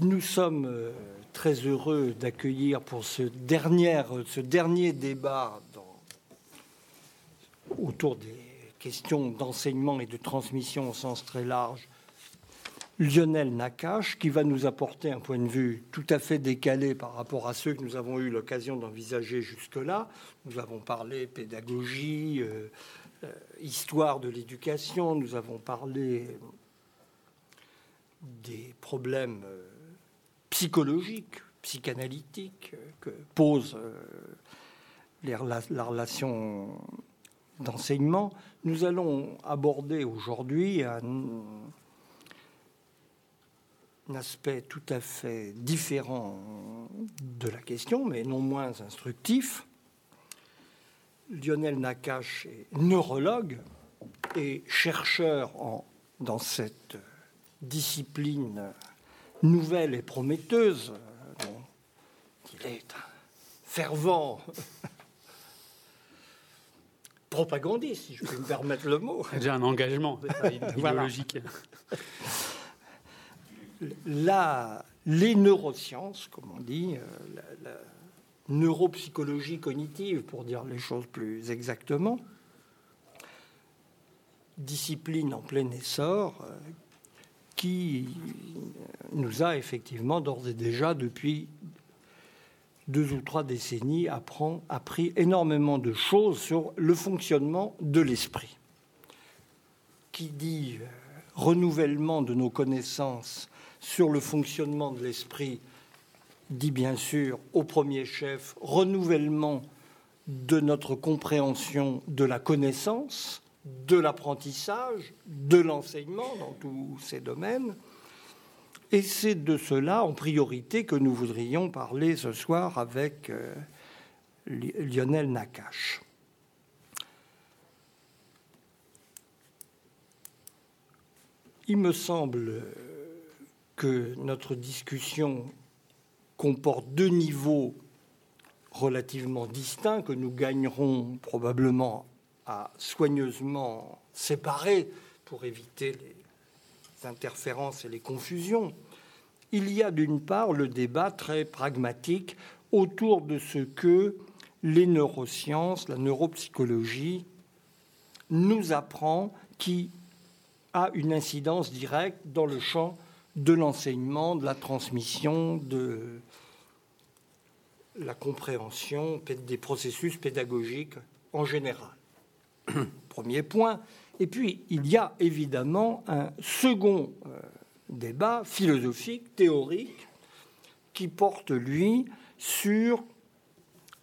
Nous sommes euh, très heureux d'accueillir pour ce dernier, ce dernier débat autour des questions d'enseignement et de transmission au sens très large Lionel Nakache, qui va nous apporter un point de vue tout à fait décalé par rapport à ceux que nous avons eu l'occasion d'envisager jusque-là. Nous avons parlé pédagogie, euh, euh, histoire de l'éducation, nous avons parlé des problèmes euh, psychologiques, psychanalytiques que pose la relation d'enseignement. Nous allons aborder aujourd'hui un aspect tout à fait différent de la question, mais non moins instructif. Lionel Nakache est neurologue et chercheur dans cette discipline nouvelle et prometteuse. il est un fervent propagandiste, si je peux me permettre le mot. Déjà un engagement idéologique les neurosciences, comme on dit, euh, la, neuropsychologie cognitive, pour dire les choses plus exactement, discipline en plein essor, euh, qui nous a effectivement d'ores et déjà, depuis deux ou trois décennies, apprend, appris énormément de choses sur le fonctionnement de l'esprit. Qui dit euh, renouvellement de nos connaissances sur le fonctionnement de l'esprit dit bien sûr au premier chef renouvellement de notre compréhension de la connaissance, de l'apprentissage, de l'enseignement dans tous ces domaines. Et c'est de cela en priorité que nous voudrions parler ce soir avec euh, Lionel Nakache. Il me semble que notre discussion comporte deux niveaux relativement distincts que nous gagnerons probablement à soigneusement séparer pour éviter les interférences et les confusions. Il y a d'une part le débat très pragmatique autour de ce que les neurosciences, la neuropsychologie nous apprend qui a une incidence directe dans le champ de l'enseignement, de la transmission, de la compréhension des processus pédagogiques en général. Premier point. Et puis, il y a évidemment un second euh, débat philosophique, théorique, qui porte, lui, sur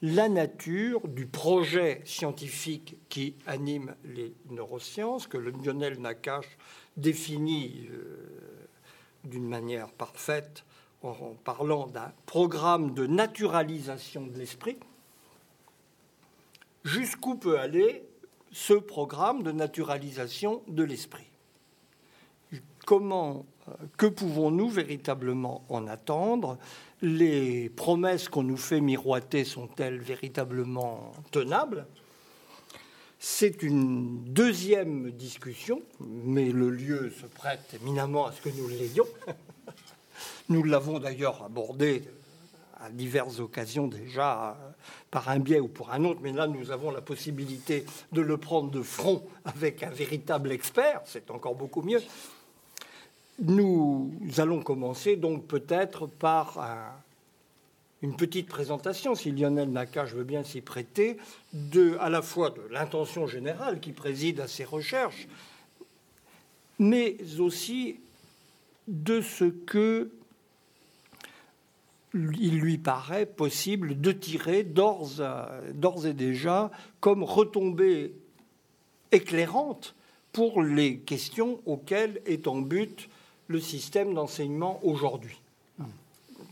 la nature du projet scientifique qui anime les neurosciences, que le Lionel Nakache définit euh, d'une manière parfaite en parlant d'un programme de naturalisation de l'esprit. Jusqu'où peut aller ce programme de naturalisation de l'esprit. Comment, euh, que pouvons-nous véritablement en attendre? Les promesses qu'on nous fait miroiter sont-elles véritablement tenables? C'est une deuxième discussion, mais le lieu se prête éminemment à ce que nous l'ayons. Nous l'avons d'ailleurs abordé à diverses occasions déjà, par un biais ou pour un autre, mais là nous avons la possibilité de le prendre de front avec un véritable expert, c'est encore beaucoup mieux. Nous allons commencer donc peut-être par un, une petite présentation, si Lionel Nakache veut bien s'y prêter, de, à la fois de l'intention générale qui préside à ces recherches, mais aussi de ce que il lui paraît possible de tirer d'ores et déjà comme retombée éclairante pour les questions auxquelles est en but le système d'enseignement aujourd'hui.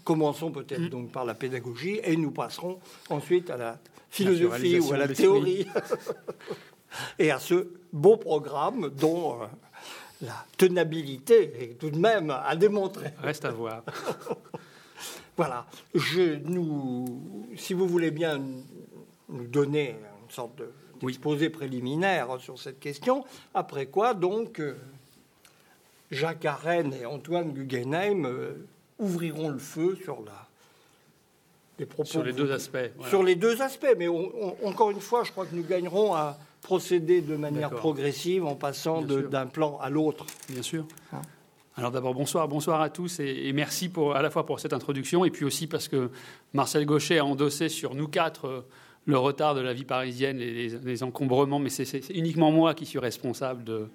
Commençons peut-être mm. donc par la pédagogie et nous passerons ensuite à la philosophie ou à la théorie et à ce beau programme dont euh, la tenabilité est tout de même à démontrer. Reste à voir. voilà. Je, nous, si vous voulez bien nous donner une sorte d'exposé préliminaire sur cette question, après quoi donc euh, Jacques Arène et Antoine Guggenheim euh, ouvriront le feu sur la, les propos. Sur les deux aspects. Sur les deux aspects, mais encore une fois, je crois que nous gagnerons à procéder de manière progressive en passant d'un plan à l'autre. Bien sûr. Hein alors d'abord bonsoir, bonsoir à tous et, merci à la fois pour cette introduction et puis aussi parce que Marcel Gaucher a endossé sur nous quatre euh, le retard de la vie parisienne, les, les, encombrements, mais c'est uniquement moi qui suis responsable de,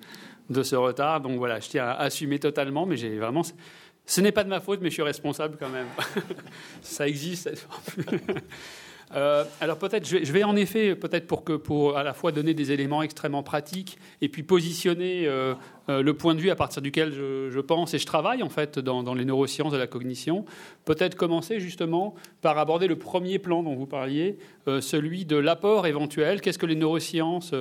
de, ce retard. Donc voilà, je tiens à assumer totalement, mais j'ai vraiment ce n'est pas de ma faute, mais je suis responsable quand même. Ça existe. Euh, alors peut-être, je, vais en effet, peut-être pour pour à la fois donner des éléments extrêmement pratiques et puis positionner euh, euh, le point de vue à partir duquel je, pense et je travaille en fait dans, les neurosciences de la cognition. Peut-être commencer justement par aborder le premier plan dont vous parliez, celui de l'apport éventuel. Qu'est-ce que les neurosciences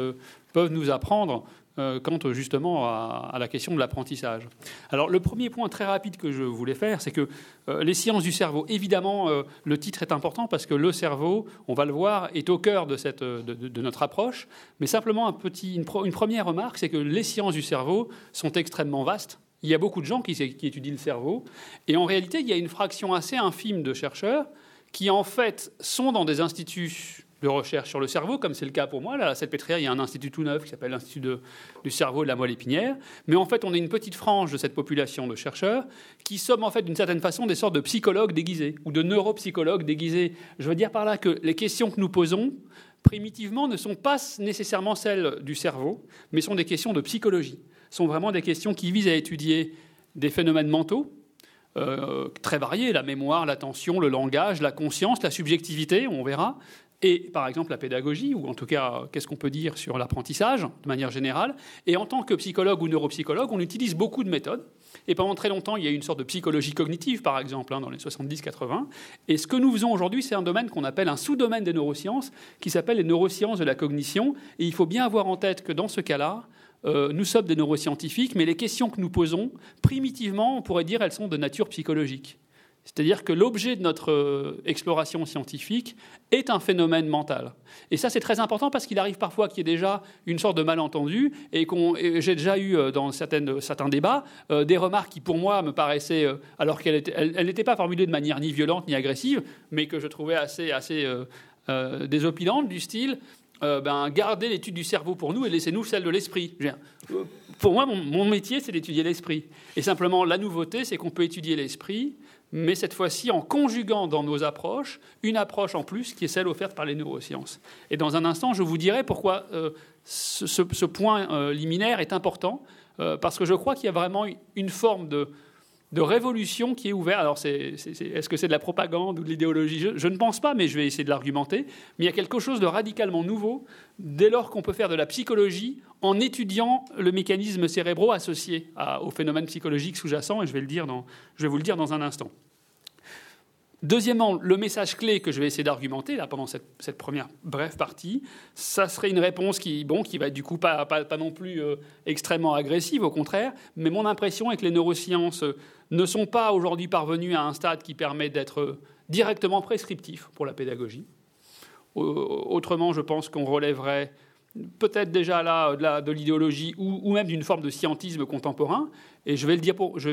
peuvent nous apprendre quant justement à, la question de l'apprentissage. Alors le premier point très rapide que je voulais faire, c'est que euh, les sciences du cerveau, évidemment, euh, le titre est important parce que le cerveau, on va le voir, est au cœur de, cette, de, notre approche. Mais simplement un petit, une, première remarque, c'est que les sciences du cerveau sont extrêmement vastes. Il y a beaucoup de gens qui, qui étudient le cerveau, et en réalité, il y a une fraction assez infime de chercheurs qui en fait sont dans des instituts de recherche sur le cerveau, comme c'est le cas pour moi. Là, à cette pétrière, il y a un institut tout neuf qui s'appelle l'Institut du cerveau de la moelle épinière. Mais en fait, on est une petite frange de cette population de chercheurs qui sommes en fait d'une certaine façon des sortes de psychologues déguisés ou de neuropsychologues déguisés. Je veux dire par là que les questions que nous posons, primitivement, ne sont pas nécessairement celles du cerveau, mais sont des questions de psychologie. sont vraiment des questions qui visent à étudier des phénomènes mentaux, euh, très variés, la mémoire, l'attention, le langage, la conscience, la subjectivité, on verra, et par exemple la pédagogie, ou en tout cas qu'est-ce qu'on peut dire sur l'apprentissage de manière générale. Et en tant que psychologue ou neuropsychologue, on utilise beaucoup de méthodes. Et pendant très longtemps, il y a eu une sorte de psychologie cognitive, par exemple, hein, dans les 70-80. Et ce que nous faisons aujourd'hui, c'est un domaine qu'on appelle un sous-domaine des neurosciences, qui s'appelle les neurosciences de la cognition. Et il faut bien avoir en tête que dans ce cas-là, euh, nous sommes des neuroscientifiques, mais les questions que nous posons, primitivement, on pourrait dire, elles sont de nature psychologique. C'est-à-dire que l'objet de notre euh, exploration scientifique est un phénomène mental. Et ça, c'est très important parce qu'il arrive parfois qu'il y ait déjà une sorte de malentendu et j'ai déjà eu euh, dans certains débats euh, des remarques qui, pour moi, me paraissaient, alors qu'elles n'étaient pas formulées de manière ni violente ni agressive, mais que je trouvais assez, assez désopilantes, du style ben, gardez l'étude du cerveau pour nous et laissez-nous celle de l'esprit. Pour moi, mon métier, c'est d'étudier l'esprit. Et simplement, la nouveauté, c'est qu'on peut étudier l'esprit mais cette fois-ci en conjuguant dans nos approches une approche en plus qui est celle offerte par les neurosciences. Et dans un instant, je vous dirai pourquoi euh, ce, point euh, liminaire est important, euh, parce que je crois qu'il y a vraiment une forme de, révolution qui est ouverte. Alors, est-ce que c'est de la propagande ou de l'idéologie? Je, ne pense pas, mais je vais essayer de l'argumenter. Mais il y a quelque chose de radicalement nouveau dès lors qu'on peut faire de la psychologie en étudiant le mécanisme cérébro associé au phénomène psychologique sous-jacent, et je vais vous le dire dans un instant. Deuxièmement, le message clé que je vais essayer d'argumenter là pendant cette, première brève partie, ça serait une réponse qui, bon, qui va du coup pas, pas, non plus euh, extrêmement agressive, au contraire. Mais mon impression est que les neurosciences ne sont pas aujourd'hui parvenues à un stade qui permet d'être directement prescriptif pour la pédagogie. Autrement, je pense qu'on relèverait peut-être déjà là de l'idéologie ou, même d'une forme de scientisme contemporain. Et je vais,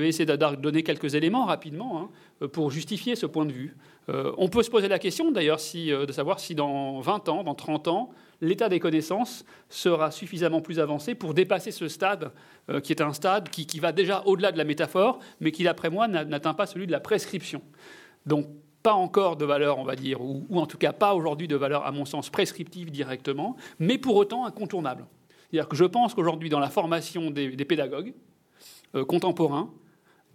essayer de donner quelques éléments rapidement hein, pour justifier ce point de vue. Euh, on peut se poser la question d'ailleurs euh, de savoir si dans 20 ans, dans 30 ans, l'état des connaissances sera suffisamment plus avancé pour dépasser ce stade, euh, qui est un stade qui va déjà au-delà de la métaphore, mais qui, d'après moi, n'atteint pas celui de la prescription. Donc pas encore de valeur, on va dire, ou, en tout cas pas aujourd'hui de valeur, à mon sens, prescriptive directement, mais pour autant incontournable. C'est-à-dire que je pense qu'aujourd'hui, dans la formation des, pédagogues euh, contemporains,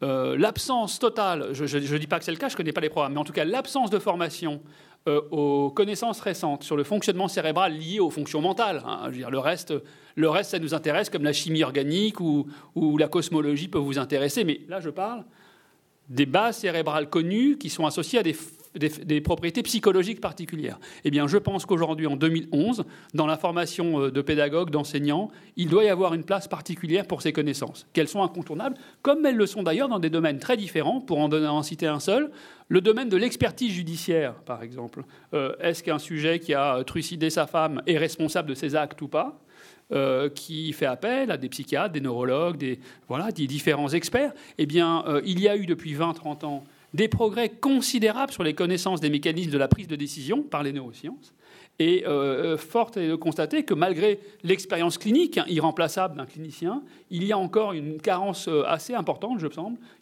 euh, l'absence totale, je ne dis pas que c'est le cas, je ne connais pas les programmes, mais en tout cas l'absence de formation euh, aux connaissances récentes sur le fonctionnement cérébral lié aux fonctions mentales. Hein, dire, le, reste, le reste, ça nous intéresse, comme la chimie organique ou, ou la cosmologie peut vous intéresser, mais là je parle des bases cérébrales connues qui sont associées à des, propriétés psychologiques particulières. Eh bien, je pense qu'aujourd'hui, en 2011, dans la formation euh, de pédagogues, d'enseignants, il doit y avoir une place particulière pour ces connaissances, qu'elles sont incontournables, comme elles le sont d'ailleurs dans des domaines très différents. Pour en, donner, citer un seul, le domaine de l'expertise judiciaire, par exemple. Euh, est-ce qu'un sujet qui a trucidé sa femme est responsable de ses actes ou pas? Euh, qui fait appel à des psychiatres, des neurologues, des, voilà, des différents experts, eh bien, euh, il y a eu depuis 20-30 ans des progrès considérables sur les connaissances des mécanismes de la prise de décision par les neurosciences. Et euh, forte est de constater que malgré l'expérience clinique irremplaçable d'un clinicien, il y a encore une carence euh, assez importante, je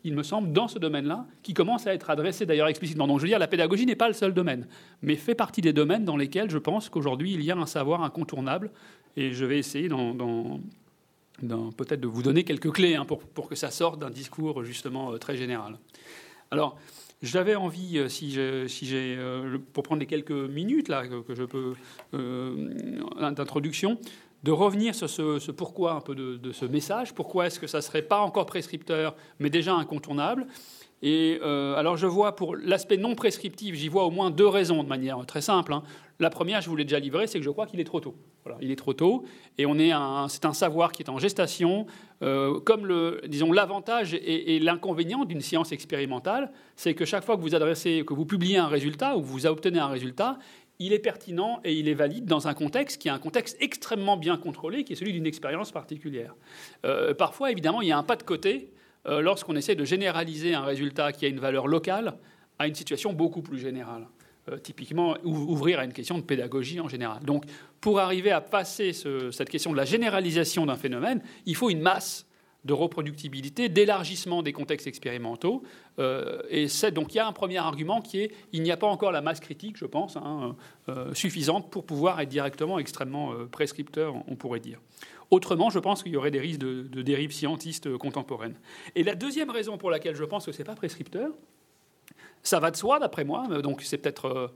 il me semble, dans ce domaine-là, qui commence à être adressée d'ailleurs explicitement. Donc je veux dire, la pédagogie n'est pas le seul domaine, mais fait partie des domaines dans lesquels je pense qu'aujourd'hui il y a un savoir incontournable. Et je vais essayer peut-être de vous donner quelques clés hein, pour, que ça sorte d'un discours justement euh, très général. Alors, j'avais envie, euh, si j'ai, euh, pour prendre les quelques minutes là que, je peux d'introduction, de revenir sur ce, pourquoi un peu de, ce message. Pourquoi est-ce que ça serait pas encore prescripteur, mais déjà incontournable? Et euh, alors je vois pour l'aspect non prescriptif, j'y vois au moins deux raisons de manière très simple. Hein. La première, je vous l'ai déjà livrée, c'est que je crois qu'il est trop tôt. Il est trop tôt, et on est c'est un savoir qui est en gestation. Euh, comme le, disons, l'avantage et, l'inconvénient d'une science expérimentale, c'est que chaque fois que vous adressez, que vous publiez un résultat ou que vous obtenez un résultat, il est pertinent et il est valide dans un contexte qui est un contexte extrêmement bien contrôlé, qui est celui d'une expérience particulière. Euh, parfois, évidemment, il y a un pas de côté euh, lorsqu'on essaie de généraliser un résultat qui a une valeur locale à une situation beaucoup plus générale. Euh, typiquement, ouvrir à une question de pédagogie en général. Donc, pour arriver à passer cette question de la généralisation d'un phénomène, il faut une masse de reproductibilité, d'élargissement des contextes expérimentaux. Euh, et c'est donc il y a un premier argument qui est il n'y a pas encore la masse critique, je pense, hein, suffisante pour pouvoir être directement extrêmement prescripteur, on pourrait dire. Autrement, je pense qu'il y aurait des risques de, dérives scientistes contemporaines. Et la deuxième raison pour laquelle je pense que ce n'est pas prescripteur, ça va de soi d'après moi, donc c'est peut-être euh,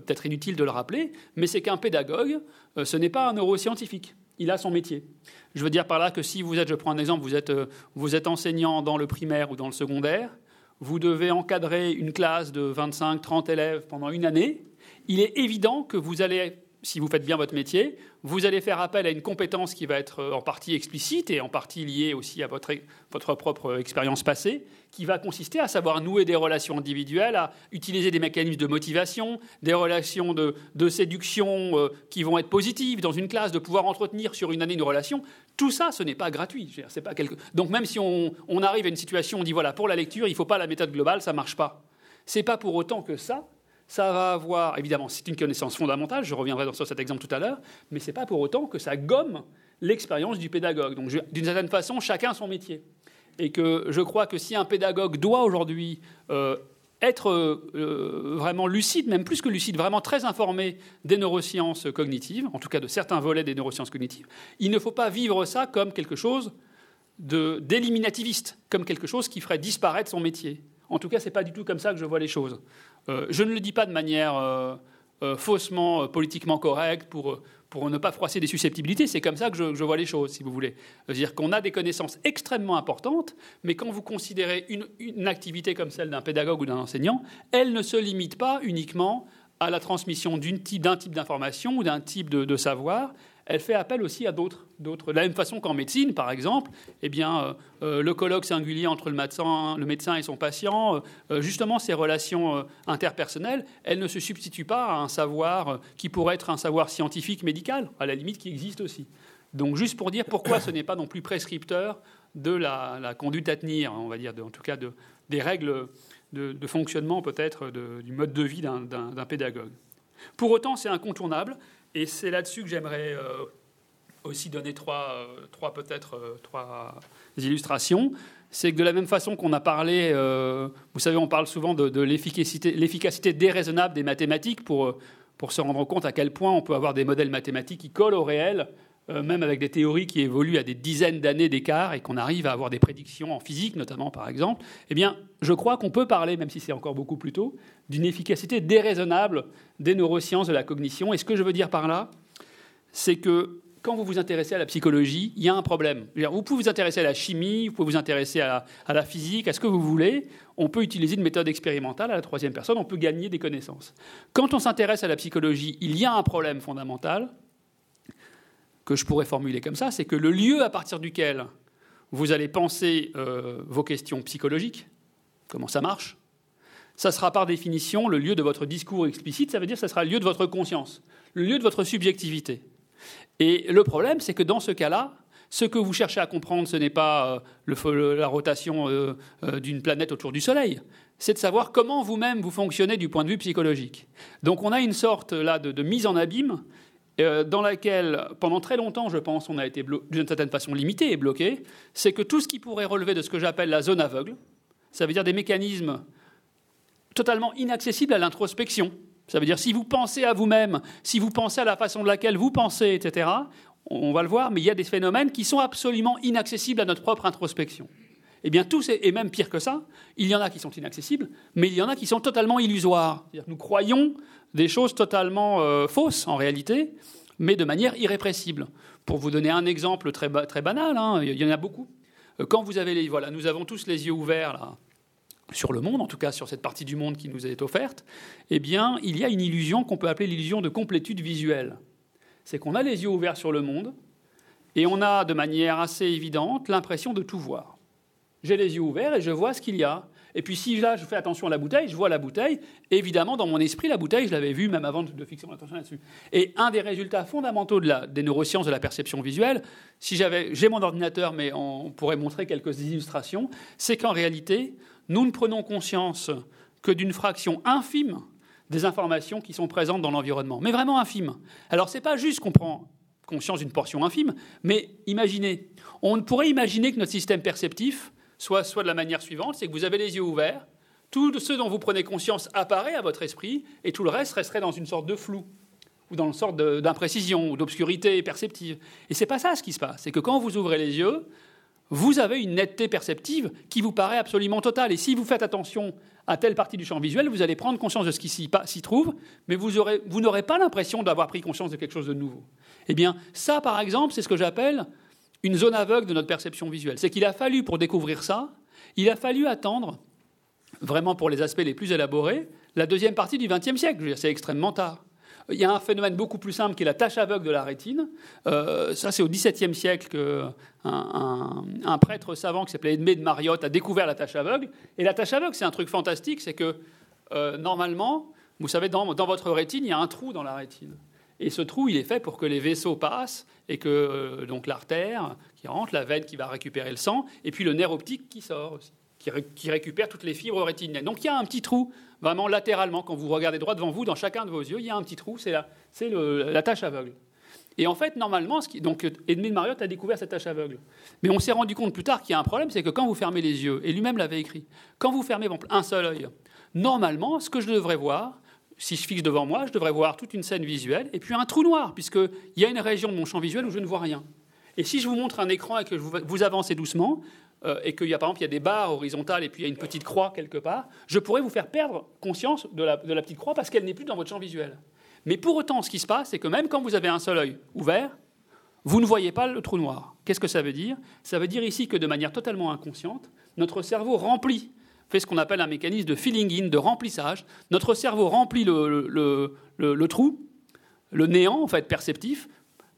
peut-être inutile de le rappeler, mais c'est qu'un pédagogue, euh, ce n'est pas un neuroscientifique. Il a son métier. Je veux dire par là que si vous êtes, je prends un exemple, vous êtes, euh, vous êtes enseignant dans le primaire ou dans le secondaire, vous devez encadrer une classe de 25-30 élèves pendant une année, il est évident que vous allez si vous faites bien votre métier, vous allez faire appel à une compétence qui va être euh, en partie explicite et en partie liée aussi à votre, votre propre expérience passée, qui va consister à savoir nouer des relations individuelles, à utiliser des mécanismes de motivation, des relations de, séduction euh, qui vont être positives dans une classe, de pouvoir entretenir sur une année une relation. Tout ça, ce n'est pas gratuit. C'est pas quelque... Donc même si on, on, arrive à une situation, on dit voilà, pour la lecture, il ne faut pas la méthode globale, ça ne marche pas. C'est pas pour autant que ça, ça va avoir, évidemment, c'est une connaissance fondamentale, je reviendrai sur cet exemple tout à l'heure, mais ce n'est pas pour autant que ça gomme l'expérience du pédagogue. Donc, d'une certaine façon, chacun son métier. Et que je crois que si un pédagogue doit aujourd'hui euh, être euh, vraiment lucide, même plus que lucide, vraiment très informé des neurosciences cognitives, en tout cas de certains volets des neurosciences cognitives, il ne faut pas vivre ça comme quelque chose d'éliminativiste, comme quelque chose qui ferait disparaître son métier. En tout cas, ce n'est pas du tout comme ça que je vois les choses. Euh, je ne le dis pas de manière euh, euh, faussement politiquement correcte pour, pour ne pas froisser des susceptibilités. C'est comme ça que je, vois les choses, si vous voulez. C'est-à-dire qu'on a des connaissances extrêmement importantes, mais quand vous considérez une, activité comme celle d'un pédagogue ou d'un enseignant, elle ne se limite pas uniquement à la transmission d'un type d'information ou d'un type de savoir elle fait appel aussi à d'autres. De la même façon qu'en médecine, par exemple, eh bien, euh, euh, le colloque singulier entre le médecin, et son patient, euh, justement, ces relations interpersonnelles, elles ne se substituent pas à un savoir qui pourrait être un savoir scientifique médical, à la limite qui existe aussi. Donc, juste pour dire pourquoi ce n'est pas non plus prescripteur de la, conduite à tenir, on va dire, en tout cas de, des règles de, fonctionnement peut-être du mode de vie d'un pédagogue. Pour autant, c'est incontournable. Et c'est là-dessus que j'aimerais euh, aussi donner trois, euh, trois peut-être euh, trois illustrations. C'est que de la même façon qu'on a parlé, vous savez, on parle souvent de, l'efficacité déraisonnable des mathématiques pour, pour se rendre compte à quel point on peut avoir des modèles mathématiques qui collent au réel, même avec des théories qui évoluent à des dizaines d'années d'écart et qu'on arrive à avoir des prédictions en physique, notamment par exemple. Eh bien, je crois qu'on peut parler, même si c'est encore beaucoup plus tôt, d'une efficacité déraisonnable des neurosciences de la cognition. Et ce que je veux dire par là, c'est que quand vous vous intéressez à la psychologie, il y a un problème. Vous pouvez vous intéresser à la chimie, vous pouvez vous intéresser à la, physique, à ce que vous voulez. On peut utiliser une méthode expérimentale à la troisième personne, on peut gagner des connaissances. Quand on s'intéresse à la psychologie, il y a un problème fondamental que je pourrais formuler comme ça, c'est que le lieu à partir duquel vous allez penser euh, vos questions psychologiques, comment ça marche, ça sera par définition le lieu de votre discours explicite, ça veut dire que ça sera le lieu de votre conscience, le lieu de votre subjectivité. Et le problème, c'est que dans ce cas-là, Ce que vous cherchez à comprendre, ce n'est pas euh, la rotation euh, d'une planète autour du Soleil, c'est de savoir comment vous-même vous fonctionnez du point de vue psychologique. Donc on a une sorte là de, mise en abîme dans laquelle, pendant très longtemps, je pense, on a été d'une certaine façon limité et bloqué, c'est que tout ce qui pourrait relever de ce que j'appelle la zone aveugle, ça veut dire des mécanismes totalement inaccessibles à l'introspection. Ça veut dire si vous pensez à vous-même, si vous pensez à la façon de laquelle vous pensez, etc., on va le voir, mais il y a des phénomènes qui sont absolument inaccessibles à notre propre introspection. Eh bien, tous, et même pire que ça, il y en a qui sont inaccessibles, mais il y en a qui sont totalement illusoires. Nous croyons des choses totalement euh, fausses en réalité, mais de manière irrépressible. Pour vous donner un exemple très, banal, hein, il y en a beaucoup. Euh, quand vous avez les, voilà, nous avons tous les yeux ouverts sur le monde, en tout cas sur cette partie du monde qui nous est offerte, eh bien, il y a une illusion qu'on peut appeler l'illusion de complétude visuelle c'est qu'on a les yeux ouverts sur le monde et on a de manière assez évidente l'impression de tout voir. J'ai les yeux ouverts et je vois ce qu'il y a. Et puis si là, je fais attention à la bouteille, je vois la bouteille. Évidemment, dans mon esprit, la bouteille, je l'avais vue même avant de fixer mon attention là-dessus. Et un des résultats fondamentaux des neurosciences de la perception visuelle, si j'avais, j'ai mon ordinateur, mais on pourrait montrer quelques illustrations, c'est qu'en réalité, nous ne prenons conscience que d'une fraction infime des informations qui sont présentes dans l'environnement, mais vraiment infimes. Alors ce n'est pas juste qu'on prend conscience d'une portion infime, mais imaginez, on pourrait imaginer que notre système perceptif soit, soit de la manière suivante, c'est que vous avez les yeux ouverts, tout ce dont vous prenez conscience apparaît à votre esprit, et tout le reste resterait dans une sorte de flou, ou dans une sorte d'imprécision, ou d'obscurité perceptive. Et c'est pas ça ce qui se passe, c'est que quand vous ouvrez les yeux, vous avez une netteté perceptive qui vous paraît absolument totale. Et si vous faites attention à telle partie du champ visuel, vous allez prendre conscience de ce qui s'y trouve, mais vous, vous n'aurez pas l'impression d'avoir pris conscience de quelque chose de nouveau. Eh bien, ça, par exemple, c'est ce que j'appelle une zone aveugle de notre perception visuelle. C'est qu'il a fallu, pour découvrir ça, il a fallu attendre, vraiment pour les aspects les plus élaborés, la deuxième partie du XXe siècle. C'est extrêmement tard. Il y a un phénomène beaucoup plus simple qui est la tache aveugle de la rétine. Euh, ça, c'est au XVIIe siècle qu'un un, prêtre savant qui s'appelait Edmé de Mariotte a découvert la tache aveugle. Et la tache aveugle, c'est un truc fantastique, c'est que euh, normalement, vous savez, dans, votre rétine, il y a un trou dans la rétine. Et ce trou, il est fait pour que les vaisseaux passent et que euh, donc l'artère qui rentre, la veine qui va récupérer le sang, et puis le nerf optique qui sort aussi, qui, récupère toutes les fibres rétiniennes. Donc il y a un petit trou vraiment latéralement, quand vous regardez droit devant vous, dans chacun de vos yeux, il y a un petit trou, c'est la, la tâche aveugle. Et en fait, normalement, ce qui, donc Edmund Marriott a découvert cette tâche aveugle. Mais on s'est rendu compte plus tard qu'il y a un problème, c'est que quand vous fermez les yeux, et lui-même l'avait écrit, quand vous fermez un seul œil, normalement, ce que je devrais voir, si je fixe devant moi, je devrais voir toute une scène visuelle et puis un trou noir, puisqu'il y a une région de mon champ visuel où je ne vois rien. Et si je vous montre un écran et que vous avancez doucement, euh, et qu'il y a par exemple y a des barres horizontales et puis il y a une petite croix quelque part, je pourrais vous faire perdre conscience de la, petite croix parce qu'elle n'est plus dans votre champ visuel. Mais pour autant, ce qui se passe, c'est que même quand vous avez un seul œil ouvert, vous ne voyez pas le trou noir. Qu'est-ce que ça veut dire? Ça veut dire ici que de manière totalement inconsciente, notre cerveau remplit, fait ce qu'on appelle un mécanisme de filling in, de remplissage. Notre cerveau remplit le, trou, le néant en fait perceptif,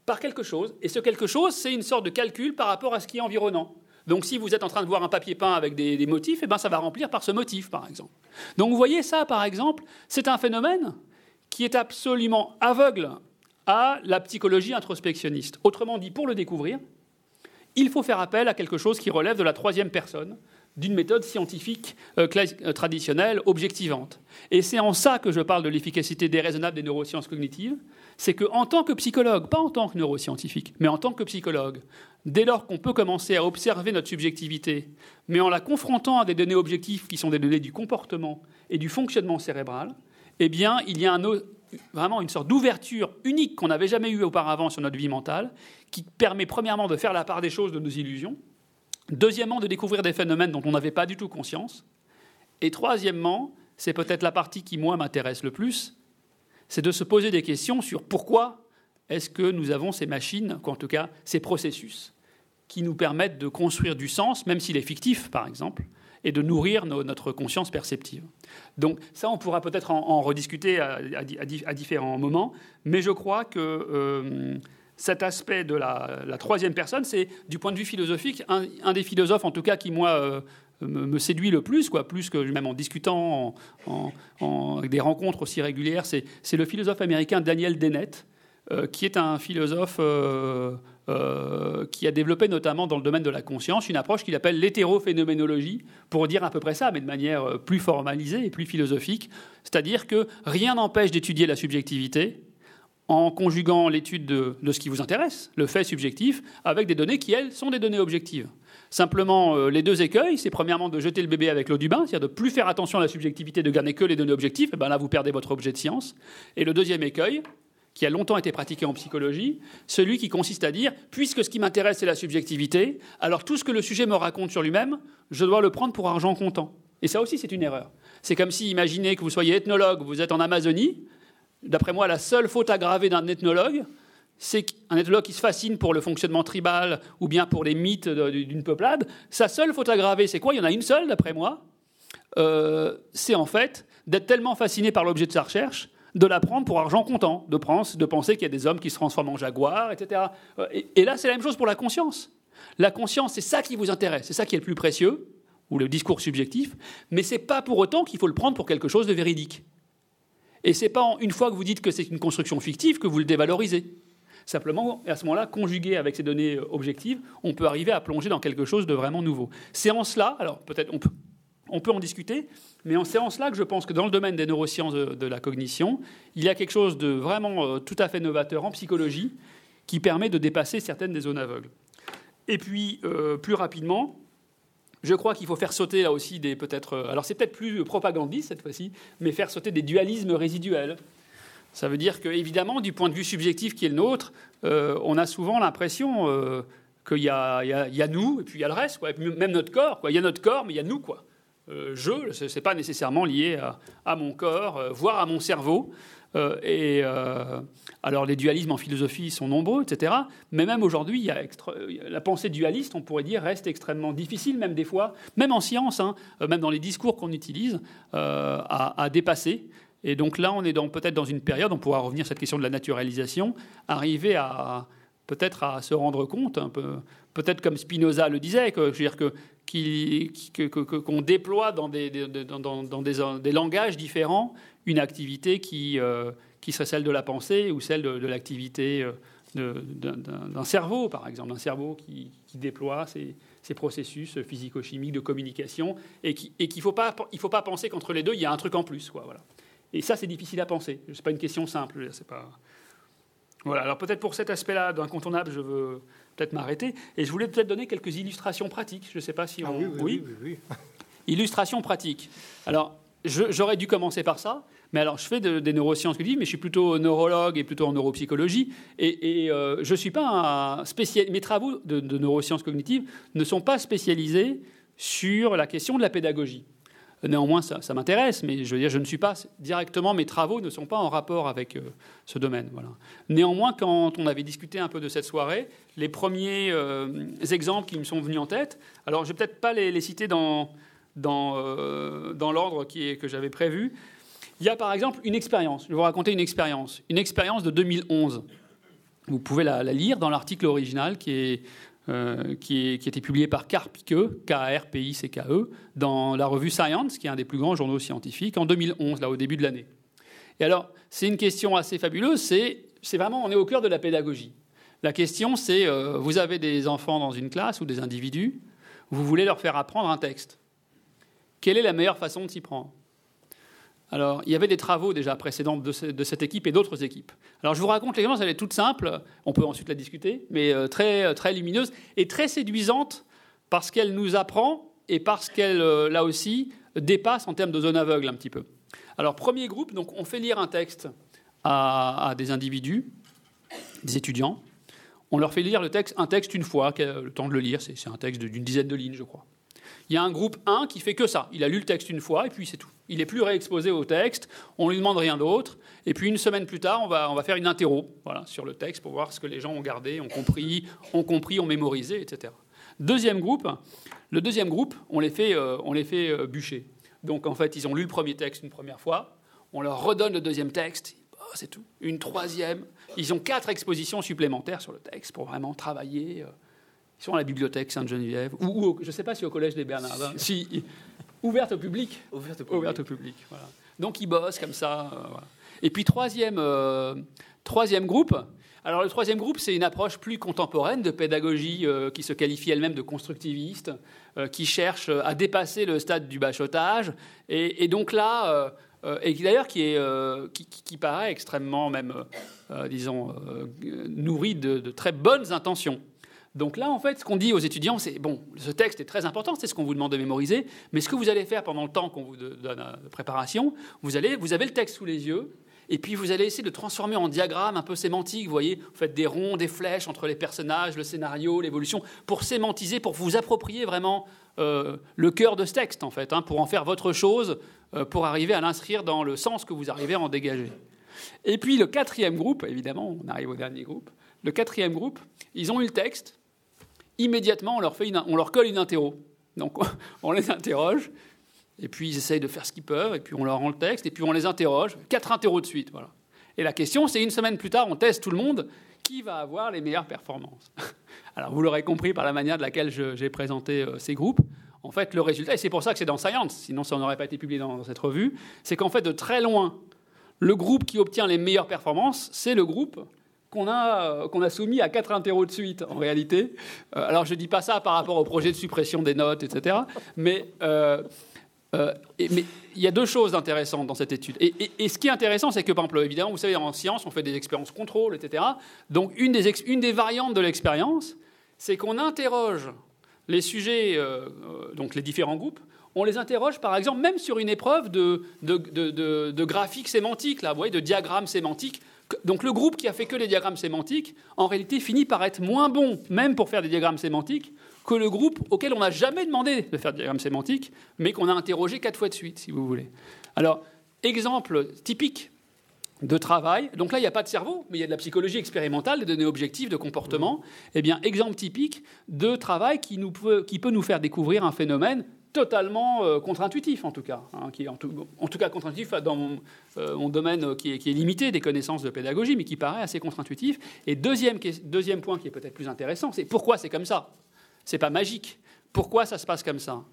par quelque chose. Et ce quelque chose, c'est une sorte de calcul par rapport à ce qui est environnant. Donc si vous êtes en train de voir un papier peint avec des, motifs, eh ben, ça va remplir par ce motif, par exemple. Donc vous voyez ça, par exemple, c'est un phénomène qui est absolument aveugle à la psychologie introspectionniste. Autrement dit, pour le découvrir, il faut faire appel à quelque chose qui relève de la troisième personne, d'une méthode scientifique euh, euh, traditionnelle, objectivante. Et c'est en ça que je parle de l'efficacité déraisonnable des neurosciences cognitives, c'est qu'en tant que psychologue, pas en tant que neuroscientifique, mais en tant que psychologue, dès lors qu'on peut commencer à observer notre subjectivité, mais en la confrontant à des données objectives qui sont des données du comportement et du fonctionnement cérébral, eh bien, il y a vraiment une sorte d'ouverture unique qu'on n'avait jamais eue auparavant sur notre vie mentale, qui permet premièrement de faire la part des choses de nos illusions, deuxièmement de découvrir des phénomènes dont on n'avait pas du tout conscience, et troisièmement, c'est peut-être la partie qui, moi, m'intéresse le plus, c'est de se poser des questions sur pourquoi est-ce que nous avons ces machines, ou en tout cas ces processus, qui nous permettent de construire du sens, même s'il est fictif, par exemple, et de nourrir notre conscience perceptive. Donc ça, on pourra peut-être en, rediscuter à, différents moments, mais je crois que euh, cet aspect de la, troisième personne, c'est du point de vue philosophique, un, des philosophes, en tout cas, qui, moi, euh, me, séduit le plus, quoi, plus que même en discutant en, des rencontres aussi régulières, c'est le philosophe américain Daniel Dennett, qui est un philosophe qui a développé notamment dans le domaine de la conscience une approche qu'il appelle l'hétérophénoménologie, pour dire à peu près ça, mais de manière plus formalisée et plus philosophique. C'est-à-dire que rien n'empêche d'étudier la subjectivité, en conjuguant l'étude de, ce qui vous intéresse, le fait subjectif, avec des données qui, elles, sont des données objectives. Simplement, euh, les deux écueils, c'est premièrement de jeter le bébé avec l'eau du bain, c'est-à-dire de plus faire attention à la subjectivité, de garder que les données objectives, et ben là vous perdez votre objet de science. Et le deuxième écueil, qui a longtemps été pratiqué en psychologie, celui qui consiste à dire, puisque ce qui m'intéresse c'est la subjectivité, alors tout ce que le sujet me raconte sur lui-même, je dois le prendre pour argent comptant. Et ça aussi c'est une erreur. C'est comme si, imaginez que vous soyez ethnologue, vous êtes en Amazonie, D'après moi, la seule faute aggravée d'un ethnologue, c'est qu'un ethnologue qui se fascine pour le fonctionnement tribal ou bien pour les mythes d'une peuplade, sa seule faute aggravée, c'est quoi? Il y en a une seule, d'après moi. Euh, c'est en fait d'être tellement fasciné par l'objet de sa recherche, de l'apprendre pour argent comptant, de, de penser qu'il y a des hommes qui se transforment en jaguars, etc. Euh, et, et là, c'est la même chose pour la conscience. La conscience, c'est ça qui vous intéresse, c'est ça qui est le plus précieux, ou le discours subjectif, mais c'est pas pour autant qu'il faut le prendre pour quelque chose de véridique. Et ce n'est pas une fois que vous dites que c'est une construction fictive que vous le dévalorisez. Simplement, à ce moment-là, conjugué avec ces données euh, objectives, on peut arriver à plonger dans quelque chose de vraiment nouveau. C'est en cela, alors peut-être on peut, on peut en discuter, mais c'est en cela que je pense que dans le domaine des neurosciences de, la cognition, il y a quelque chose de vraiment euh, tout à fait novateur en psychologie qui permet de dépasser certaines des zones aveugles. Et puis, euh, plus rapidement, je crois qu'il faut faire sauter là aussi des peut-être. Euh, alors c'est peut-être plus propagandiste cette fois-ci, mais faire sauter des dualismes résiduels. Ça veut dire que, évidemment, du point de vue subjectif qui est le nôtre, euh, on a souvent l'impression euh, qu'il y, a nous et puis il y a le reste, quoi. même notre corps. Il y a notre corps, mais il y a nous. Quoi. je, ce n'est pas nécessairement lié à mon corps, voire à mon cerveau. Et alors les dualismes en philosophie sont nombreux, etc. Mais même aujourd'hui, la pensée dualiste, on pourrait dire, reste extrêmement difficile, même des fois, même en science, hein, euh, même dans les discours qu'on utilise, à, dépasser. Et donc là, on est peut-être dans une période, on pourra revenir à cette question de la naturalisation, arriver à peut-être à se rendre compte, peut-être comme Spinoza le disait, que, je dire que qu'on déploie dans, des, langages différents une activité qui, euh, qui serait celle de la pensée ou celle de, l'activité euh, d'un cerveau, par exemple, d'un cerveau qui, déploie ces, processus physico-chimiques de communication et qu'il et ne faut, pas, il faut pas penser qu'entre les deux, il y a un truc en plus. Quoi, voilà. Et ça, c'est difficile à penser. Ce n'est pas une question simple. C'est pas... Voilà, alors peut-être pour cet aspect-là d'incontournable, je veux peut-être m'arrêter. Et je voulais peut-être donner quelques illustrations pratiques. Je ne sais pas si on... Ah oui, oui, oui, oui, Illustrations pratiques. Alors, j'aurais dû commencer par ça. Mais alors, je fais des neurosciences mais je suis plutôt neurologue et plutôt en neuropsychologie. Et, euh, je suis pas un spécial. Mes travaux de, neurosciences cognitives ne sont pas spécialisés sur la question de la pédagogie. Néanmoins, ça, m'intéresse, mais je veux dire, je ne suis pas directement, mes travaux ne sont pas en rapport avec euh, ce domaine. Voilà. Néanmoins, quand on avait discuté un peu de cette soirée, les premiers euh, exemples qui me sont venus en tête, alors je vais peut-être pas les, citer dans, dans, dans l'ordre que j'avais prévu, il y a par exemple une expérience. Je vais vous raconter une expérience. Une expérience de 2011. Vous pouvez la, lire dans l'article original qui, est, euh, a été publié par Karpike, K-A-R-P-I-C-K-E, dans la revue Science, qui est un des plus grands journaux scientifiques, en 2011, là, au début de l'année. Et alors, c'est une question assez fabuleuse. C'est vraiment, on est au cœur de la pédagogie. La question, c'est, euh, vous avez des enfants dans une classe ou des individus, vous voulez leur faire apprendre un texte. Quelle est la meilleure façon de s'y prendre? Alors, il y avait des travaux déjà précédents de, cette équipe et d'autres équipes. Alors, je vous raconte l'expérience, elle est toute simple, on peut ensuite la discuter, mais euh, très, euh, très lumineuse et très séduisante parce qu'elle nous apprend et parce qu'elle, euh, là aussi, dépasse en termes de zone aveugle un petit peu. Alors, premier groupe, donc on fait lire un texte à, des individus, des étudiants. On leur fait lire le texte, un texte une fois, le temps de le lire, c'est un texte d'une dizaine de lignes, je crois. Il y a un groupe 1 qui fait que ça. Il a lu le texte une fois et puis c'est tout. Il n'est plus réexposé au texte, on lui demande rien d'autre. Et puis une semaine plus tard, on va, on va faire une interro voilà, sur le texte pour voir ce que les gens ont gardé, ont compris, ont compris, ont mémorisé, etc. Deuxième groupe, le deuxième groupe, on les fait, euh, on les fait euh, bûcher. Donc en fait, ils ont lu le premier texte une première fois, on leur redonne le deuxième texte, oh, c'est tout. Une troisième, ils ont quatre expositions supplémentaires sur le texte pour vraiment travailler. Euh, ils sont à la bibliothèque Sainte-Geneviève, ou, je ne sais pas si au Collège des Bernardins, si, ouverte au public. Ouverte au public. voilà. Donc ils bossent comme ça. Euh, Et puis troisième, euh, troisième groupe, Alors le troisième groupe, c'est une approche plus contemporaine de pédagogie euh, qui se qualifie elle-même de constructiviste, qui cherche à dépasser le stade du bachotage. Et, donc là, et qui d'ailleurs qui, qui, paraît extrêmement même, disons, nourri de, de, très bonnes intentions. Donc là, en fait, ce qu'on dit aux étudiants, c'est bon, ce texte est très important, c'est ce qu'on vous demande de mémoriser, mais ce que vous allez faire pendant le temps qu'on vous donne de préparation, vous, allez, vous avez le texte sous les yeux, et puis vous allez essayer de transformer en diagramme un peu sémantique, vous voyez, vous faites des ronds, des flèches entre les personnages, le scénario, l'évolution, pour sémantiser, pour vous approprier vraiment euh, le cœur de ce texte, en fait, hein, pour en faire votre chose, euh, pour arriver à l'inscrire dans le sens que vous arrivez à en dégager. Et puis le quatrième groupe, évidemment, on arrive au dernier groupe, le quatrième groupe, ils ont eu le texte, immédiatement, on leur, fait on leur colle une interro. Donc, on les interroge, et puis ils essayent de faire ce qu'ils peuvent, et puis on leur rend le texte, et puis on les interroge. Quatre interros de suite, voilà. Et la question, c'est une semaine plus tard, on teste tout le monde, qui va avoir les meilleures performances Alors, vous l'aurez compris par la manière de laquelle j'ai présenté euh, ces groupes. En fait, le résultat, et c'est pour ça que c'est dans Science, sinon ça n'aurait pas été publié dans cette revue, c'est qu'en fait, de très loin, le groupe qui obtient les meilleures performances, c'est le groupe qu'on a, euh, a soumis à quatre interros de suite, en réalité. Euh, alors, je ne dis pas ça par rapport au projet de suppression des notes, etc. Mais, euh, mais il y a deux choses intéressantes dans cette étude. Et, ce qui est intéressant, c'est que, par exemple, évidemment, vous savez, en science, on fait des expériences contrôle, etc. Donc, une des, une des variantes de l'expérience, c'est qu'on interroge les sujets, donc les différents groupes, on les interroge, par exemple, même sur une épreuve de, de, de, de graphique sémantique, là, vous voyez, de diagramme sémantique donc le groupe qui a fait que les diagrammes sémantiques, en réalité, finit par être moins bon, même pour faire des diagrammes sémantiques, que le groupe auquel on n'a jamais demandé de faire des diagrammes sémantiques, mais qu'on a interrogé quatre fois de suite, si vous voulez. Alors, exemple typique de travail. Donc là, il n'y a pas de cerveau, mais il y a de la psychologie expérimentale, des données objectives de comportement. Eh bien, exemple typique de travail qui, nous peut, qui peut nous faire découvrir un phénomène totalement euh, contre-intuitif en tout cas, hein, qui est en tout, cas contre-intuitif dans mon, euh, domaine qui est, limité des connaissances de pédagogie, mais qui paraît assez contre-intuitif. Et deuxième, deuxième point qui est peut-être plus intéressant, c'est pourquoi c'est comme ça? C'est pas magique. Pourquoi ça se passe comme ça?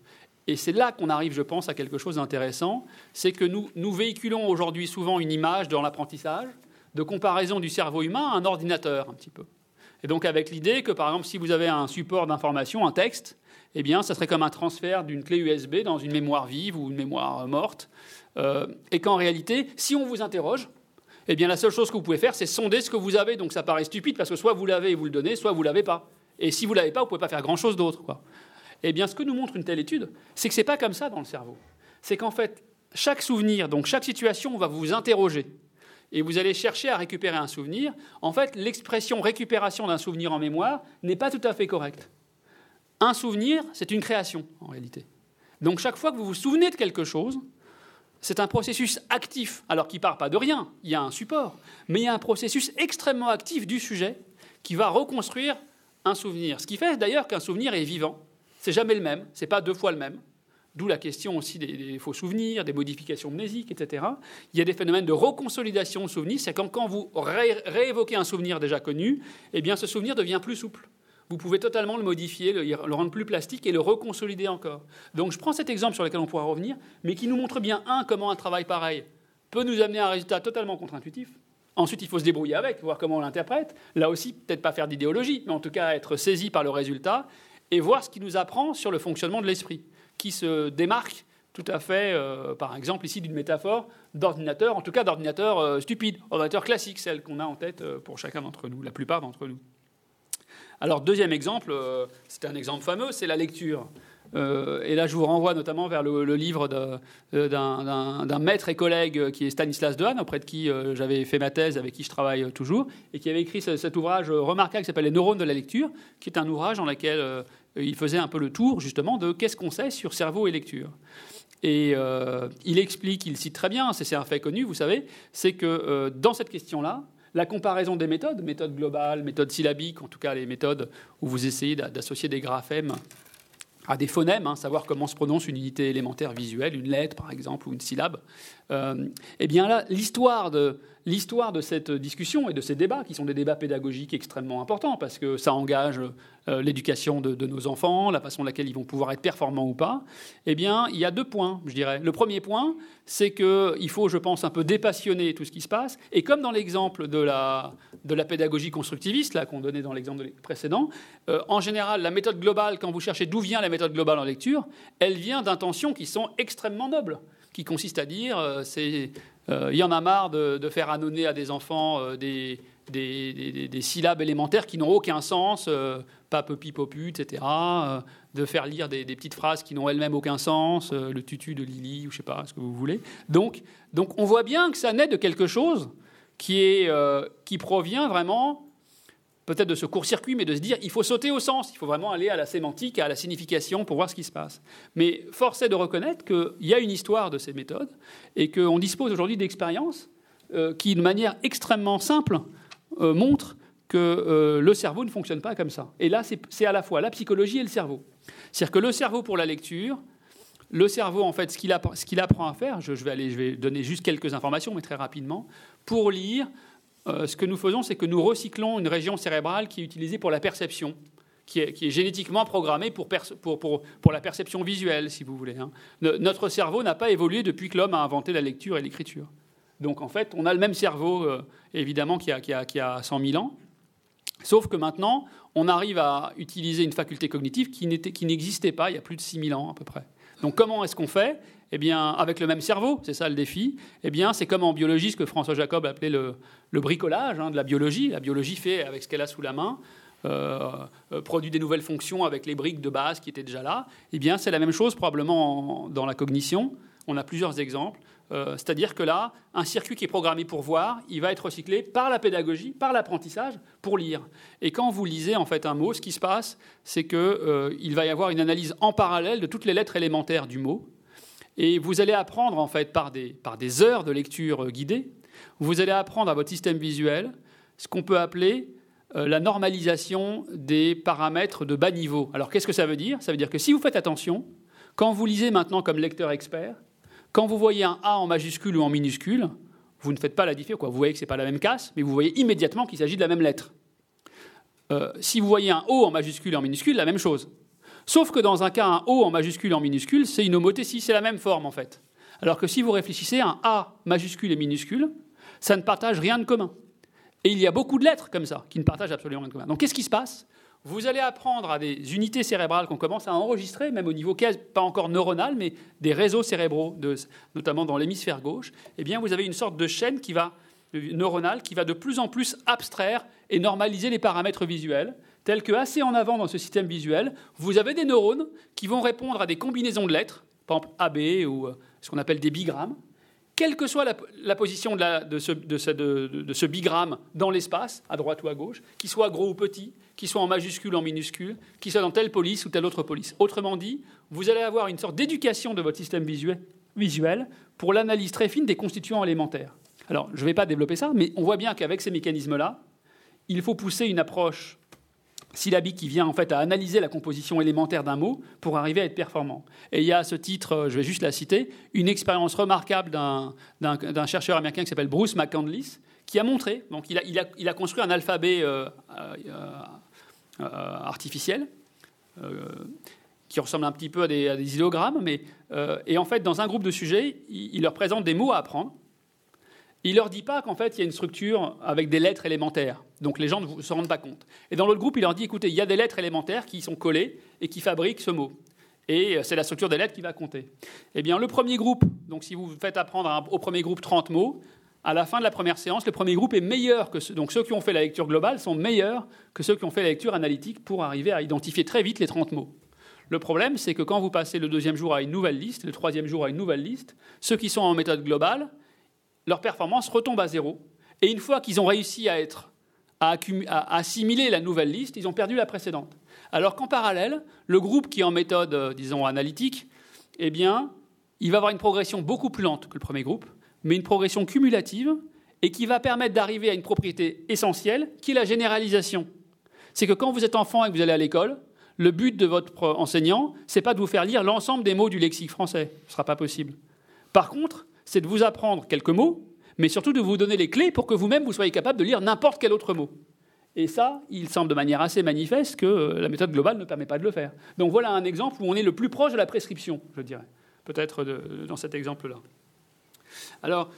Et c'est là qu'on arrive, je pense, à quelque chose d'intéressant, c'est que nous, nous véhiculons aujourd'hui souvent une image dans l'apprentissage de comparaison du cerveau humain à un ordinateur, un petit peu. Et donc avec l'idée que, par exemple, si vous avez un support d'information, un texte, eh bien, ça serait comme un transfert d'une clé USB dans une mémoire vive ou une mémoire morte. Euh, et qu'en réalité, si on vous interroge, eh bien, la seule chose que vous pouvez faire, c'est sonder ce que vous avez. Donc ça paraît stupide parce que soit vous l'avez et vous le donnez, soit vous l'avez pas. Et si vous l'avez pas, vous pouvez pas faire grand-chose d'autre. Eh bien, ce que nous montre une telle étude, c'est que ce n'est pas comme ça dans le cerveau. C'est qu'en fait, chaque souvenir, donc chaque situation, on va vous interroger. Et vous allez chercher à récupérer un souvenir. En fait, l'expression récupération d'un souvenir en mémoire n'est pas tout à fait correcte. Un souvenir, c'est une création, en réalité. Donc chaque fois que vous vous souvenez de quelque chose, c'est un processus actif, alors qui part pas de rien, il y a un support, mais il y a un processus extrêmement actif du sujet qui va reconstruire un souvenir. Ce qui fait d'ailleurs qu'un souvenir est vivant. C'est jamais le même, c'est pas deux fois le même. D'où la question aussi des, faux souvenirs, des modifications mnésiques, etc. Il y a des phénomènes de reconsolidation de souvenirs, c'est quand, quand vous réévoquez un souvenir déjà connu, eh bien ce souvenir devient plus souple vous pouvez totalement le modifier, le, rendre plus plastique et le reconsolider encore. Donc je prends cet exemple sur lequel on pourra revenir, mais qui nous montre bien, un, comment un travail pareil peut nous amener à un résultat totalement contre-intuitif. Ensuite, il faut se débrouiller avec, voir comment on l'interprète. Là aussi, peut-être pas faire d'idéologie, mais en tout cas être saisi par le résultat et voir ce qui nous apprend sur le fonctionnement de l'esprit, qui se démarque tout à fait, euh, par exemple, ici d'une métaphore d'ordinateur, en tout cas d'ordinateur euh, stupide, ordinateur classique, celle qu'on a en tête euh, pour chacun d'entre nous, la plupart d'entre nous. Alors, deuxième exemple, euh, c'est un exemple fameux, c'est la lecture. Euh, et là, je vous renvoie notamment vers le, livre euh, d'un maître et collègue qui est Stanislas Dehaene, auprès de qui j'avais fait ma thèse, avec qui je travaille toujours, et qui avait écrit cet ouvrage remarquable qui s'appelle Les neurones de la lecture, qui est un ouvrage dans lequel il faisait un peu le tour, justement, de qu'est-ce qu'on sait sur cerveau et lecture. Et il explique, il cite très bien, c'est un fait connu, vous savez, c'est que dans cette question-là, la comparaison des méthodes, méthode globale, méthode syllabique, en tout cas les méthodes où vous essayez d'associer des graphèmes à des phonèmes, hein, savoir comment se prononce une unité élémentaire visuelle, une lettre par exemple, ou une syllabe, eh bien là, l'histoire de, de cette discussion et de ces débats, qui sont des débats pédagogiques extrêmement importants, parce que ça engage euh, l'éducation de, nos enfants, la façon laquelle ils vont pouvoir être performants ou pas, eh bien, il y a deux points, je dirais. Le premier point, c'est qu'il faut, je pense, un peu dépassionner tout ce qui se passe. Et comme dans l'exemple de la, de la pédagogie constructiviste, là, qu'on donnait dans l'exemple précédent, euh, en général, la méthode globale, quand vous cherchez d'où vient la méthode globale en lecture, elle vient d'intentions qui sont extrêmement nobles, qui consistent à dire, euh, c'est euh, il y en a marre de, faire annonner à des enfants euh, des, syllabes élémentaires qui n'ont aucun sens, euh, pape, pipopu, etc. de faire lire des, petites phrases qui n'ont elles-mêmes aucun sens, le tutu de Lily, ou je sais pas, ce que vous voulez. Donc, donc on voit bien que ça naît de quelque chose qui, est, qui provient vraiment peut-être de ce court-circuit, mais de se dire il faut sauter au sens, il faut vraiment aller à la sémantique, à la signification pour voir ce qui se passe. Mais force est de reconnaître qu'il y a une histoire de ces méthodes et qu'on dispose aujourd'hui d'expériences euh, qui, de manière extrêmement simple, euh, montrent que euh, le cerveau ne fonctionne pas comme ça. Et là, c'est à la fois la psychologie et le cerveau. C'est-à-dire que le cerveau pour la lecture, le cerveau, en fait, ce qu'il apprend, à faire, je, vais aller, je vais donner juste quelques informations, mais très rapidement, pour lire, euh, ce que nous faisons, c'est que nous recyclons une région cérébrale qui est utilisée pour la perception, qui est, génétiquement programmée pour, la perception visuelle, si vous voulez. Hein. notre cerveau n'a pas évolué depuis que l'homme a inventé la lecture et l'écriture. Donc en fait, on a le même cerveau, euh, évidemment, qui a, qui, a, 100 000 ans, sauf que maintenant, on arrive à utiliser une faculté cognitive qui n'existait pas il y a plus de 6 000 ans à peu près. Donc comment est-ce qu'on fait? Eh bien, avec le même cerveau, c'est ça le défi, eh bien, c'est comme en biologie ce que François Jacob appelait le, bricolage hein, de la biologie. La biologie fait avec ce qu'elle a sous la main, euh, euh, produit des nouvelles fonctions avec les briques de base qui étaient déjà là. Eh bien, c'est la même chose probablement dans la cognition. On a plusieurs exemples. Euh, c'est-à-dire que là, un circuit qui est programmé pour voir, il va être recyclé par la pédagogie, par l'apprentissage, pour lire. Et quand vous lisez en fait un mot, ce qui se passe, c'est qu'il va y avoir une analyse en parallèle de toutes les lettres élémentaires du mot. Et vous allez apprendre, en fait, par des, heures de lecture euh, guidée, vous allez apprendre à votre système visuel ce qu'on peut appeler euh, la normalisation des paramètres de bas niveau. Alors, qu'est-ce que ça veut dire? Ça veut dire que si vous faites attention, quand vous lisez maintenant comme lecteur expert, quand vous voyez un A en majuscule ou en minuscule, vous ne faites pas la différence. Vous voyez que ce n'est pas la même casse, mais vous voyez immédiatement qu'il s'agit de la même lettre. Euh, si vous voyez un O en majuscule et en minuscule, la même chose. Sauf que dans un cas, un O en majuscule en minuscule, c'est une homothétie, c'est la même forme en fait. Alors que si vous réfléchissez, un A majuscule et minuscule, ça ne partage rien de commun. Et il y a beaucoup de lettres comme ça qui ne partagent absolument rien de commun. Donc qu'est-ce qui se passe? Vous allez apprendre à des unités cérébrales qu'on commence à enregistrer, même au niveau pas encore neuronal, mais des réseaux cérébraux, notamment dans l'hémisphère gauche. Eh bien, vous avez une sorte de chaîne qui va, neuronale qui va de plus en plus abstraire et normaliser les paramètres visuels tel que assez en avant dans ce système visuel, vous avez des neurones qui vont répondre à des combinaisons de lettres, par exemple AB ou euh, ce qu'on appelle des bigrammes, quelle que soit la, position de, ce, bigramme dans l'espace, à droite ou à gauche, qu'il soit gros ou petit, qu'il soit en majuscule ou en minuscule, qu'il soit dans telle police ou telle autre police. Autrement dit, vous allez avoir une sorte d'éducation de votre système visuel, visuel pour l'analyse très fine des constituants élémentaires. Alors, je ne vais pas développer ça, mais on voit bien qu'avec ces mécanismes-là, il faut pousser une approche syllabique qui vient en fait à analyser la composition élémentaire d'un mot pour arriver à être performant. Et il y a à ce titre, euh, je vais juste la citer, une expérience remarquable d'un chercheur américain qui s'appelle Bruce McCandless, qui a montré, donc il a, construit un alphabet euh, euh, artificiel, qui ressemble un petit peu à des, à idéogrammes, mais, et en fait, dans un groupe de sujets, il, il leur présente des mots à apprendre, il leur dit pas qu'en fait, il y a une structure avec des lettres élémentaires. Donc les gens ne se rendent pas compte. Et dans l'autre groupe, il leur dit, écoutez, il y a des lettres élémentaires qui sont collées et qui fabriquent ce mot. Et euh, c'est la structure des lettres qui va compter. Eh bien, le premier groupe, donc si vous faites apprendre au premier groupe 30 mots, à la fin de la première séance, le premier groupe est meilleur que ceux, donc ceux qui ont fait la lecture globale sont meilleurs que ceux qui ont fait la lecture analytique pour arriver à identifier très vite les 30 mots. Le problème, c'est que quand vous passez le deuxième jour à une nouvelle liste, le troisième jour à une nouvelle liste, ceux qui sont en méthode globale, leur performance retombe à zéro. Et une fois qu'ils ont réussi à, être, à, assimiler la nouvelle liste, ils ont perdu la précédente. Alors qu'en parallèle, le groupe qui est en méthode, euh, disons, analytique, eh bien, il va avoir une progression beaucoup plus lente que le premier groupe, mais une progression cumulative et qui va permettre d'arriver à une propriété essentielle, qui est la généralisation. C'est que quand vous êtes enfant et que vous allez à l'école, le but de votre enseignant, c'est pas de vous faire lire l'ensemble des mots du lexique français. Ce ne sera pas possible. Par contre, c'est de vous apprendre quelques mots, mais surtout de vous donner les clés pour que vous-même vous soyez capable de lire n'importe quel autre mot. Et ça, il semble de manière assez manifeste que euh, la méthode globale ne permet pas de le faire. Donc voilà un exemple où on est le plus proche de la prescription, je dirais, peut-être dans cet exemple-là. Alors,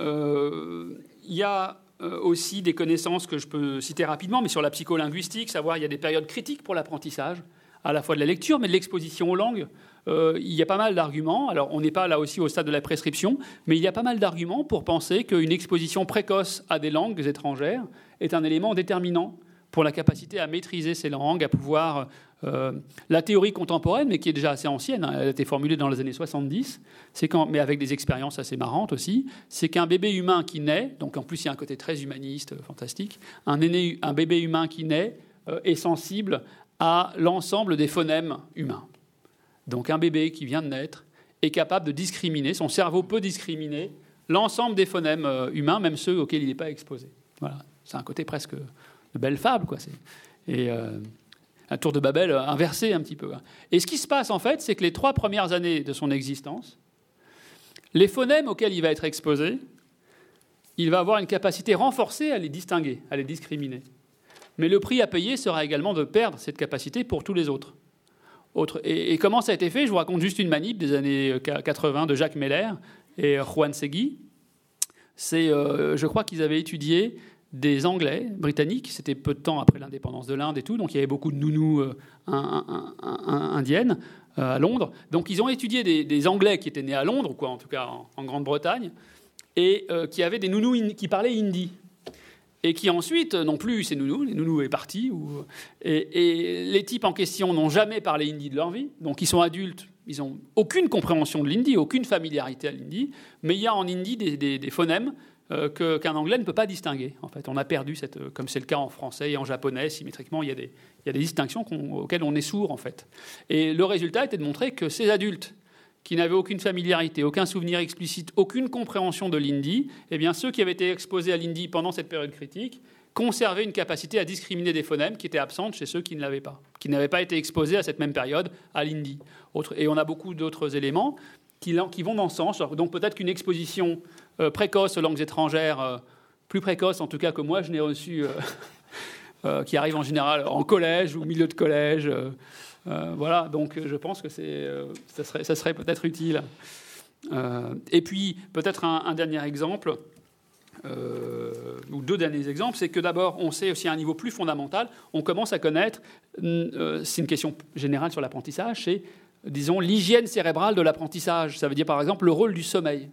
euh, il y a euh, aussi des connaissances que je peux citer rapidement, mais sur la psycholinguistique, savoir il y a des périodes critiques pour l'apprentissage, à la fois de la lecture, mais de l'exposition aux langues. Euh, il y a pas mal d'arguments. Alors, on n'est pas là aussi au stade de la prescription, mais il y a pas mal d'arguments pour penser qu'une exposition précoce à des langues étrangères est un élément déterminant pour la capacité à maîtriser ces langues, à pouvoir... Euh, la théorie contemporaine, mais qui est déjà assez ancienne, hein, elle a été formulée dans les années 70, c'est quand, mais avec des expériences assez marrantes aussi, c'est qu'un bébé humain qui naît, donc en plus il y a un côté très humaniste, euh, fantastique, un, bébé humain qui naît est sensible à l'ensemble des phonèmes humains. Donc un bébé qui vient de naître est capable de discriminer, son cerveau peut discriminer l'ensemble des phonèmes humains, même ceux auxquels il n'est pas exposé. Voilà, c'est un côté presque de belle fable, quoi. Et euh, un tour de Babel inversé un petit peu. Hein. Et ce qui se passe en fait, c'est que les trois premières années de son existence, les phonèmes auxquels il va être exposé, il va avoir une capacité renforcée à les distinguer, à les discriminer. Mais le prix à payer sera également de perdre cette capacité pour tous les autres. Et, comment ça a été fait? Je vous raconte juste une manip des années 80 de Jacques Meller et Juan Segui. C'est, euh, je crois qu'ils avaient étudié des Anglais britanniques. C'était peu de temps après l'indépendance de l'Inde et tout, donc il y avait beaucoup de nounous euh, indiennes euh, à Londres. Donc ils ont étudié des, Anglais qui étaient nés à Londres, quoi, en tout cas en, Grande-Bretagne, et euh, qui avaient des nounous qui parlaient hindi. Et qui ensuite n'ont plus eu ces nounous, les nounous est parti. et, les types en question n'ont jamais parlé hindi de leur vie, donc ils sont adultes, ils n'ont aucune compréhension de l'hindi, aucune familiarité à l'hindi, mais il y a en hindi des phonèmes euh, qu'un anglais ne peut pas distinguer. En fait, on a perdu cette, euh, comme c'est le cas en français et en japonais, symétriquement, il y a des, il y a des distinctions auxquelles on est sourd en fait. Et le résultat était de montrer que ces adultes qui n'avaient aucune familiarité, aucun souvenir explicite, aucune compréhension de l'hindi, eh bien ceux qui avaient été exposés à l'hindi pendant cette période critique conservaient une capacité à discriminer des phonèmes qui étaient absentes chez ceux qui ne l'avaient pas, qui n'avaient pas été exposés à cette même période à l'hindi. Et on a beaucoup d'autres éléments qui, vont dans ce sens. Donc peut-être qu'une exposition euh, précoce aux langues étrangères, euh, plus précoce en tout cas que moi je n'ai reçu, euh, qui arrive en général en collège ou milieu de collège. Voilà, donc je pense que c'est, ça serait, ça serait peut-être utile. et puis peut-être un, dernier exemple. ou deux derniers exemples, c'est que d'abord, on sait aussi à un niveau plus fondamental, on commence à connaître, c'est une question générale sur l'apprentissage, c'est, disons, l'hygiène cérébrale de l'apprentissage. Ça veut dire par exemple le rôle du sommeil.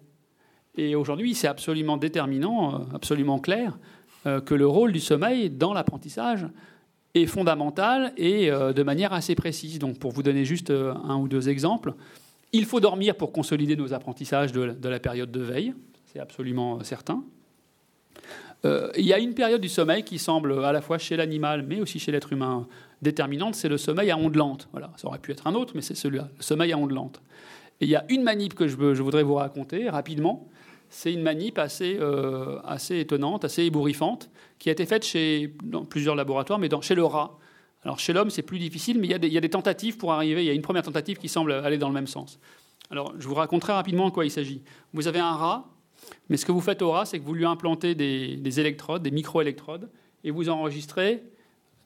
Et aujourd'hui, c'est absolument déterminant, euh, absolument clair, euh, que le rôle du sommeil dans l'apprentissage est fondamental et euh, de manière assez précise. Donc, pour vous donner juste un ou deux exemples, il faut dormir pour consolider nos apprentissages de la période de veille, c'est absolument certain. il y a une période du sommeil qui semble à la fois chez l'animal mais aussi chez l'être humain déterminante, c'est le sommeil à ondes lentes. Voilà, ça aurait pu être un autre, mais c'est celui-là, le sommeil à ondes lentes. Et il y a une manip que je, voudrais vous raconter rapidement, c'est une manip assez, euh, assez étonnante, assez ébouriffante, qui a été faite chez, dans plusieurs laboratoires, mais chez le rat. Alors chez l'homme, c'est plus difficile, mais il y, a des, tentatives pour arriver. Il y a une première tentative qui semble aller dans le même sens. Alors je vous raconte très rapidement de quoi il s'agit. Vous avez un rat, mais ce que vous faites au rat, c'est que vous lui implantez des, des électrodes, des micro-électrodes, et vous enregistrez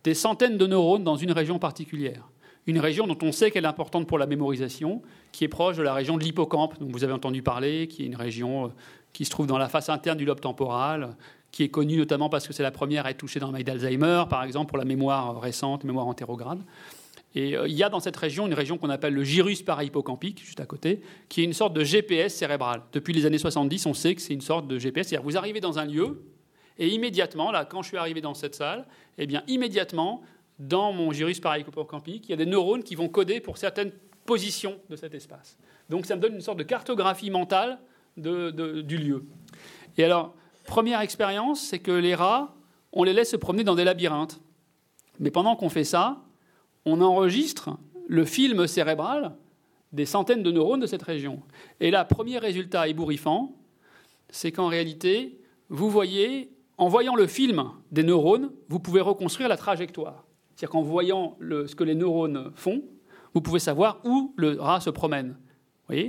des centaines de neurones dans une région particulière une région dont on sait qu'elle est importante pour la mémorisation, qui est proche de la région de l'hippocampe, dont vous avez entendu parler, qui est une région euh, qui se trouve dans la face interne du lobe temporal, qui est connue notamment parce que c'est la première à être touchée dans le mal d'Alzheimer, par exemple, pour la mémoire récente, mémoire antérograde. Et euh, il y a dans cette région une région qu'on appelle le gyrus parahippocampique, juste à côté, qui est une sorte de GPS cérébral. Depuis les années 70, on sait que c'est une sorte de GPS. C'est-à-dire vous arrivez dans un lieu, et immédiatement, là, quand je suis arrivé dans cette salle, eh bien, immédiatement, dans mon gyrus parahippocampique, il y a des neurones qui vont coder pour certaines positions de cet espace. Donc ça me donne une sorte de cartographie mentale du lieu. Et alors, première expérience, c'est que les rats, on les laisse se promener dans des labyrinthes. Mais pendant qu'on fait ça, on enregistre le film cérébral des centaines de neurones de cette région. Et là, premier résultat ébouriffant, c'est qu'en réalité, vous voyez, en voyant le film des neurones, vous pouvez reconstruire la trajectoire. C'est-à-dire qu'en voyant ce que les neurones font, vous pouvez savoir où le rat se promène.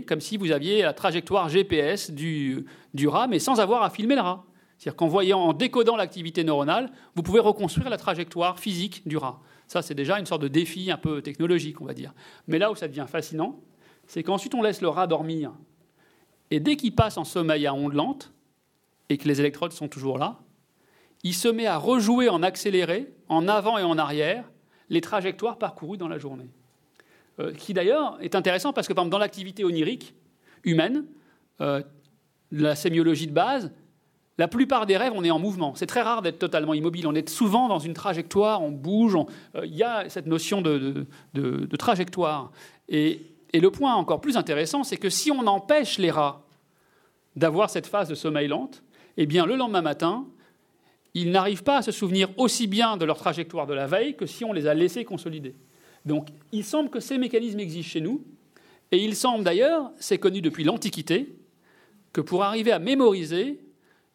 Comme si vous aviez la trajectoire GPS du, du rat, mais sans avoir à filmer le rat. C'est-à-dire qu'en voyant, en décodant l'activité neuronale, vous pouvez reconstruire la trajectoire physique du rat. Ça, c'est déjà une sorte de défi un peu technologique, on va dire. Mais là où ça devient fascinant, c'est qu'ensuite on laisse le rat dormir. Et dès qu'il passe en sommeil à ondes lentes, et que les électrodes sont toujours là, il se met à rejouer en accéléré, en avant et en arrière, les trajectoires parcourues dans la journée. Euh, qui d'ailleurs est intéressant parce que par exemple, dans l'activité onirique humaine, euh, la sémiologie de base, la plupart des rêves, on est en mouvement. C'est très rare d'être totalement immobile. On est souvent dans une trajectoire, on bouge. Euh, il y a cette notion de, trajectoire. Et, le point encore plus intéressant, c'est que si on empêche les rats d'avoir cette phase de sommeil lente, eh bien, le lendemain matin, ils n'arrivent pas à se souvenir aussi bien de leur trajectoire de la veille que si on les a laissés consolider. Donc, il semble que ces mécanismes existent chez nous, et il semble d'ailleurs, c'est connu depuis l'Antiquité, que pour arriver à mémoriser,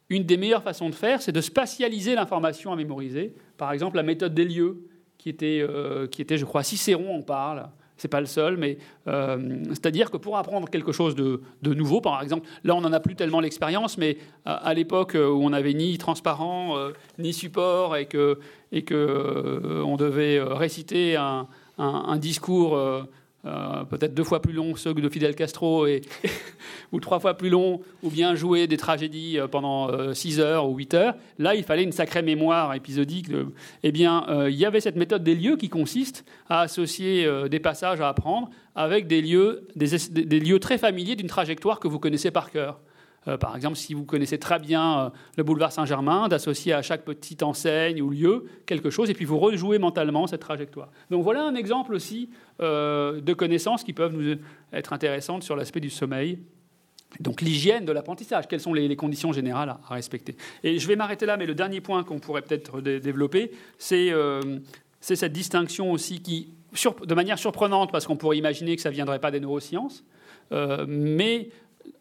une des meilleures façons de faire, c'est de spatialiser l'information à mémoriser. Par exemple, la méthode des lieux, qui était, euh, je crois, Cicéron en parle. C'est pas le seul, mais euh, c'est-à-dire que pour apprendre quelque chose de, nouveau, par exemple, là on n'en a plus tellement l'expérience, mais à, l'époque où on n'avait ni transparent euh, ni support et que et que on devait réciter un, un discours euh, peut-être deux fois plus long ceux de Fidel Castro, et, ou trois fois plus long, ou bien jouer des tragédies euh, pendant euh, six heures ou huit heures. Là, il fallait une sacrée mémoire épisodique. eh bien, il y avait cette méthode des lieux qui consiste à associer des passages à apprendre avec des lieux, des lieux très familiers d'une trajectoire que vous connaissez par cœur. Euh, par exemple, si vous connaissez très bien euh, le boulevard Saint-Germain, d'associer à chaque petite enseigne ou lieu quelque chose, et puis vous rejouez mentalement cette trajectoire. Donc voilà un exemple aussi euh, de connaissances qui peuvent nous être intéressantes sur l'aspect du sommeil. Donc l'hygiène de l'apprentissage, quelles sont les, conditions générales à, respecter. Et je vais m'arrêter là, mais le dernier point qu'on pourrait peut-être développer, c'est cette distinction aussi qui, de manière surprenante, parce qu'on pourrait imaginer que ça ne viendrait pas des neurosciences, mais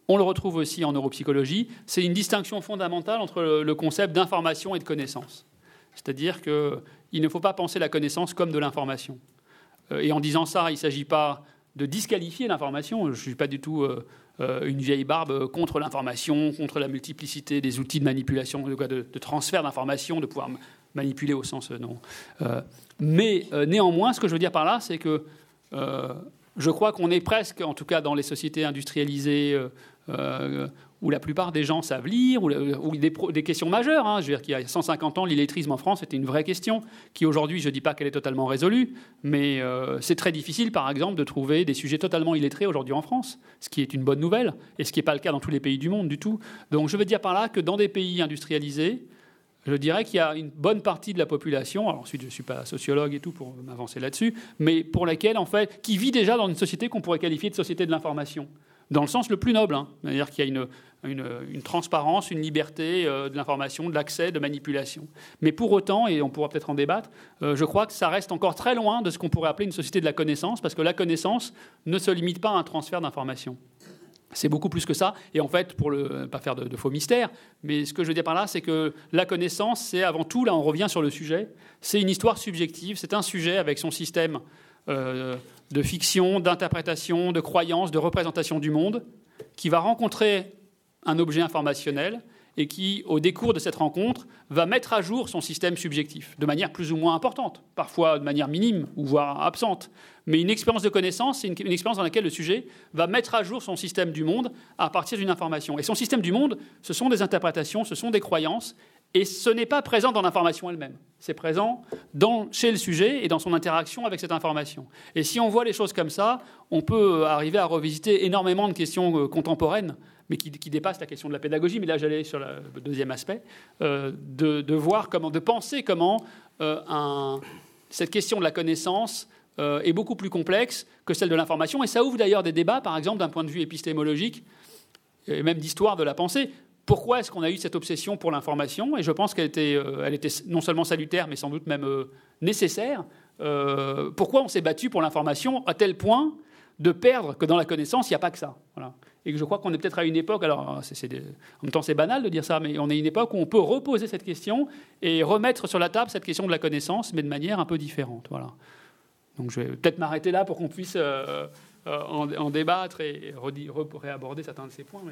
on le retrouve aussi en neuropsychologie, c'est une distinction fondamentale entre le concept d'information et de connaissance. C'est-à-dire qu'il ne faut pas penser la connaissance comme de l'information. Euh, et en disant ça, il ne s'agit pas de disqualifier l'information. Je ne suis pas du tout euh, euh, une vieille barbe contre l'information, contre la multiplicité des outils de manipulation, de, transfert d'information, de pouvoir manipuler au sens non. mais néanmoins, ce que je veux dire par là, c'est que je crois qu'on est presque, en tout cas dans les sociétés industrialisées, euh, où la plupart des gens savent lire, ou, des, questions majeures. Hein. Je veux dire qu'il y a 150 ans, l'illettrisme en France était une vraie question, qui aujourd'hui, je ne dis pas qu'elle est totalement résolue, mais euh, c'est très difficile, par exemple, de trouver des sujets totalement illettrés aujourd'hui en France, ce qui est une bonne nouvelle, et ce qui n'est pas le cas dans tous les pays du monde du tout. Donc je veux dire par là que dans des pays industrialisés, je dirais qu'il y a une bonne partie de la population, alors ensuite je ne suis pas sociologue et tout pour m'avancer là-dessus, mais pour laquelle, en fait, qui vit déjà dans une société qu'on pourrait qualifier de société de l'information dans le sens le plus noble, hein. c'est-à-dire qu'il y a une, transparence, une liberté euh, de l'information, de l'accès, de manipulation. Mais pour autant, et on pourra peut-être en débattre, euh, je crois que ça reste encore très loin de ce qu'on pourrait appeler une société de la connaissance, parce que la connaissance ne se limite pas à un transfert d'informations. C'est beaucoup plus que ça. Et en fait, pour ne pas faire de, faux mystères, mais ce que je veux dire par là, c'est que la connaissance, c'est avant tout, là on revient sur le sujet, c'est une histoire subjective, c'est un sujet avec son système euh, de fiction, d'interprétation, de croyance, de représentation du monde, qui va rencontrer un objet informationnel et qui, au décours de cette rencontre, va mettre à jour son système subjectif, de manière plus ou moins importante, parfois de manière minime ou voire absente. Mais une expérience de connaissance, c'est une, une, expérience dans laquelle le sujet va mettre à jour son système du monde à partir d'une information. Et son système du monde, ce sont des interprétations, ce sont des croyances, et ce n'est pas présent dans l'information elle-même. C'est présent dans, chez le sujet et dans son interaction avec cette information. Et si on voit les choses comme ça, on peut arriver à revisiter énormément de questions euh, contemporaines, mais qui, dépassent la question de la pédagogie. Mais là, j'allais sur le deuxième aspect, euh, de, voir comment, de penser comment euh, cette question de la connaissance est beaucoup plus complexe que celle de l'information. Et ça ouvre d'ailleurs des débats, par exemple, d'un point de vue épistémologique et même d'histoire de la pensée pourquoi est-ce qu'on a eu cette obsession pour l'information? Et je pense qu'elle était, euh, elle était non seulement salutaire, mais sans doute même euh, nécessaire. Euh, pourquoi on s'est battu pour l'information à tel point de perdre que dans la connaissance, il n'y a pas que ça Et que je crois qu'on est peut-être à une époque, alors en même temps c'est banal de dire ça, mais on est à une époque où on peut reposer cette question et remettre sur la table cette question de la connaissance, mais de manière un peu différente. Voilà. Donc je vais peut-être m'arrêter là pour qu'on puisse en, débattre et réaborder certains de ces points.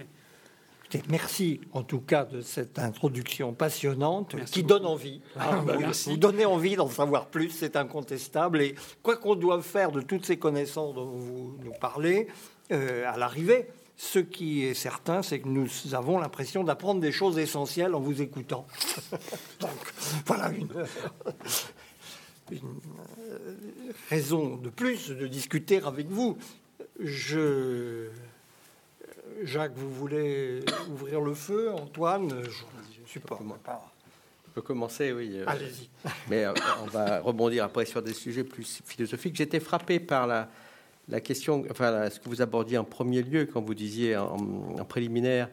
Merci en tout cas de cette introduction passionnante qui donne envie. Ah, bah, vous, donnez envie d'en savoir plus, c'est incontestable. Et quoi qu'on doive faire de toutes ces connaissances dont vous nous parlez, euh, à l'arrivée, ce qui est certain, c'est que nous avons l'impression d'apprendre des choses essentielles en vous écoutant. Donc, voilà une, une euh, raison de plus de discuter avec vous. Je Jacques, vous voulez ouvrir le feu Antoine? Je ne suis pas. Je peux commencer, oui. Euh, Allez-y. Mais euh, on va rebondir après sur des sujets plus philosophiques. J'étais frappé par la, la question, enfin, ce que vous abordiez en premier lieu quand vous disiez en, préliminaire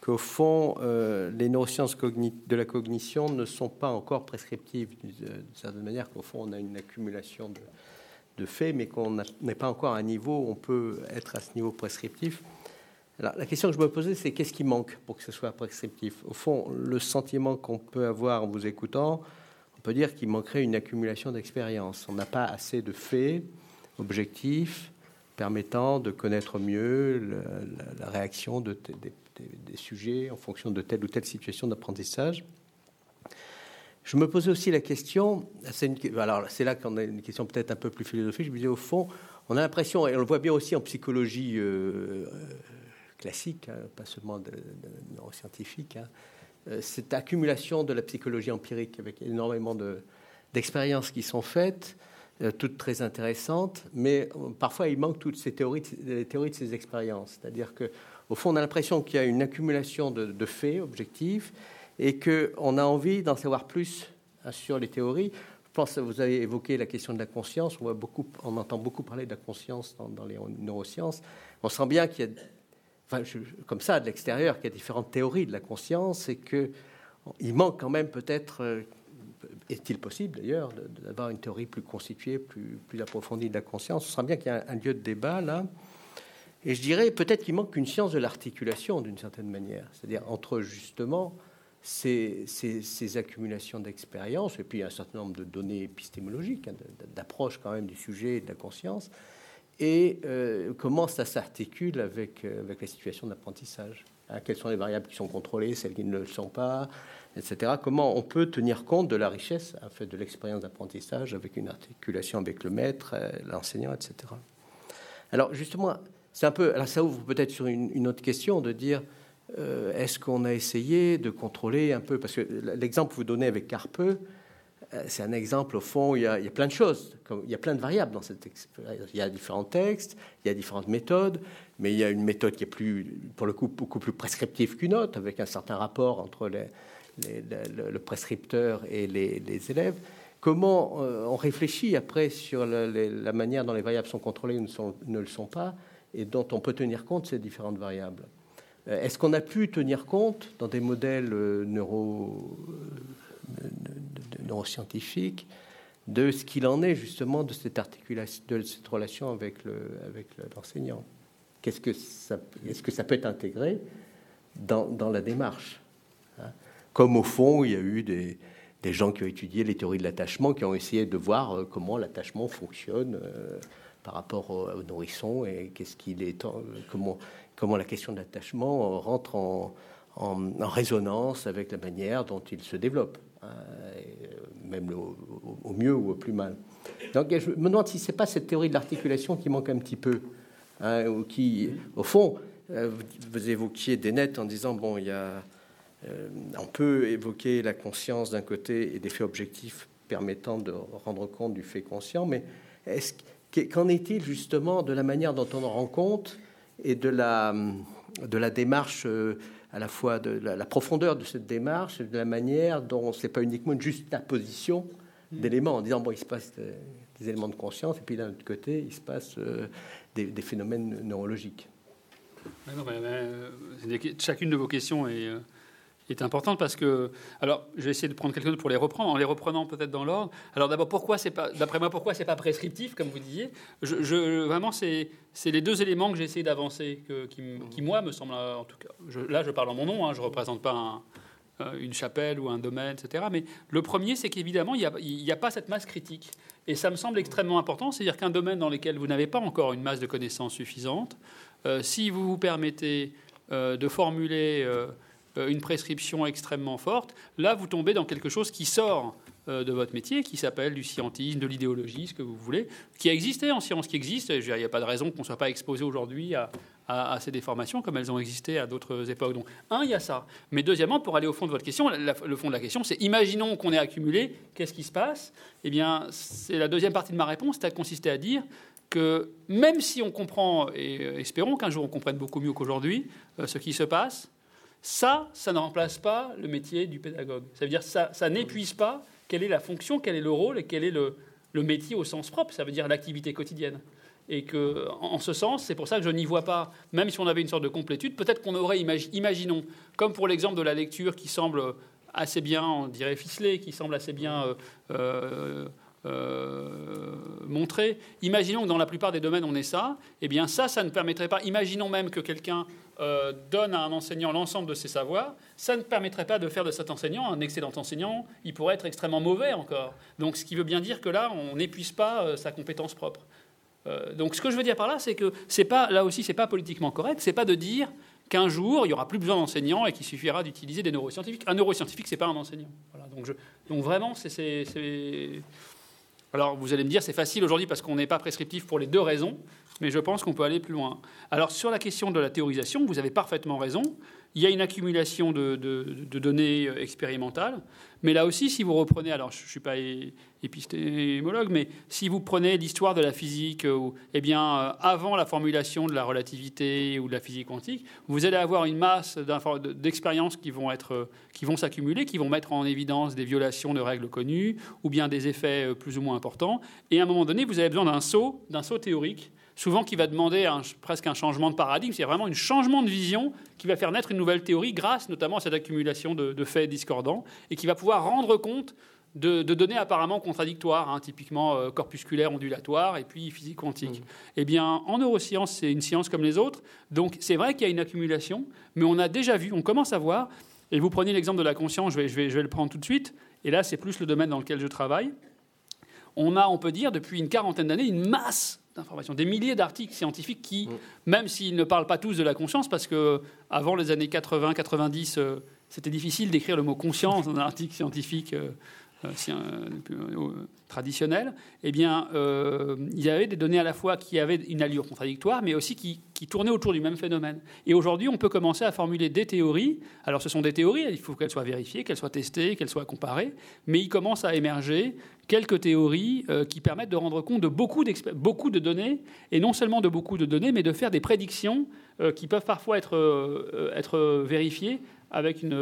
qu'au fond, euh, les neurosciences de la cognition ne sont pas encore prescriptives, d'une certaine manière, qu'au fond, on a une accumulation de, de faits, mais qu'on n'est pas encore à un niveau où on peut être à ce niveau prescriptif la question que je me posais, c'est qu'est-ce qui manque pour que ce soit prescriptif? Au fond, le sentiment qu'on peut avoir en vous écoutant, on peut dire qu'il manquerait une accumulation d'expérience. On n'a pas assez de faits objectifs permettant de connaître mieux la, réaction de, des sujets en fonction de telle ou telle situation d'apprentissage. Je me posais aussi la question, c'est alors c'est là qu'on a une question peut-être un peu plus philosophique, je me disais au fond, on a l'impression, et on le voit bien aussi en psychologie euh, classique, hein, pas seulement de, neuroscientifique, hein. euh, cette accumulation de la psychologie empirique avec énormément d'expériences qui sont faites, euh, toutes très intéressantes, mais euh, parfois il manque toutes ces théories, les théories de ces expériences. C'est-à-dire qu'au fond, on a l'impression qu'il y a une accumulation de, faits objectifs et qu'on a envie d'en savoir plus hein, sur les théories. Je pense que vous avez évoqué la question de la conscience. On, voit beaucoup, on entend beaucoup parler de la conscience dans, dans les neurosciences. On sent bien qu'il y a comme ça, de l'extérieur, qu'il y a différentes théories de la conscience et qu'il manque quand même peut-être, euh, est-il possible d'ailleurs, d'avoir une théorie plus constituée, plus, approfondie de la conscience? Ce sera bien qu'il y a un, lieu de débat là. Et je dirais peut-être qu'il manque une science de l'articulation d'une certaine manière, c'est-à-dire entre justement ces, accumulations d'expériences et puis un certain nombre de données épistémologiques, hein, d'approches quand même du sujet et de la conscience, et euh, comment ça s'articule avec, euh, avec la situation d'apprentissage. Hein, quelles sont les variables qui sont contrôlées, celles qui ne le sont pas, etc. Comment on peut tenir compte de la richesse en fait, de l'expérience d'apprentissage avec une articulation avec le maître, euh, l'enseignant, etc. Alors justement, c'est un peu, alors ça ouvre peut-être sur une, autre question de dire est-ce qu'on a essayé de contrôler un peu, parce que l'exemple que vous donnez avec Carpeux, c'est un exemple, au fond, il y, a, plein de choses, il y a plein de variables dans cette Il y a différents textes, il y a différentes méthodes, mais il y a une méthode qui est plus, pour le coup, beaucoup plus prescriptive qu'une autre, avec un certain rapport entre le, prescripteur et les, élèves. Comment euh, on réfléchit après sur la manière dont les variables sont contrôlées ou ne, le sont pas, et dont on peut tenir compte ces différentes variables? Euh, Est-ce qu'on a pu tenir compte dans des modèles neuro de, neuroscientifiques de ce qu'il en est justement de cette articulation, de cette relation avec le, avec l'enseignant. Qu'est-ce que ça, est-ce que ça peut être intégré dans, la démarche hein Comme au fond, il y a eu des, gens qui ont étudié les théories de l'attachement, qui ont essayé de voir euh, comment l'attachement fonctionne euh, par rapport au, nourrisson et qu'est-ce qu'il est, comment, la question de l'attachement rentre en, en, en, résonance avec la manière dont il se développe. Euh, même au, mieux ou au plus mal. Donc je me demande si c'est pas cette théorie de l'articulation qui manque un petit peu, hein, ou qui, au fond, euh, vous évoquiez des nets en disant bon, il y a, euh, on peut évoquer la conscience d'un côté et des faits objectifs permettant de rendre compte du fait conscient, mais est-ce qu'en est-il justement de la manière dont on en rend compte et de la, de la démarche à la fois de la, profondeur de cette démarche, de la manière dont c'est pas uniquement juste la position d'éléments en disant bon il se passe euh, des, éléments de conscience et puis d'un autre côté il se passe euh, des, phénomènes neurologiques. Euh, chacune de vos questions est est importante parce que, alors, je vais essayer de prendre quelques notes pour les reprendre, en les reprenant peut-être dans l'ordre. Alors, d'abord, pourquoi c'est pas, d'après moi, pourquoi c'est pas prescriptif, comme vous disiez? Je, Vraiment, c'est, c'est les deux éléments que j'ai essayé d'avancer, qui, qui, moi, me semblent, en tout cas, là, je parle en mon nom, hein, je représente pas une chapelle ou un domaine, etc. Mais le premier, c'est qu'évidemment, il n'y a, pas cette masse critique. Et ça me semble extrêmement important, c'est-à-dire qu'un domaine dans lequel vous n'avez pas encore une masse de connaissances suffisante, si vous vous permettez de formuler une prescription extrêmement forte, là, vous tombez dans quelque chose qui sort euh, de votre métier, qui s'appelle du scientisme, de l'idéologie, ce que vous voulez, qui a existé en science, qui existe. Il n'y a pas de raison qu'on ne soit pas exposé aujourd'hui à, ces déformations comme elles ont existé à d'autres époques. Donc, un, il y a ça. Mais deuxièmement, pour aller au fond de votre question, le fond de la question, c'est imaginons qu'on ait accumulé, qu'est-ce qui se passe? Eh bien, c'est la deuxième partie de ma réponse, c'est à consister à dire que même si on comprend, et euh, espérons qu'un jour on comprenne beaucoup mieux qu'aujourd'hui, euh, ce qui se passe, ça, ça ne remplace pas le métier du pédagogue. Ça veut dire ça, ça n'épuise pas quelle est la fonction, quel est le rôle et quel est le, métier au sens propre, ça veut dire l'activité quotidienne. Et que, en ce sens, c'est pour ça que je n'y vois pas, même si on avait une sorte de complétude, peut-être qu'on aurait, imaginons, comme pour l'exemple de la lecture qui semble assez bien, on dirait ficelé, qui semble assez bien euh, euh, euh, montré. Imaginons que dans la plupart des domaines on ait ça. Eh bien ça, ça ne permettrait pas. Imaginons même que quelqu'un euh, donne à un enseignant l'ensemble de ses savoirs, ça ne permettrait pas de faire de cet enseignant un excellent enseignant. Il pourrait être extrêmement mauvais encore. Donc, ce qui veut bien dire que là, on n'épuise pas euh, sa compétence propre. Donc, ce que je veux dire par là, c'est que c'est pas là aussi, c'est pas politiquement correct. C'est pas de dire qu'un jour, il y aura plus besoin d'enseignants et qu'il suffira d'utiliser des neuroscientifiques. Un neuroscientifique, c'est pas un enseignant. Donc vraiment, c'est alors vous allez me dire, c'est facile aujourd'hui parce qu'on n'est pas prescriptif pour les deux raisons, mais je pense qu'on peut aller plus loin. Alors sur la question de la théorisation, vous avez parfaitement raison. Il y a une accumulation de, données euh, expérimentales, mais là aussi, si vous reprenez, alors je ne suis pas épistémologue, mais si vous prenez l'histoire de la physique, euh, eh bien, euh, avant la formulation de la relativité ou de la physique quantique, vous allez avoir une masse d'expériences qui vont qui vont s'accumuler, qui vont mettre en évidence des violations de règles connues ou bien des effets plus ou moins importants. Et à un moment donné, vous avez besoin d'un saut, d'un saut théorique souvent qui va demander presque un changement de paradigme, c'est vraiment un changement de vision qui va faire naître une nouvelle théorie grâce notamment à cette accumulation de, faits discordants et qui va pouvoir rendre compte de, données apparemment contradictoires, hein, typiquement euh, corpusculaire ondulatoire et puis physique quantique. Mmh. Eh bien, en neurosciences, c'est une science comme les autres, donc c'est vrai qu'il y a une accumulation, mais on a déjà vu, on commence à voir, et vous prenez l'exemple de la conscience, je vais, je vais, je vais le prendre tout de suite, et là c'est plus le domaine dans lequel je travaille. On a, on peut dire, depuis une quarantaine d'années, une masse d'informations, des milliers d'articles scientifiques qui, mm. même s'ils ne parlent pas tous de la conscience, parce que avant les années 80-90, euh, c'était difficile d'écrire le mot conscience dans un article scientifique. Euh, euh, euh, traditionnel, eh bien, euh, il y avait des données à la fois qui avaient une allure contradictoire, mais aussi qui, tournaient autour du même phénomène. Et aujourd'hui, on peut commencer à formuler des théories. Alors, ce sont des théories, il faut qu'elles soient vérifiées, qu'elles soient testées, qu'elles soient comparées, mais il commence à émerger quelques théories qui permettent de rendre compte de beaucoup, de données, et non seulement de beaucoup de données, mais de faire des prédictions qui peuvent parfois être vérifiées avec une,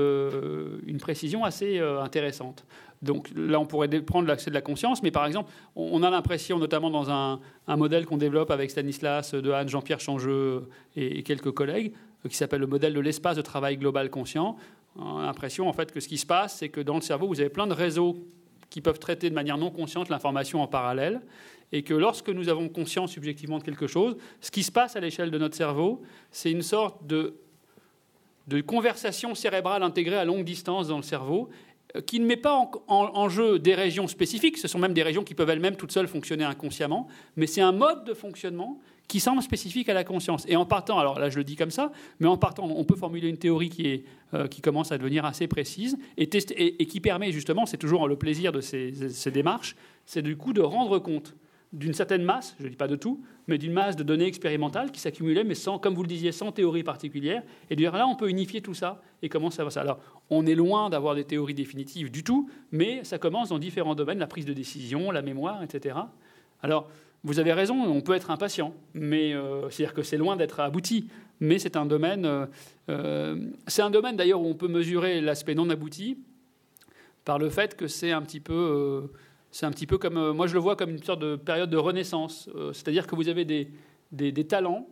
une précision assez intéressante. Donc là, on pourrait prendre l'accès de la conscience, mais par exemple, on a l'impression, notamment dans un, modèle qu'on développe avec Stanislas Dehaene, Jean-Pierre Changeux et, quelques collègues, qui s'appelle le modèle de l'espace de travail global conscient, on a l'impression en fait que ce qui se passe, c'est que dans le cerveau, vous avez plein de réseaux qui peuvent traiter de manière non consciente l'information en parallèle, et que lorsque nous avons conscience subjectivement de quelque chose, ce qui se passe à l'échelle de notre cerveau, c'est une sorte de de conversation cérébrale intégrée à longue distance dans le cerveau euh, qui ne met pas en, jeu des régions spécifiques, ce sont même des régions qui peuvent elles-mêmes toutes seules fonctionner inconsciemment, mais c'est un mode de fonctionnement qui semble spécifique à la conscience. Et en partant, alors là je le dis comme ça, mais en partant, on peut formuler une théorie qui, est, euh, qui commence à devenir assez précise et, qui permet justement, c'est toujours le plaisir de ces démarches, c'est du coup de rendre compte d'une certaine masse, je ne dis pas de tout, mais d'une masse de données expérimentales qui s'accumulaient, mais sans, comme vous le disiez, sans théorie particulière. Et dire là, on peut unifier tout ça et commencer à voir ça? Alors, on est loin d'avoir des théories définitives du tout, mais ça commence dans différents domaines, la prise de décision, la mémoire, etc. Alors, vous avez raison, on peut être impatient, mais euh, c'est-à-dire que c'est loin d'être abouti. Mais c'est un domaine, euh, euh, c'est un domaine d'ailleurs où on peut mesurer l'aspect non abouti par le fait que c'est un petit peu c'est un petit peu comme, euh, moi je le vois comme une sorte de période de renaissance. Euh, c'est-à-dire que vous avez des, des, talents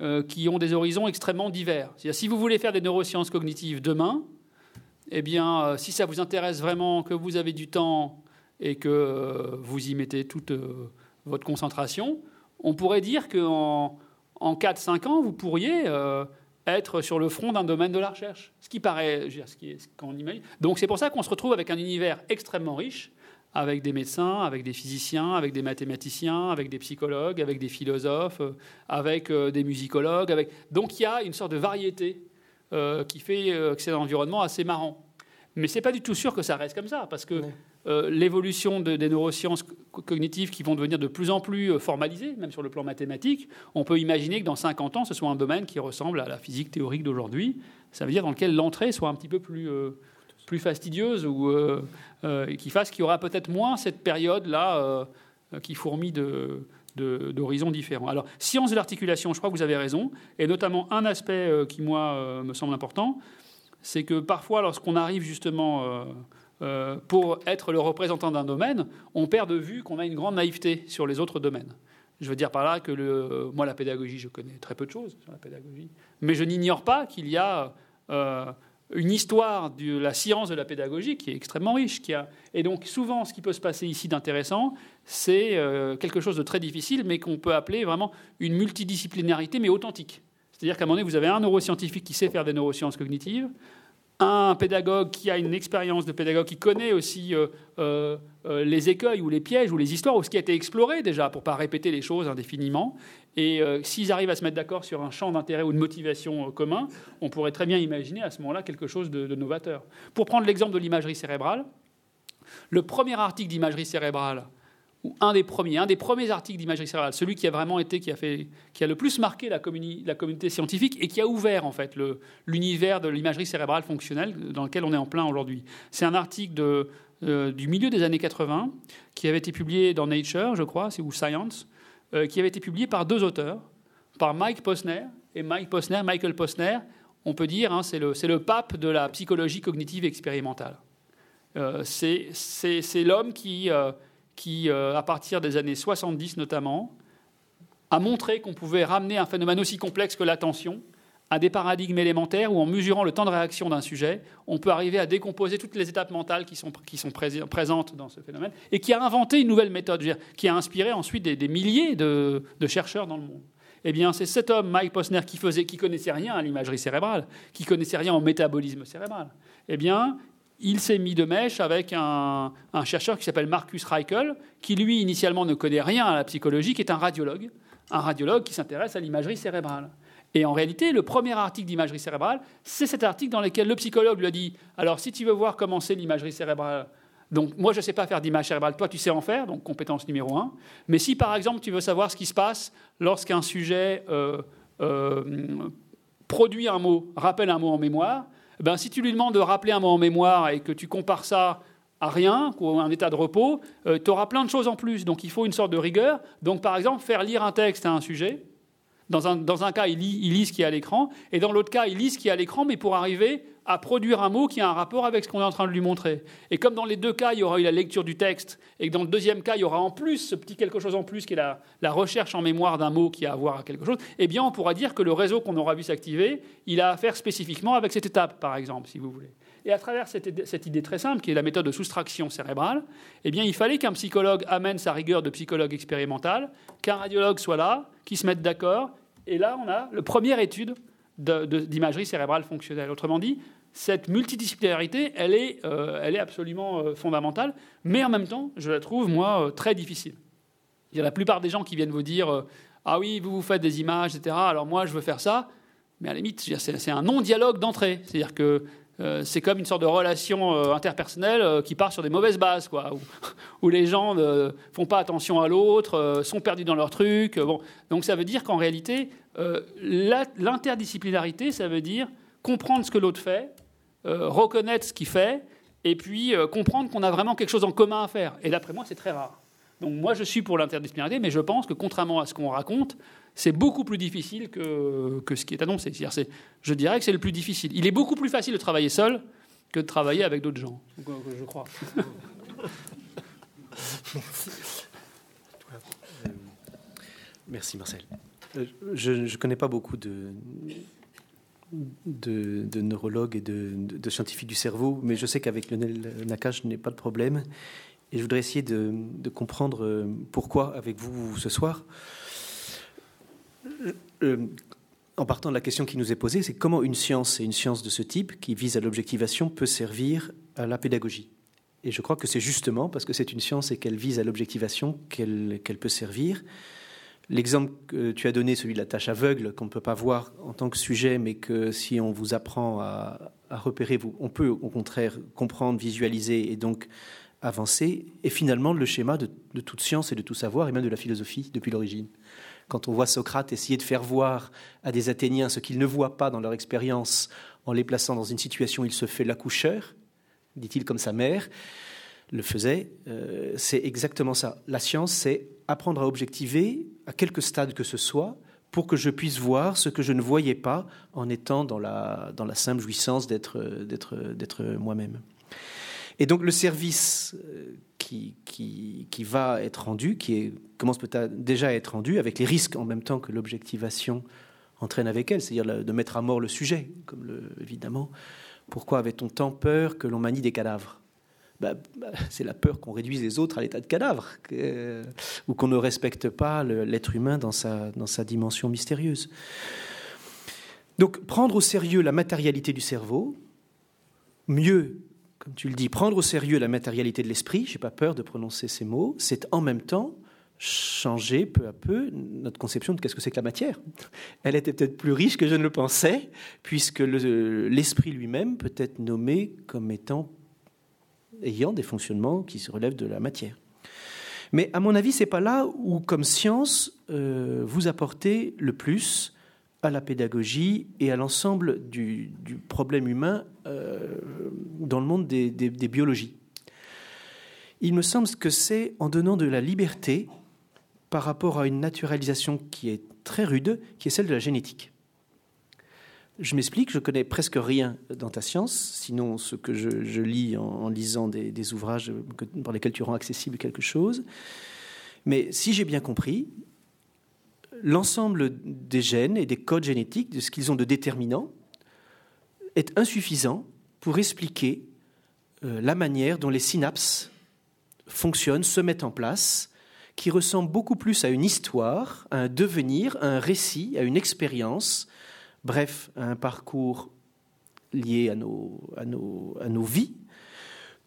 euh, qui ont des horizons extrêmement divers. Si vous voulez faire des neurosciences cognitives demain, eh bien, si ça vous intéresse vraiment, que vous avez du temps et que vous y mettez toute votre concentration, on pourrait dire qu'en en 4-5 ans, vous pourriez être sur le front d'un domaine de la recherche. Ce qui paraît, ce qu'on imagine. Donc c'est pour ça qu'on se retrouve avec un univers extrêmement riche, avec des médecins, avec des physiciens, avec des mathématiciens, avec des psychologues, avec des philosophes, euh, avec euh, des musicologues. Avec... Donc il y a une sorte de variété euh, qui fait que c'est un environnement assez marrant. Mais c'est pas du tout sûr que ça reste comme ça, parce que euh, l'évolution des neurosciences cognitives qui vont devenir de plus en plus formalisées, même sur le plan mathématique, on peut imaginer que dans 50 ans, ce soit un domaine qui ressemble à la physique théorique d'aujourd'hui. Ça veut dire dans lequel l'entrée soit un petit peu plus, euh, plus fastidieuse ou qui fasse qu'il y aura peut-être moins cette période-là qui fourmille de, d'horizons différents. Alors, science de l'articulation, je crois que vous avez raison, et notamment un aspect qui, moi, me semble important, c'est que parfois, lorsqu'on arrive justement euh, pour être le représentant d'un domaine, on perd de vue qu'on a une grande naïveté sur les autres domaines. Je veux dire par là que moi, la pédagogie, je connais très peu de choses sur la pédagogie, mais je n'ignore pas qu'il y a euh, une histoire de la science de la pédagogie qui est extrêmement riche. Qui a, et donc, souvent, ce qui peut se passer ici d'intéressant, c'est euh, quelque chose de très difficile, mais qu'on peut appeler vraiment une multidisciplinarité, mais authentique. C'est-à-dire qu'à un moment donné, vous avez un neuroscientifique qui sait faire des neurosciences cognitives, un pédagogue qui a une expérience de pédagogue, qui connaît aussi euh, euh, euh, les écueils ou les pièges ou les histoires, ou ce qui a été exploré déjà, pour ne pas répéter les choses indéfiniment. Et s'ils arrivent à se mettre d'accord sur un champ d'intérêt ou de motivation commun, on pourrait très bien imaginer à ce moment-là quelque chose de, de novateur. Pour prendre l'exemple de l'imagerie cérébrale, le premier article d'imagerie cérébrale un des premiers, un des premiers articles d'imagerie cérébrale, celui qui a vraiment été, qui a, fait, qui a le plus marqué la, communauté scientifique et qui a ouvert en fait l'univers de l'imagerie cérébrale fonctionnelle dans lequel on est en plein aujourd'hui. C'est un article de, euh, du milieu des années 80 qui avait été publié dans Nature, je crois, ou Science, euh, qui avait été publié par deux auteurs, par Mike Posner et Mike Posner, Michael Posner. On peut dire, hein, c'est le, le, pape de la psychologie cognitive expérimentale. Euh, c'est l'homme qui qui, euh, à partir des années 70 notamment, a montré qu'on pouvait ramener un phénomène aussi complexe que l'attention à des paradigmes élémentaires où, en mesurant le temps de réaction d'un sujet, on peut arriver à décomposer toutes les étapes mentales qui sont, qui sont présentes dans ce phénomène, et qui a inventé une nouvelle méthode, qui a inspiré ensuite des, milliers de, chercheurs dans le monde. Eh bien, c'est cet homme, Mike Posner, qui faisait, qui connaissait rien à l'imagerie cérébrale, qui connaissait rien au métabolisme cérébral. Eh bien, il s'est mis de mèche avec un, chercheur qui s'appelle Marcus Reichel, qui lui initialement ne connaît rien à la psychologie, qui est un radiologue, un radiologue qui s'intéresse à l'imagerie cérébrale. Et en réalité, le premier article d'imagerie cérébrale, c'est cet article dans lequel le psychologue lui dit Alors, si tu veux voir comment c'est l'imagerie cérébrale, donc moi je ne sais pas faire d'image cérébrale, toi tu sais en faire, donc compétence numéro un. Mais si par exemple tu veux savoir ce qui se passe lorsqu'un sujet euh, euh, produit un mot, rappelle un mot en mémoire, ben, si tu lui demandes de rappeler un mot en mémoire et que tu compares ça à rien, ou à un état de repos, euh, tu auras plein de choses en plus. Donc il faut une sorte de rigueur. Donc par exemple, faire lire un texte à un sujet. Dans un, dans un cas, il lit, il lit ce qui est à l'écran, et dans l'autre cas, il lit ce qui est à l'écran, mais pour arriver à produire un mot qui a un rapport avec ce qu'on est en train de lui montrer. Et comme dans les deux cas, il y aura eu la lecture du texte, et que dans le deuxième cas, il y aura en plus ce petit quelque chose en plus qui est la, recherche en mémoire d'un mot qui a à voir à quelque chose, eh bien, on pourra dire que le réseau qu'on aura vu s'activer, il a à faire spécifiquement avec cette étape, par exemple, si vous voulez. Et à travers cette, idée très simple, qui est la méthode de soustraction cérébrale, eh bien, il fallait qu'un psychologue amène sa rigueur de psychologue expérimental, qu'un radiologue soit là, qui se mette d'accord, et là, on a la première étude d'imagerie cérébrale fonctionnelle. Autrement dit, cette multidisciplinarité, elle est, euh, elle est absolument euh, fondamentale, mais en même temps, je la trouve, moi, euh, très difficile. Il y a la plupart des gens qui viennent vous dire Ah oui, vous vous faites des images, etc. Alors moi, je veux faire ça. Mais à la limite, c'est un non-dialogue d'entrée. C'est-à-dire que c'est comme une sorte de relation interpersonnelle qui part sur des mauvaises bases, quoi, où, les gens ne font pas attention à l'autre, sont perdus dans leur truc. Bon. Donc ça veut dire qu'en réalité, l'interdisciplinarité, ça veut dire comprendre ce que l'autre fait, euh, reconnaître ce qu'il fait, et puis euh, comprendre qu'on a vraiment quelque chose en commun à faire. Et d'après moi, c'est très rare. Donc moi, je suis pour l'interdisciplinarité, mais je pense que contrairement à ce qu'on raconte, c'est beaucoup plus difficile que, que ce qui est annoncé. C'est, je dirais que c'est le plus difficile. Il est beaucoup plus facile de travailler seul que de travailler avec d'autres gens, euh, je crois. Merci Marcel. Je ne connais pas beaucoup de, de, neurologues et de, scientifiques du cerveau, mais je sais qu'avec Lionel Nakache, je n'ai pas de problème. Et je voudrais essayer de, comprendre euh, pourquoi avec vous ce soir. Euh, euh, en partant de la question qui nous est posée, c'est comment une science et une science de ce type, qui vise à l'objectivation, peut servir à la pédagogie. Et je crois que c'est justement parce que c'est une science et qu'elle vise à l'objectivation qu'elle peut servir. L'exemple que tu as donné, celui de la tâche aveugle, qu'on ne peut pas voir en tant que sujet, mais que si on vous apprend à, repérer, on peut au contraire comprendre, visualiser et donc avancer, est finalement le schéma de, toute science et de tout savoir, et même de la philosophie depuis l'origine. Quand on voit Socrate essayer de faire voir à des Athéniens ce qu'ils ne voient pas dans leur expérience en les plaçant dans une situation où il se fait l'accoucheur, dit-il comme sa mère le faisait, euh, c'est exactement ça. La science, c'est apprendre à objectiver à quelque stade que ce soit pour que je puisse voir ce que je ne voyais pas en étant dans la, dans la simple jouissance d'être moi-même. Et donc le service euh, qui, qui, qui, va être rendu, qui commence peut-être déjà à être rendu, avec les risques en même temps que l'objectivation entraîne avec elle, c'est-à-dire de mettre à mort le sujet, comme évidemment. Pourquoi avait-on tant peur que l'on manie des cadavres? Bah, bah, C'est la peur qu'on réduise les autres à l'état de cadavre, ou qu'on ne respecte pas l'être humain dans sa, dans sa dimension mystérieuse. Donc prendre au sérieux la matérialité du cerveau, mieux comme tu le dis, prendre au sérieux la matérialité de l'esprit, je n'ai pas peur de prononcer ces mots, c'est en même temps changer peu à peu notre conception de qu'est-ce que c'est que la matière. Elle était peut-être plus riche que je ne le pensais, puisque l'esprit lui-même peut être nommé comme étant ayant des fonctionnements qui se relèvent de la matière. Mais à mon avis, c'est pas là où, comme science, euh, vous apportez le plus à la pédagogie et à l'ensemble du, problème humain euh, dans le monde des, biologies. Il me semble que c'est en donnant de la liberté par rapport à une naturalisation qui est très rude, qui est celle de la génétique. Je m'explique, je connais presque rien dans ta science, sinon ce que je, lis en, lisant des, des ouvrages par lesquels tu rends accessible quelque chose. Mais si j'ai bien compris, l'ensemble des gènes et des codes génétiques, de ce qu'ils ont de déterminant, est insuffisant pour expliquer euh, la manière dont les synapses fonctionnent, se mettent en place, qui ressemble beaucoup plus à une histoire, à un devenir, à un récit, à une expérience, bref, à un parcours lié à nos, vies,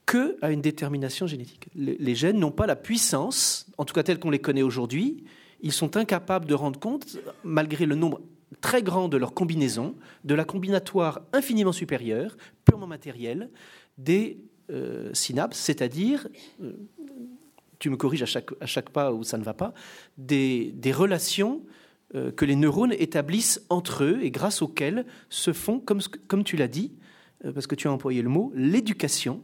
que à une détermination génétique. Les gènes n'ont pas la puissance, en tout cas telle qu'on les connaît aujourd'hui, ils sont incapables de rendre compte, malgré le nombre très grand de leurs combinaisons, de la combinatoire infiniment supérieure, purement matérielle, des euh, synapses, c'est-à-dire, euh, tu me corriges à chaque, à chaque pas où ça ne va pas, des, relations euh, que les neurones établissent entre eux et grâce auxquelles se font, comme, comme tu l'as dit, parce que tu as employé le mot, l'éducation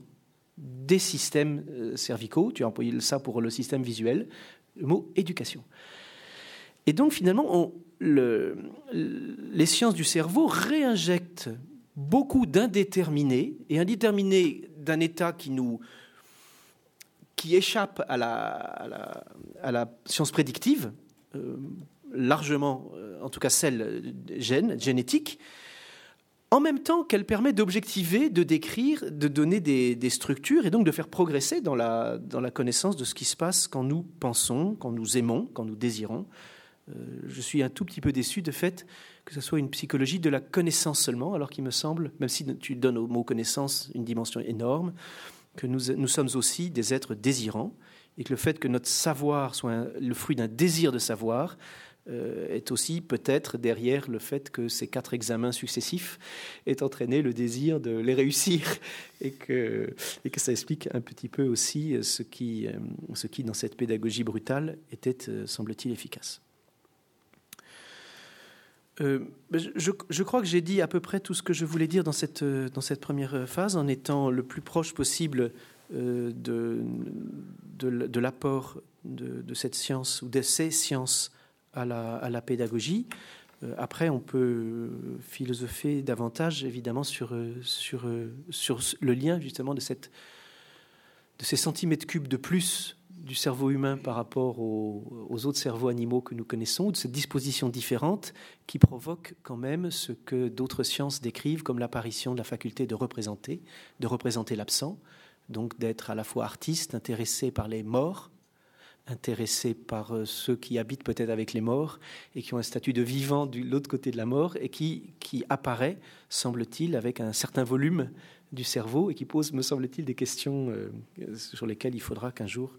des systèmes cervicaux, tu as employé ça pour le système visuel, le mot éducation. Et donc finalement, les sciences du cerveau réinjectent beaucoup d'indéterminés, et indéterminés d'un état qui nous qui échappe à la, science prédictive, euh, largement, euh, en tout cas celle gène, génétique, en même temps qu'elle permet d'objectiver, de décrire, de donner des, des, structures et donc de faire progresser dans la, dans la connaissance de ce qui se passe quand nous pensons, quand nous aimons, quand nous désirons, je suis un tout petit peu déçu de fait que ce soit une psychologie de la connaissance seulement, alors qu'il me semble, même si tu donnes au mot connaissance une dimension énorme, que nous, sommes aussi des êtres désirants et que le fait que notre savoir soit le fruit d'un désir de savoir euh, est aussi peut-être derrière le fait que ces quatre examens successifs aient entraîné le désir de les réussir et que, ça explique un petit peu aussi ce qui, euh, ce qui dans cette pédagogie brutale, était, semble-t-il, efficace. Euh, je, crois que j'ai dit à peu près tout ce que je voulais dire dans cette, euh, dans cette première phase, en étant le plus proche possible euh, de, de, l'apport de, cette science ou de ces sciences à la, à la pédagogie. Après, on peut philosopher davantage, évidemment, sur, sur, sur le lien justement de, cette, de ces centimètres cubes de plus du cerveau humain par rapport aux, autres cerveaux animaux que nous connaissons, de cette disposition différente qui provoque quand même ce que d'autres sciences décrivent comme l'apparition de la faculté de représenter, de représenter l'absent, donc d'être à la fois artiste, intéressé par les morts, intéressé par euh, ceux qui habitent peut-être avec les morts et qui ont un statut de vivant de l'autre côté de la mort et qui, qui apparaît, semble-t-il, avec un certain volume du cerveau et qui pose, me semble-t-il, des questions euh, sur lesquelles il faudra qu'un jour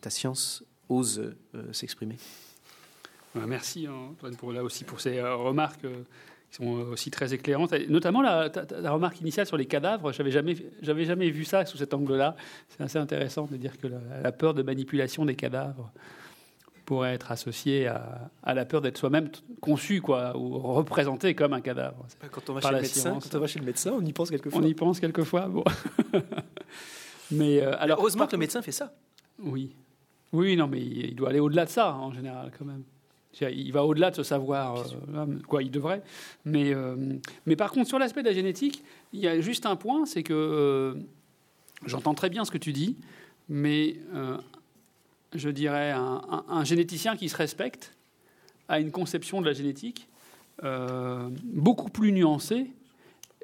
ta science ose s'exprimer. Merci Antoine pour là aussi pour ces remarques sont aussi très éclairantes. Notamment la, remarque initiale sur les cadavres, j'avais jamais, j'avais jamais vu ça sous cet angle-là. C'est assez intéressant de dire que la, peur de manipulation des cadavres pourrait être associée à, la peur d'être soi-même conçu, quoi, ou représenté comme un cadavre. Quand on va, chez le, médecin, quand on va chez le médecin, on y pense quelquefois. On y pense quelquefois. Bon. mais euh, alors, heureusement que le médecin fait ça. Oui. Oui, non, mais il doit aller au-delà de ça en général, quand même. Il va au-delà de ce savoir, euh, quoi, il devrait. Mais, euh, mais par contre, sur l'aspect de la génétique, il y a juste un point, c'est que euh, j'entends très bien ce que tu dis, mais je dirais un, généticien qui se respecte a une conception de la génétique beaucoup plus nuancée.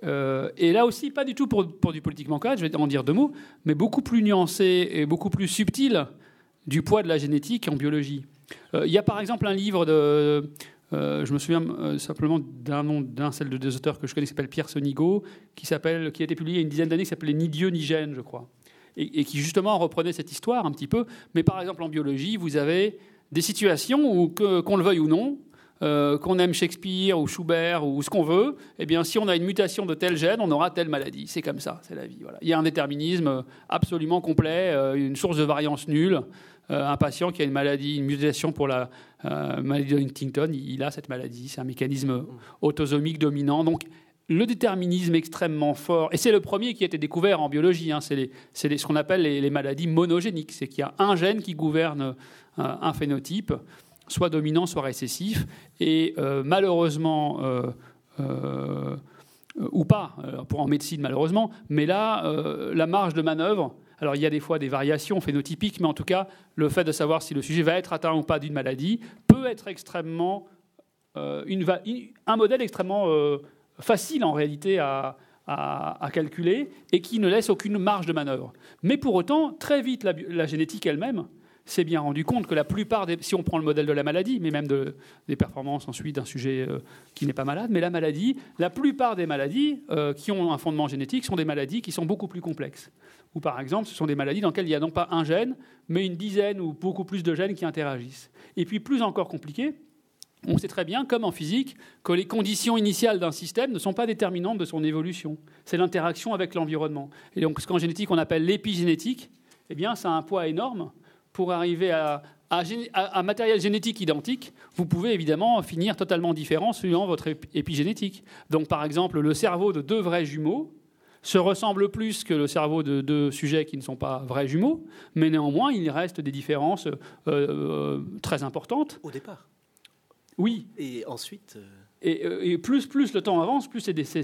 Et là aussi, pas du tout pour, du politiquement correct, je vais en dire deux mots, mais beaucoup plus nuancée et beaucoup plus subtile du poids de la génétique en biologie. Euh, il y a par exemple un livre de. Euh, je me souviens euh, simplement d'un nom d'un seul de deux auteurs que je connais qui s'appelle Pierre Sonigo, qui, s'appelle, qui a été publié il y a une dizaine d'années, qui s'appelait Ni Dieu ni gène, je crois. Et, qui justement reprenait cette histoire un petit peu. Mais par exemple en biologie, vous avez des situations où, qu'on le veuille ou non, qu'on aime Shakespeare ou Schubert ou ce qu'on veut, eh bien, si on a une mutation de tel gène, on aura telle maladie. C'est comme ça, c'est la vie. Voilà. Il y a un déterminisme absolument complet, une source de variance nulle. Euh, un patient qui a une maladie, une mutation pour la euh, maladie de Huntington, il a cette maladie. C'est un mécanisme autosomique dominant. Donc, le déterminisme extrêmement fort, et c'est le premier qui a été découvert en biologie, hein, c'est ce qu'on appelle les, maladies monogéniques, c'est qu'il y a un gène qui gouverne euh, un phénotype, soit dominant, soit récessif, et malheureusement, ou pas, pour en médecine malheureusement, mais là, la marge de manœuvre, alors il y a des fois des variations phénotypiques, mais en tout cas, le fait de savoir si le sujet va être atteint ou pas d'une maladie peut être extrêmement euh, un modèle extrêmement euh, facile en réalité à, calculer et qui ne laisse aucune marge de manœuvre. Mais pour autant, très vite, la, génétique elle-même s'est bien rendu compte que la plupart des, si on prend le modèle de la maladie, mais même des performances ensuite d'un sujet euh, qui n'est pas malade, mais la maladie, la plupart des maladies qui ont un fondement génétique sont des maladies qui sont beaucoup plus complexes ou par exemple, ce sont des maladies dans lesquelles il n'y a non pas un gène, mais une dizaine ou beaucoup plus de gènes qui interagissent. Et puis, plus encore compliqué, on sait très bien, comme en physique, que les conditions initiales d'un système ne sont pas déterminantes de son évolution. C'est l'interaction avec l'environnement. Et donc, ce qu'en génétique on appelle l'épigénétique, eh bien, ça a un poids énorme pour arriver à, un matériel génétique identique, vous pouvez évidemment finir totalement différent suivant votre épigénétique. Donc, par exemple, le cerveau de deux vrais jumeaux se ressemble plus que le cerveau de deux sujets qui ne sont pas vrais jumeaux, mais néanmoins, il reste des différences euh, euh, très importantes. Au départ? Oui. Et ensuite euh, et, plus, plus le temps avance, plus ces,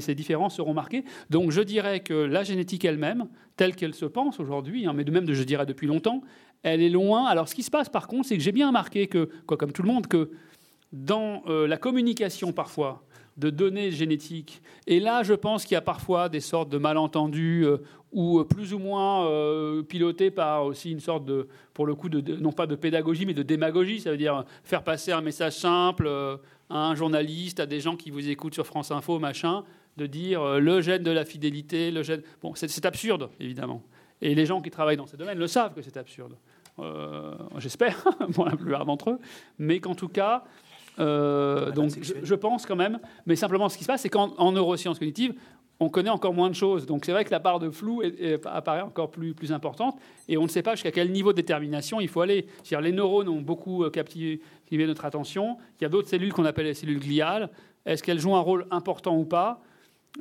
ces, différences seront marquées. Donc je dirais que la génétique elle-même, telle qu'elle se pense aujourd'hui, hein, mais de même je dirais depuis longtemps, elle est loin. Alors ce qui se passe par contre, c'est que j'ai bien remarqué que, comme tout le monde, que dans la communication parfois, de données génétiques. Et là, je pense qu'il y a parfois des sortes de malentendus euh, ou euh, plus ou moins euh, pilotés par aussi une sorte de, pour le coup, non pas de pédagogie, mais de démagogie. Ça veut dire faire passer un message simple à un journaliste, à des gens qui vous écoutent sur France Info, machin, de dire le gène de la fidélité, le gène. Bon, c'est absurde, évidemment. Et les gens qui travaillent dans ces domaines le savent que c'est absurde. J'espère, pour la plupart d'entre eux. Mais qu'en tout cas, euh, donc, je, pense quand même, mais simplement ce qui se passe, c'est qu'en neurosciences cognitives, on connaît encore moins de choses. Donc c'est vrai que la part de flou apparaît encore plus, importante, et on ne sait pas jusqu'à quel niveau de détermination il faut aller. -dire les neurones ont beaucoup euh, captivé notre attention. Il y a d'autres cellules qu'on appelle les cellules gliales. Est-ce qu'elles jouent un rôle important ou pas?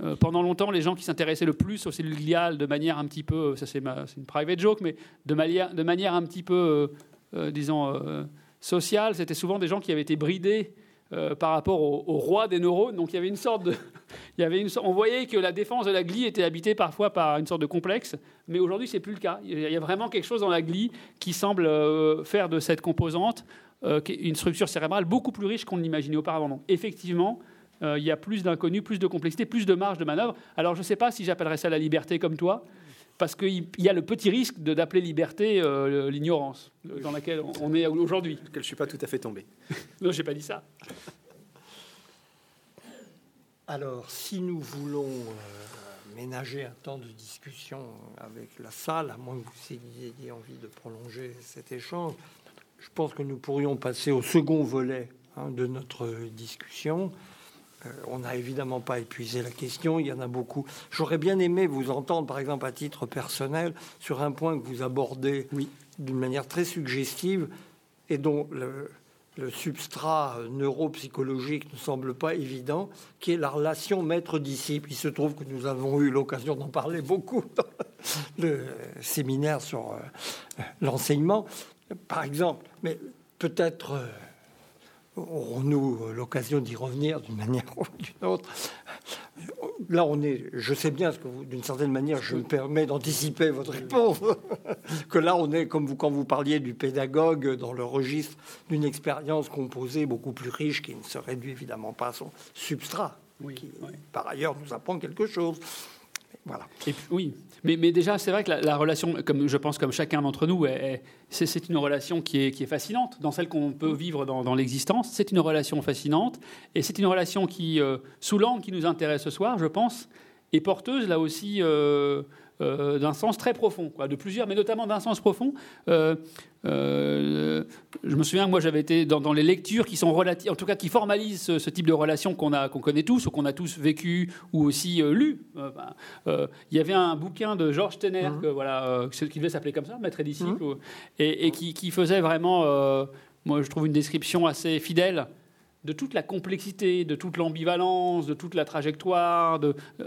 Euh, pendant longtemps, les gens qui s'intéressaient le plus aux cellules gliales de manière un petit peu, ça c'est une private joke, mais de manière, un petit peu, disons, social, c'était souvent des gens qui avaient été bridés euh, par rapport au, roi des neurones. Donc il y avait une sorte de, il y avait une, on voyait que la défense de la glie était habitée parfois par une sorte de complexe, mais aujourd'hui c'est plus le cas. Il y a vraiment quelque chose dans la glie qui semble euh, faire de cette composante euh, une structure cérébrale beaucoup plus riche qu'on ne l'imaginait auparavant. Donc effectivement, il y a plus d'inconnus, plus de complexité, plus de marge de manœuvre. Alors je ne sais pas si j'appellerais ça la liberté comme toi, parce qu'il y a le petit risque d'appeler liberté euh, l'ignorance dans laquelle on est aujourd'hui. Je ne suis pas tout à fait tombé. non, je n'ai pas dit ça. Alors, si nous voulons euh, ménager un temps de discussion avec la salle, à moins que vous ayez envie de prolonger cet échange, je pense que nous pourrions passer au second volet hein, de notre discussion, euh, on n'a évidemment pas épuisé la question, il y en a beaucoup. J'aurais bien aimé vous entendre, par exemple, à titre personnel, sur un point que vous abordez d'une manière très suggestive et dont le, substrat neuropsychologique ne semble pas évident, qui est la relation maître-disciple. Il se trouve que nous avons eu l'occasion d'en parler beaucoup dans le séminaire sur euh, l'enseignement, par exemple. Mais peut-être euh, aurons-nous l'occasion d'y revenir d'une manière ou d'une autre? Là, on est. Je sais bien ce que d'une certaine manière, je me permets d'anticiper votre réponse. que là, on est comme vous quand vous parliez du pédagogue dans le registre d'une expérience composée beaucoup plus riche qui ne se réduit évidemment pas à son substrat. qui, par ailleurs, nous apprend quelque chose. Voilà. oui, mais, déjà, c'est vrai que la, relation, comme je pense comme chacun d'entre nous, c'est une relation qui est, qui est, fascinante, dans celle qu'on peut vivre dans, l'existence. C'est une relation fascinante, et c'est une relation qui, euh, sous l'angle qui nous intéresse ce soir, je pense, est porteuse là aussi euh, euh, d'un sens très profond, quoi, de plusieurs, mais notamment d'un sens profond. Euh, euh, je me souviens, moi, j'avais été dans, les lectures qui sont relatives, en tout cas qui formalisent ce, type de relation qu'on qu'on connaît tous ou qu'on a tous vécu ou aussi lu. Ben, il y avait un bouquin de Georges Tener, mmh. que, voilà, qui devait s'appeler comme ça, Maître et disciple, mmh. et, qui, qui, faisait vraiment, moi, je trouve une description assez fidèle de toute la complexité, de toute l'ambivalence, de toute la trajectoire,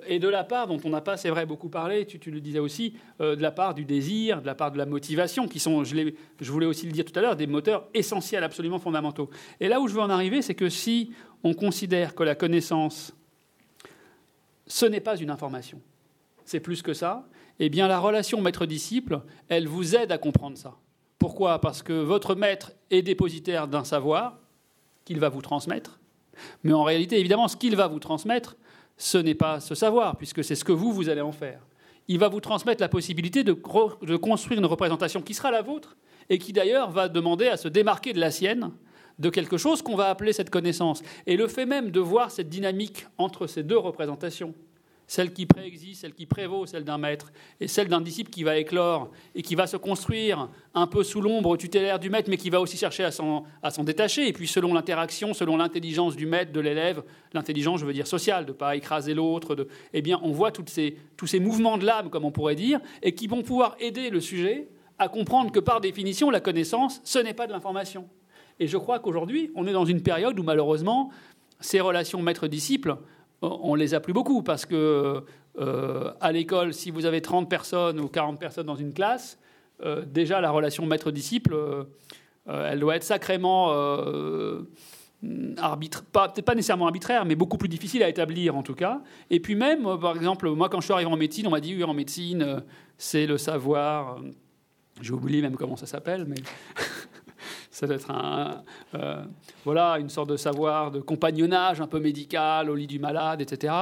et de la part dont on n'a pas, c'est vrai, beaucoup parlé, tu, le disais aussi, euh, de la part du désir, de la part de la motivation, qui sont, je, je voulais aussi le dire tout à l'heure, des moteurs essentiels, absolument fondamentaux. Et là où je veux en arriver, c'est que si on considère que la connaissance, ce n'est pas une information, c'est plus que ça, eh bien la relation maître-disciple, elle vous aide à comprendre ça. Pourquoi? Parce que votre maître est dépositaire d'un savoir, qu'il va vous transmettre. Mais en réalité, évidemment, ce qu'il va vous transmettre, ce n'est pas ce savoir, puisque c'est ce que vous, vous allez en faire. Il va vous transmettre la possibilité de, de construire une représentation qui sera la vôtre, et qui d'ailleurs va demander à se démarquer de la sienne, de quelque chose qu'on va appeler cette connaissance. Et le fait même de voir cette dynamique entre ces deux représentations, celle qui préexiste, celle qui prévaut, celle d'un maître, et celle d'un disciple qui va éclore et qui va se construire un peu sous l'ombre tutélaire du maître, mais qui va aussi chercher à s'en, détacher. Et puis selon l'interaction, selon l'intelligence du maître, de l'élève, l'intelligence, je veux dire sociale, de ne pas écraser l'autre, eh bien, on voit toutes ces, tous ces mouvements de l'âme, comme on pourrait dire, et qui vont pouvoir aider le sujet à comprendre que par définition, la connaissance, ce n'est pas de l'information. Et je crois qu'aujourd'hui, on est dans une période où malheureusement, ces relations maître-disciple, on les a plus beaucoup parce que euh, à l'école, si vous avez 30 personnes ou 40 personnes dans une classe, euh, déjà la relation maître-disciple, euh, elle doit être sacrément arbitre, pas, peut-être pas nécessairement arbitraire, mais beaucoup plus difficile à établir en tout cas. Et puis même, par exemple, moi quand je suis arrivé en médecine, on m'a dit oui, en médecine, c'est le savoir. J'ai oublié même comment ça s'appelle, mais ça doit être un, euh, voilà, une sorte de savoir de compagnonnage un peu médical au lit du malade, etc.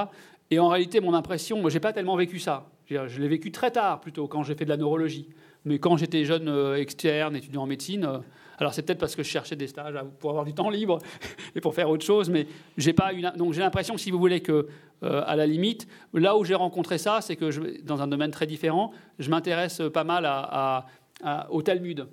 Et en réalité, mon impression, moi, j'ai pas tellement vécu ça. Je l'ai vécu très tard, plutôt, quand j'ai fait de la neurologie. Mais quand j'étais jeune euh, externe, étudiant en médecine, euh, alors c'est peut-être parce que je cherchais des stages pour avoir du temps libre et pour faire autre chose, mais j'ai pas une. Donc j'ai l'impression, si vous voulez, que à la limite, là où j'ai rencontré ça, c'est que dans un domaine très différent, je m'intéresse pas mal à, au Talmud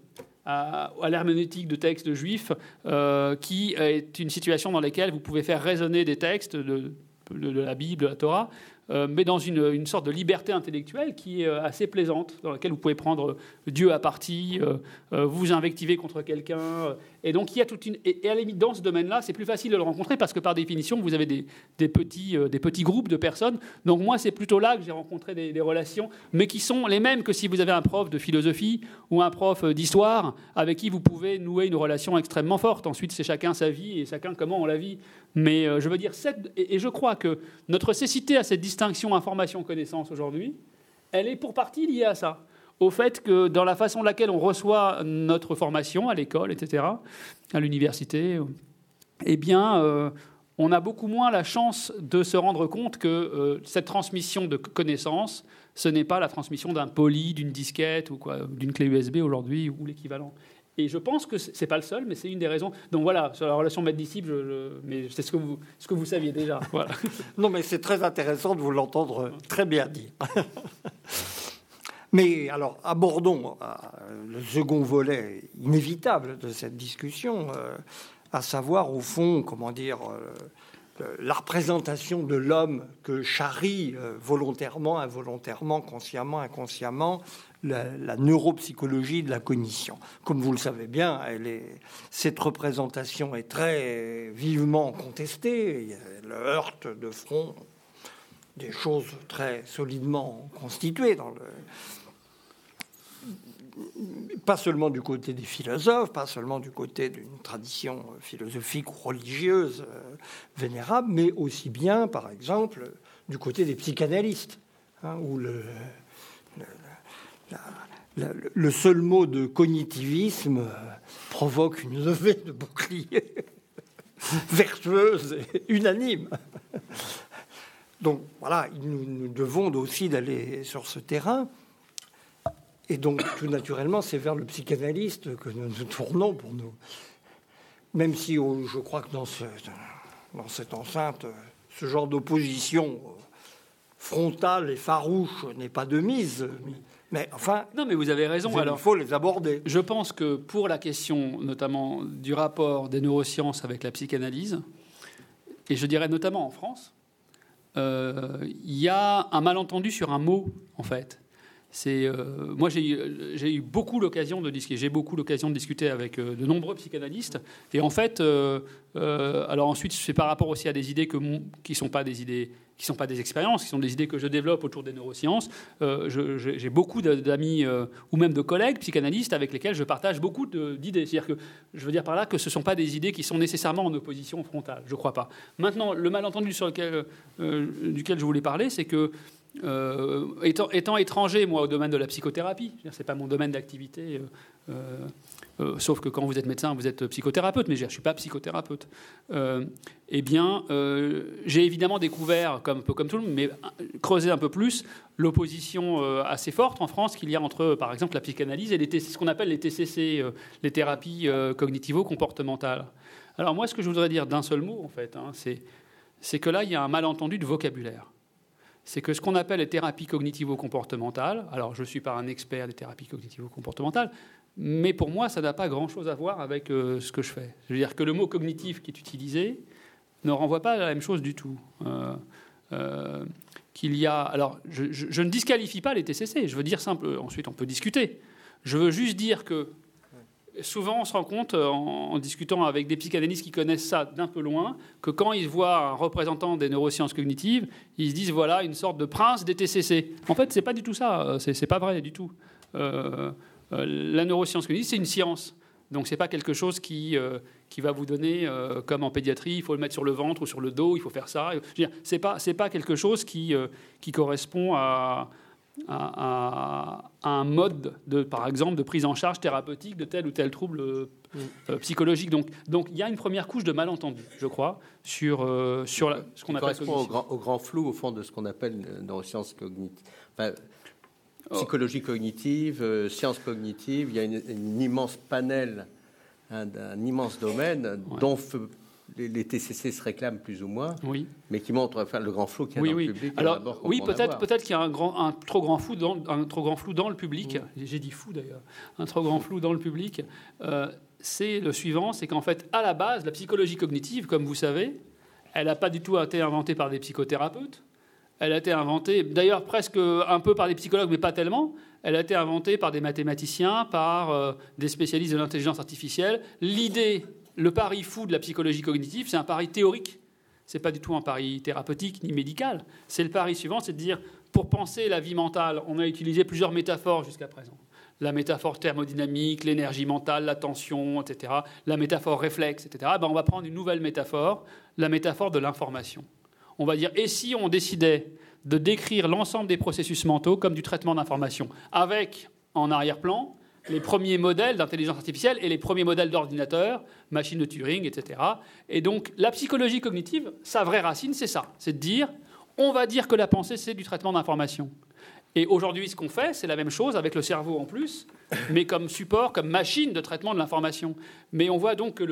à, l'herméneutique de textes juifs, euh, qui est une situation dans laquelle vous pouvez faire résonner des textes de, de la Bible, de la Torah, euh, mais dans une, sorte de liberté intellectuelle qui est euh, assez plaisante, dans laquelle vous pouvez prendre Dieu à partie, euh, vous invectiver contre quelqu'un. Et donc, il y a toute une. Et, à limite, dans ce domaine-là, c'est plus facile de le rencontrer parce que, par définition, vous avez des, petits, des petits groupes de personnes. Donc, moi, c'est plutôt là que j'ai rencontré des, relations, mais qui sont les mêmes que si vous avez un prof de philosophie ou un prof d'histoire avec qui vous pouvez nouer une relation extrêmement forte. Ensuite, c'est chacun sa vie et chacun comment on la vit. Mais je veux dire, et je crois que notre cécité à cette distinction information-connaissance aujourd'hui, elle est pour partie liée à ça. Au fait que dans la façon de laquelle on reçoit notre formation à l'école, etc., à l'université, eh bien, euh, on a beaucoup moins la chance de se rendre compte que euh, cette transmission de connaissances, ce n'est pas la transmission d'un poly, d'une disquette ou quoi, d'une clé USB aujourd'hui ou l'équivalent. Et je pense que c'est pas le seul, mais c'est une des raisons. Donc voilà, sur la relation maître-disciple, mais c'est ce que vous, ce que vous saviez déjà. Voilà. non, mais c'est très intéressant de vous l'entendre très bien dire. mais alors, abordons euh, le second volet inévitable de cette discussion. Euh, à savoir au fond, comment dire, euh, la représentation de l'homme que charrie volontairement, involontairement, consciemment, inconsciemment, la, neuropsychologie de la cognition. Comme vous le savez bien, cette représentation est très vivement contestée. Elle heurte de front des choses très solidement constituées dans le, pas seulement du côté des philosophes, pas seulement du côté d'une tradition philosophique ou religieuse euh, vénérable, mais aussi bien, par exemple, du côté des psychanalystes, hein, où le, seul mot de cognitivisme euh, provoque une levée de bouclier vertueuse et unanime. Donc voilà, nous, nous devons aussi d'aller sur ce terrain. Et donc, tout naturellement, c'est vers le psychanalyste que nous nous tournons pour nous. Même si oh, je crois que dans, dans cette enceinte, ce genre d'opposition frontale et farouche n'est pas de mise. Mais enfin, non, mais vous avez raison. Alors, il faut les aborder. Je pense que pour la question, notamment du rapport des neurosciences avec la psychanalyse, et je dirais notamment en France, euh, il y a un malentendu sur un mot, en fait. C'est euh, moi j'ai eu beaucoup l'occasion de discuter, j'ai beaucoup l'occasion de discuter avec euh, de nombreux psychanalystes et en fait euh, alors ensuite c'est par rapport aussi à des idées que qui sont pas des idées qui sont pas des expériences, qui sont des idées que je développe autour des neurosciences. j'ai beaucoup d'amis ou même de collègues psychanalystes avec lesquels je partage beaucoup d'idées. C'est-à-dire que je veux dire par là que ce sont pas des idées qui sont nécessairement en opposition frontale. Je crois pas. Maintenant, le malentendu sur lequel, duquel je voulais parler, c'est que euh, étant, étranger, moi, au domaine de la psychothérapie, ce n'est pas mon domaine d'activité, euh, euh, sauf que quand vous êtes médecin, vous êtes psychothérapeute, mais je ne suis pas psychothérapeute. eh bien, j'ai évidemment découvert, comme, un peu comme tout le monde, mais creusé un peu plus, l'opposition assez forte en France qu'il y a entre, par exemple, la psychanalyse et ce qu'on appelle les TCC, les thérapies cognitivo-comportementales. Alors moi, ce que je voudrais dire d'un seul mot, en fait, hein, c'est que là, il y a un malentendu de vocabulaire c'est que ce qu'on appelle les thérapies cognitivo-comportementales, alors je ne suis pas un expert des thérapies cognitivo-comportementales, mais pour moi, ça n'a pas grand-chose à voir avec euh, ce que je fais. Je veux dire que le mot cognitif qui est utilisé ne renvoie pas à la même chose du tout. Euh, euh, qu'il y a, alors, je, ne disqualifie pas les TCC. Je veux dire simple. Ensuite, on peut discuter. Je veux juste dire que souvent, on se rend compte, euh, en, discutant avec des psychanalystes qui connaissent ça d'un peu loin, que quand ils voient un représentant des neurosciences cognitives, ils se disent voilà une sorte de prince des TCC. En fait, c'est pas du tout ça. Euh, c'est pas vrai du tout. Euh, la neuroscience cognitive, c'est une science. Donc, c'est pas quelque chose qui, qui va vous donner, comme en pédiatrie, il faut le mettre sur le ventre ou sur le dos, il faut faire ça. C'est pas, pas quelque chose qui, qui correspond à, à, un mode, de, par exemple, de prise en charge thérapeutique de tel ou tel trouble euh, euh, psychologique. Donc, donc, il y a une première couche de malentendu, je crois, sur, euh, sur ce qu'on appelle au grand, au grand, flou, au fond, de ce qu'on appelle neurosciences cognitives. Enfin, oh. psychologie cognitive, sciences cognitives, il y a une, immense panel, hein, un immense domaine dont les, TCC se réclament plus ou moins, oui. mais qui montrent enfin, le grand flou qu'il y a oui, dans oui. le public. Alors, oui, peut-être peut qu'il y a un, grand, un, trop grand flou dans, un trop grand flou dans le public. J'ai dit fou d'ailleurs. Un trop grand flou dans le public. Euh, c'est le suivant, c'est qu'en fait, à la base, la psychologie cognitive, comme vous savez, elle n'a pas du tout été inventée par des psychothérapeutes. Elle a été inventée, d'ailleurs presque un peu par des psychologues, mais pas tellement. Elle a été inventée par des mathématiciens, par euh, des spécialistes de l'intelligence artificielle. L'idée le pari fou de la psychologie cognitive, c'est un pari théorique. Ce n'est pas du tout un pari thérapeutique ni médical. C'est le pari suivant, c'est de dire, pour penser la vie mentale, on a utilisé plusieurs métaphores jusqu'à présent. La métaphore thermodynamique, l'énergie mentale, l'attention, etc. La métaphore réflexe, etc. Ben, on va prendre une nouvelle métaphore, la métaphore de l'information. On va dire, et si on décidait de décrire l'ensemble des processus mentaux comme du traitement d'information, avec en arrière-plan les premiers modèles d'intelligence artificielle et les premiers modèles d'ordinateur, machine de Turing, etc. Et donc la psychologie cognitive, sa vraie racine, c'est ça, c'est de dire, on va dire que la pensée, c'est du traitement d'informations. Et aujourd'hui, ce qu'on fait, c'est la même chose avec le cerveau en plus, mais comme support, comme machine de traitement de l'information. Mais on voit donc que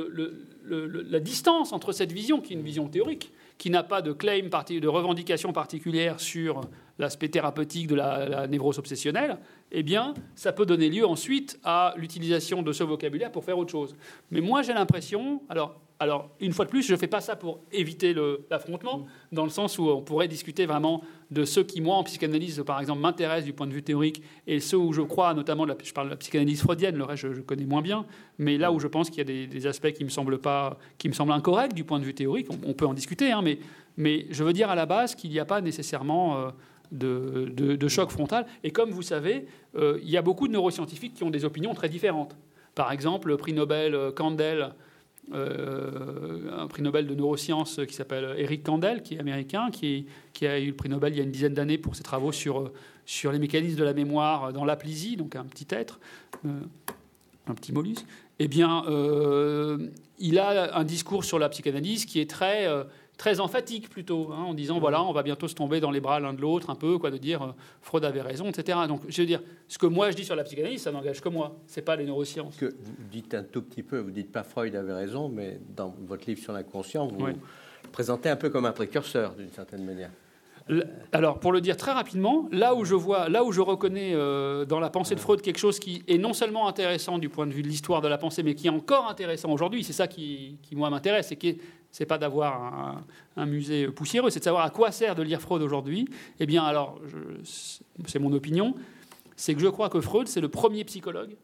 la distance entre cette vision, qui est une vision théorique, qui n'a pas de claim, de revendication particulière sur l'aspect thérapeutique de la, la, névrose obsessionnelle, eh bien, ça peut donner lieu ensuite à l'utilisation de ce vocabulaire pour faire autre chose. Mais moi, j'ai l'impression, alors alors, une fois de plus, je ne fais pas ça pour éviter l'affrontement, dans le sens où on pourrait discuter vraiment de ceux qui, moi, en psychanalyse, par exemple, m'intéressent du point de vue théorique, et ceux où je crois, notamment, je parle de la psychanalyse freudienne, le reste, je, connais moins bien, mais là où je pense qu'il y a des, aspects qui me semblent pas, qui me semblent incorrects du point de vue théorique, on, peut en discuter, hein, mais, mais, je veux dire à la base qu'il n'y a pas nécessairement euh, de, choc frontal. Et comme vous savez, euh, il y a beaucoup de neuroscientifiques qui ont des opinions très différentes. Par exemple, le prix Nobel Candel euh, euh, un prix Nobel de neurosciences qui s'appelle Eric Kandel, qui est américain, qui, a eu le prix Nobel il y a une dizaine d'années pour ses travaux sur, les mécanismes de la mémoire dans l'aplysie, donc un petit être, un petit mollusque. Eh bien, il a un discours sur la psychanalyse qui est très très emphatique plutôt, hein, en disant voilà, on va bientôt se tomber dans les bras l'un de l'autre, un peu, quoi, de dire euh, Freud avait raison, etc. Donc, je veux dire, ce que moi je dis sur la psychanalyse, ça n'engage que moi, c'est pas les neurosciences. Que vous dites un tout petit peu, vous dites pas Freud avait raison, mais dans votre livre sur l'inconscient, vous le présentez un peu comme un précurseur d'une certaine manière. Alors, pour le dire très rapidement, là où je vois, là où je reconnais euh, dans la pensée de Freud quelque chose qui est non seulement intéressant du point de vue de l'histoire de la pensée, mais qui est encore intéressant aujourd'hui, c'est ça qui, moi m'intéresse, et qui c'est pas d'avoir un, musée poussiéreux, c'est de savoir à quoi sert de lire Freud aujourd'hui. Eh bien, alors, c'est mon opinion, c'est que je crois que Freud, c'est le premier psychologue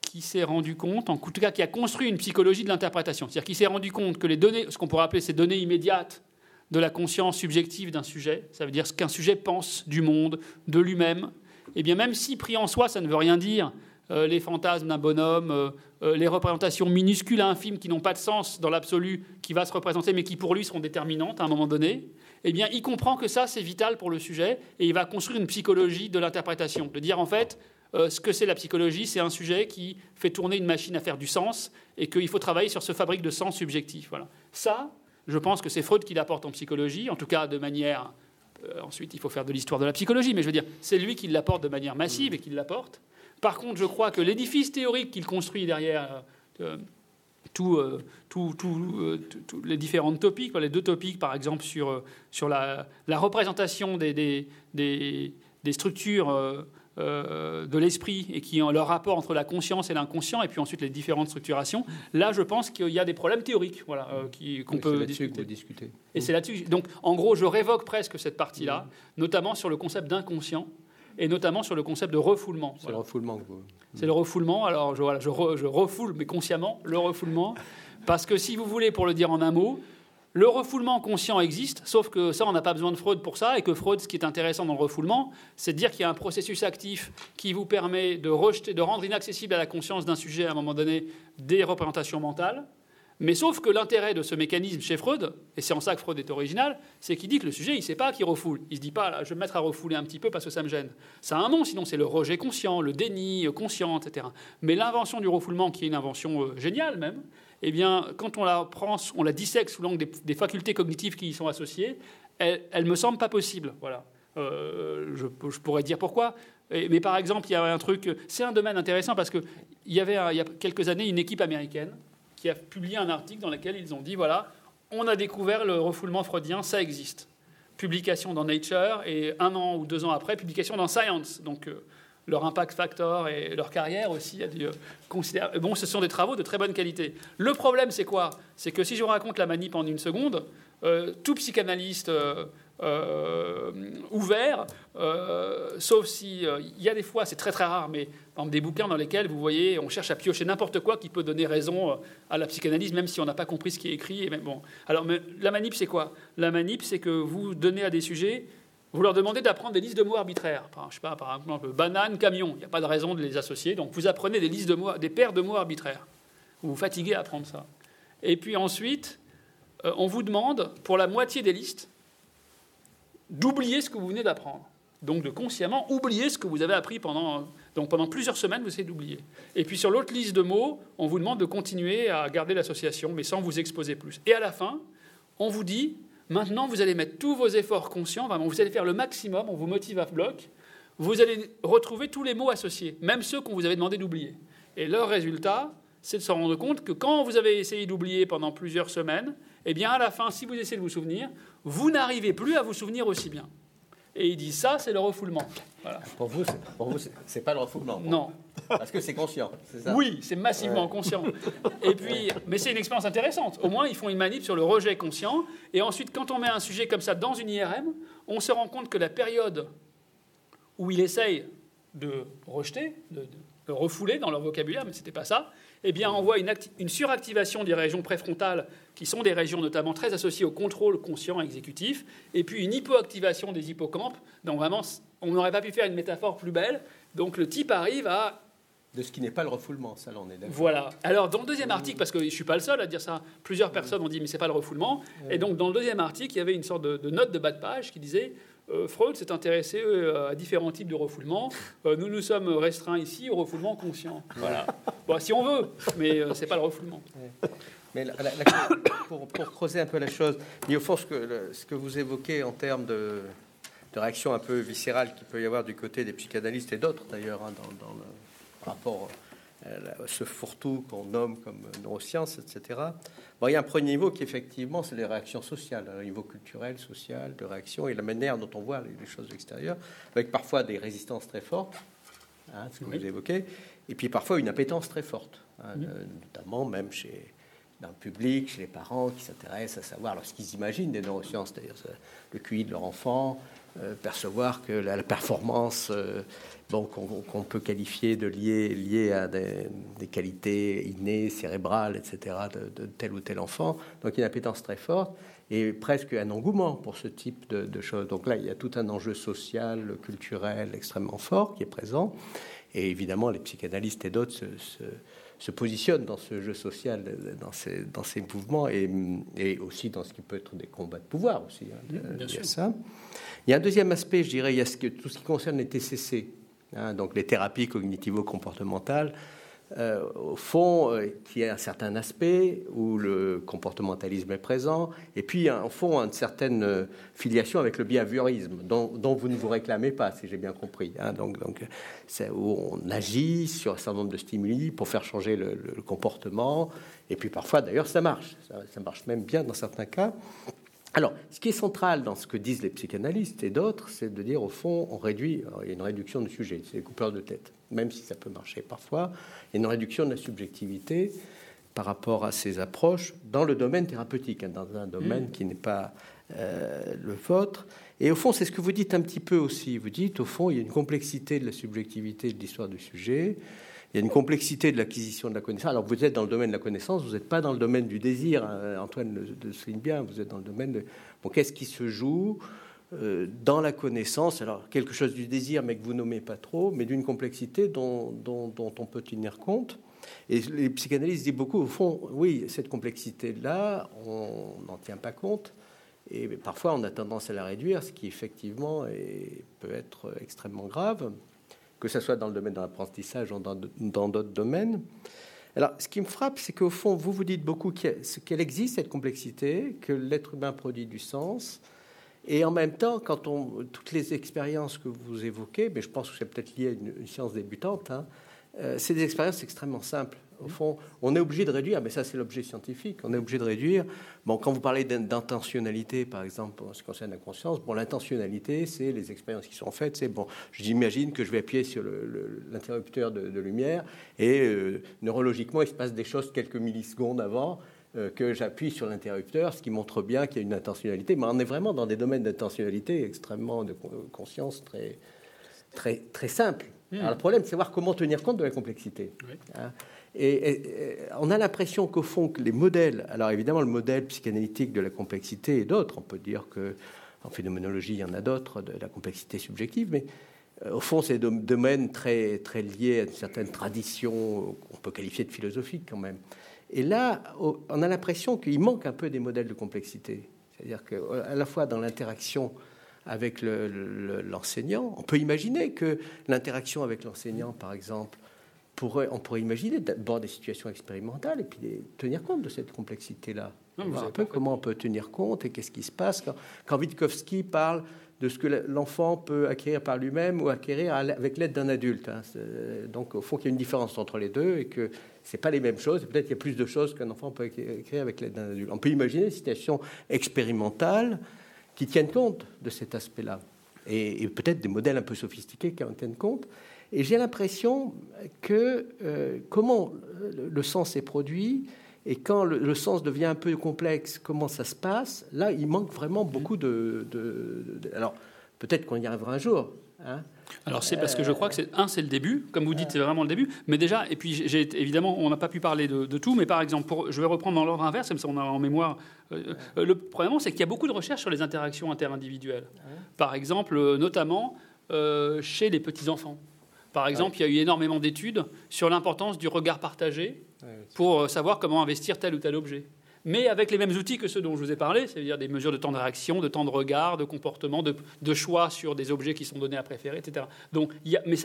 qui s'est rendu compte, en tout cas qui a construit une psychologie de l'interprétation. C'est-à-dire qui s'est rendu compte que les données, ce qu'on pourrait appeler ces données immédiates de la conscience subjective d'un sujet, ça veut dire ce qu'un sujet pense du monde, de lui-même, eh bien même si pris en soi, ça ne veut rien dire, euh, les fantasmes d'un bonhomme, euh, euh, les représentations minuscules à infimes qui n'ont pas de sens dans l'absolu, qui va se représenter, mais qui pour lui seront déterminantes à un moment donné, eh bien, il comprend que ça, c'est vital pour le sujet, et il va construire une psychologie de l'interprétation, de dire en fait, ce que c'est la psychologie, c'est un sujet qui fait tourner une machine à faire du sens, et qu'il faut travailler sur ce fabrique de sens subjectif. Voilà. Ça, je pense que c'est Freud qui l'apporte en psychologie, en tout cas de manière. ensuite, il faut faire de l'histoire de la psychologie, mais je veux dire, c'est lui qui l'apporte de manière massive et qui l'apporte. Par contre, je crois que l'édifice théorique qu'il construit derrière euh, euh, euh, tous les différentes topiques, les deux topiques par exemple sur, sur la, représentation des, des, structures de l'esprit et qui ont leur rapport entre la conscience et l'inconscient, et puis ensuite les différentes structurations, là je pense qu'il y a des problèmes théoriques voilà, qu'on peut discuter. discuter. Et c'est là-dessus. Donc en gros, je révoque presque cette partie-là, notamment sur le concept d'inconscient et notamment sur le concept de refoulement. C'est le refoulement que vous... C'est le refoulement. Alors, je, voilà, je, je, refoule, mais consciemment, le refoulement. Parce que si vous voulez, pour le dire en un mot, le refoulement conscient existe, sauf que ça, on n'a pas besoin de Freud pour ça, et que Freud, ce qui est intéressant dans le refoulement, c'est de dire qu'il y a un processus actif qui vous permet de rejeter, de rendre inaccessible à la conscience d'un sujet à un moment donné des représentations mentales, mais sauf que l'intérêt de ce mécanisme chez Freud, et c'est en ça que Freud est original, c'est qu'il dit que le sujet, il ne sait pas qu'il refoule. Il ne se dit pas, je vais me mettre à refouler un petit peu parce que ça me gêne. Ça a un nom, sinon c'est le rejet conscient, le déni conscient, etc. Mais l'invention du refoulement, qui est une invention euh, géniale même, eh bien, quand on la prend, on la dissèque sous l'angle des, facultés cognitives qui y sont associées, elle, ne me semble pas possible. Voilà. Euh, je, pourrais dire pourquoi. mais par exemple, il y a un truc, c'est un domaine intéressant parce qu'il y avait il y a quelques années une équipe américaine qui a publié un article dans lequel ils ont dit voilà, on a découvert le refoulement freudien, ça existe. Publication dans Nature et un an ou deux ans après, publication dans Science. Donc euh, leur impact factor et leur carrière aussi a dû considérer. Bon, ce sont des travaux de très bonne qualité. Le problème, c'est quoi? C'est que si je vous raconte la manip en une seconde, euh, tout psychanalyste. Euh, euh, ouvert, euh, sauf si euh, il y a des fois, c'est très très rare, mais dans des bouquins dans lesquels vous voyez, on cherche à piocher n'importe quoi qui peut donner raison à la psychanalyse, même si on n'a pas compris ce qui est écrit. Et bon. Alors, mais, la manip, c'est quoi? La manip, c'est que vous donnez à des sujets, vous leur demandez d'apprendre des listes de mots arbitraires. Par, je sais pas, par exemple, banane, camion. Il n'y a pas de raison de les associer, donc vous apprenez des listes de mots, des paires de mots arbitraires. Vous vous fatiguez à apprendre ça. Et puis ensuite, on vous demande pour la moitié des listes d'oublier ce que vous venez d'apprendre. donc de consciemment oublier ce que vous avez appris pendant, donc pendant plusieurs semaines, vous essayez d'oublier. Et puis sur l'autre liste de mots, on vous demande de continuer à garder l'association, mais sans vous exposer plus. Et à la fin, on vous dit, maintenant vous allez mettre tous vos efforts conscients, vraiment, vous allez faire le maximum, on vous motive à bloc, vous allez retrouver tous les mots associés, même ceux qu'on vous avait demandé d'oublier. Et leur résultat, c'est de se rendre compte que quand vous avez essayé d'oublier pendant plusieurs semaines, eh bien à la fin, si vous essayez de vous souvenir, vous n'arrivez plus à vous souvenir aussi bien. Et il dit ça, c'est le refoulement. Pour vous, c'est pas le refoulement. Non. Parce que c'est conscient, c'est ça Oui, c'est massivement conscient. Et puis, mais c'est une expérience intéressante. Au moins, ils font une manip sur le rejet conscient. Et ensuite, quand on met un sujet comme ça dans une IRM, on se rend compte que la période où il essaye de rejeter, de, refouler dans leur vocabulaire, mais ce n'était pas ça, eh bien, on voit une, une, suractivation des régions préfrontales, qui sont des régions notamment très associées au contrôle conscient exécutif, et puis une hypoactivation des hippocampes. Donc vraiment, on n'aurait pas pu faire une métaphore plus belle. Donc le type arrive à de ce qui n'est pas le refoulement, ça, là, on est d'accord. Voilà. Alors, dans le deuxième article, parce que je ne suis pas le seul à dire ça, plusieurs personnes ont dit, mais ce n'est pas le refoulement. Et donc, dans le deuxième article, il y avait une sorte de note de bas de page qui disait euh, Freud s'est intéressé euh, à différents types de refoulement. Euh, nous nous sommes restreints ici au refoulement conscient. Voilà. Bon, si on veut, mais ce n'est pas le refoulement. Mais pour, creuser un peu la chose, mais au fond, ce que, ce que vous évoquez en termes de, de, réaction un peu viscérale qu'il peut y avoir du côté des psychanalystes et d'autres d'ailleurs, hein, dans, le rapport à ce fourre-tout qu'on nomme comme neurosciences, etc il y a un premier niveau qui, effectivement, c'est les réactions sociales, un niveau culturel, social, de réaction, et la manière dont on voit les, choses extérieures, avec parfois des résistances très fortes, hein, ce que vous évoquez, et puis parfois une appétence très forte, hein, notamment même chez dans public, chez les parents qui s'intéressent à savoir lorsqu'ils imaginent des neurosciences, c'est-à-dire le QI de leur enfant, euh, percevoir que la, performance euh, bon, qu'on peut qualifier de liée, à des, qualités innées, cérébrales, etc., de, tel ou tel enfant. Donc une appétence très forte et presque un engouement pour ce type de, choses. Donc là, il y a tout un enjeu social, culturel extrêmement fort qui est présent. Et évidemment, les psychanalystes et d'autres se, positionnent dans ce jeu social, dans ces, dans ces mouvements et, aussi dans ce qui peut être des combats de pouvoir aussi. Hein, Bien sûr. Ça. Il y a un deuxième aspect, je dirais, il y a ce que, tout ce qui concerne les TCC, hein, donc les thérapies cognitivo-comportementales. Euh, au fond, euh, qui a un certain aspect où le comportementalisme est présent, et puis au fond, une certaine euh, filiation avec le behaviorisme, dont, dont, vous ne vous réclamez pas, si j'ai bien compris. Hein. donc, donc c'est où on agit sur un certain nombre de stimuli pour faire changer le, comportement, et puis parfois, d'ailleurs, ça marche. ça marche même bien dans certains cas. Alors, ce qui est central dans ce que disent les psychanalystes et d'autres, c'est de dire au fond, on réduit, il y a une réduction du sujet, c'est les coupeurs de tête, même si ça peut marcher parfois, il y a une réduction de la subjectivité par rapport à ces approches dans le domaine thérapeutique, hein, dans un domaine mmh. qui n'est pas euh, le vôtre. Et au fond, c'est ce que vous dites un petit peu aussi. Vous dites, au fond, il y a une complexité de la subjectivité de l'histoire du sujet. Il y a une complexité de l'acquisition de la connaissance. Alors vous êtes dans le domaine de la connaissance, vous n'êtes pas dans le domaine du désir. Hein. Antoine le, souligne bien, vous êtes dans le domaine de bon, qu'est-ce qui se joue dans la connaissance. Alors quelque chose du désir, mais que vous nommez pas trop, mais d'une complexité dont, dont, on peut tenir compte. Et les psychanalystes disent beaucoup, au fond, oui, cette complexité-là, on n'en tient pas compte. Et parfois, on a tendance à la réduire, ce qui effectivement peut être extrêmement grave que ce soit dans le domaine de l'apprentissage ou dans d'autres domaines. Alors, ce qui me frappe, c'est qu'au fond, vous vous dites beaucoup qu'elle existe, cette complexité, que l'être humain produit du sens. Et en même temps, quand on, toutes les expériences que vous évoquez, mais je pense que c'est peut-être lié à une, science débutante, hein, euh, c'est des expériences extrêmement simples. Au fond, on est obligé de réduire, mais ça c'est l'objet scientifique, on est obligé de réduire. Bon, quand vous parlez d'intentionnalité, par exemple, en ce qui concerne la conscience, bon, l'intentionnalité, c'est les expériences qui sont faites, c'est bon, j'imagine que je vais appuyer sur l'interrupteur de, lumière et euh, neurologiquement, il se passe des choses quelques millisecondes avant que j'appuie sur l'interrupteur, ce qui montre bien qu'il y a une intentionnalité. Mais on est vraiment dans des domaines d'intentionnalité extrêmement de conscience très, très, très. Alors, le problème, c'est voir comment tenir compte de la complexité. Hein. Et, on a l'impression qu'au fond, que les modèles, alors évidemment, le modèle psychanalytique de la complexité et d'autres, on peut dire que en phénoménologie, il y en a d'autres, de la complexité subjective, mais euh, au fond, c'est des domaines très, très liés à une certaine tradition qu'on peut qualifier de philosophique quand même. Et là, on a l'impression qu'il manque un peu des modèles de complexité. C'est-à-dire qu'à la fois dans l'interaction avec l'enseignant. on peut imaginer que l'interaction avec l'enseignant, par exemple, pourrait, on pourrait imaginer d'abord des situations expérimentales et puis tenir compte de cette complexité-là. Un peu comment on peut tenir compte et qu'est-ce qui se passe quand, quand Witkowski parle de ce que l'enfant peut acquérir par lui-même ou acquérir avec l'aide d'un adulte. Hein. Donc, au fond, il y a une différence entre les deux et que ce pas les mêmes choses. Peut-être qu'il y a plus de choses qu'un enfant peut acquérir avec l'aide d'un adulte. On peut imaginer des situations expérimentales qui tiennent compte de cet aspect-là. Et, peut-être des modèles un peu sophistiqués qui en tiennent compte. Et j'ai l'impression que euh, comment le sens est produit, et quand le, sens devient un peu complexe, comment ça se passe Là, il manque vraiment beaucoup de. alors, peut-être qu'on y arrivera un jour. Hein. alors c'est parce que je crois que c'est un, c'est le début, comme vous dites, c'est vraiment le début. Mais déjà, et puis j'ai évidemment, on n'a pas pu parler de, tout, mais par exemple, pour, je vais reprendre dans l'ordre inverse, comme ça on a en mémoire. Euh, euh, le premièrement, c'est qu'il y a beaucoup de recherches sur les interactions interindividuelles. Par exemple, euh, notamment chez les petits enfants. Par exemple, il y a eu énormément d'études sur l'importance du regard partagé pour euh, savoir comment investir tel ou tel objet. Mais avec les mêmes outils que ceux dont je vous ai parlé, c'est-à-dire des mesures de temps de réaction, de temps de regard, de comportement, de, choix sur des objets qui sont donnés à préférer, etc. Donc,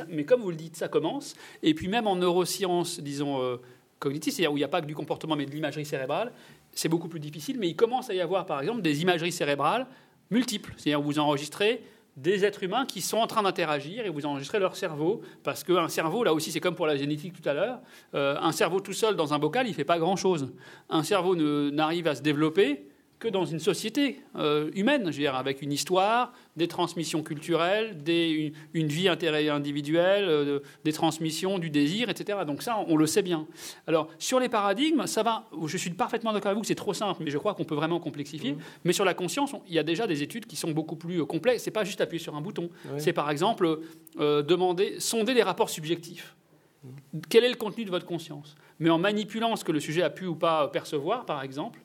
mais, comme vous le dites, ça commence. Et puis même en neurosciences, disons, euh, cognitives, c'est-à-dire où il n'y a pas que du comportement, mais de l'imagerie cérébrale, c'est beaucoup plus difficile. Mais il commence à y avoir, par exemple, des imageries cérébrales multiples. C'est-à-dire vous enregistrez des êtres humains qui sont en train d'interagir et vous enregistrez leur cerveau. Parce qu'un cerveau, là aussi, c'est comme pour la génétique tout à l'heure, euh, un cerveau tout seul dans un bocal, il ne fait pas grand-chose. Un cerveau n'arrive à se développer que dans une société euh, humaine, je veux dire, avec une histoire, des transmissions culturelles, des, une, vie individuelle, euh, des transmissions du désir, etc. Donc ça, on, le sait bien. Alors, sur les paradigmes, ça va, je suis parfaitement d'accord avec vous que c'est trop simple, mais je crois qu'on peut vraiment complexifier. Mmh. Mais sur la conscience, il y a déjà des études qui sont beaucoup plus euh, complexes. C'est pas juste appuyer sur un bouton. C'est par exemple demander, sonder les rapports subjectifs. Mmh. Quel est le contenu de votre conscience? Mais en manipulant ce que le sujet a pu ou pas percevoir, par exemple,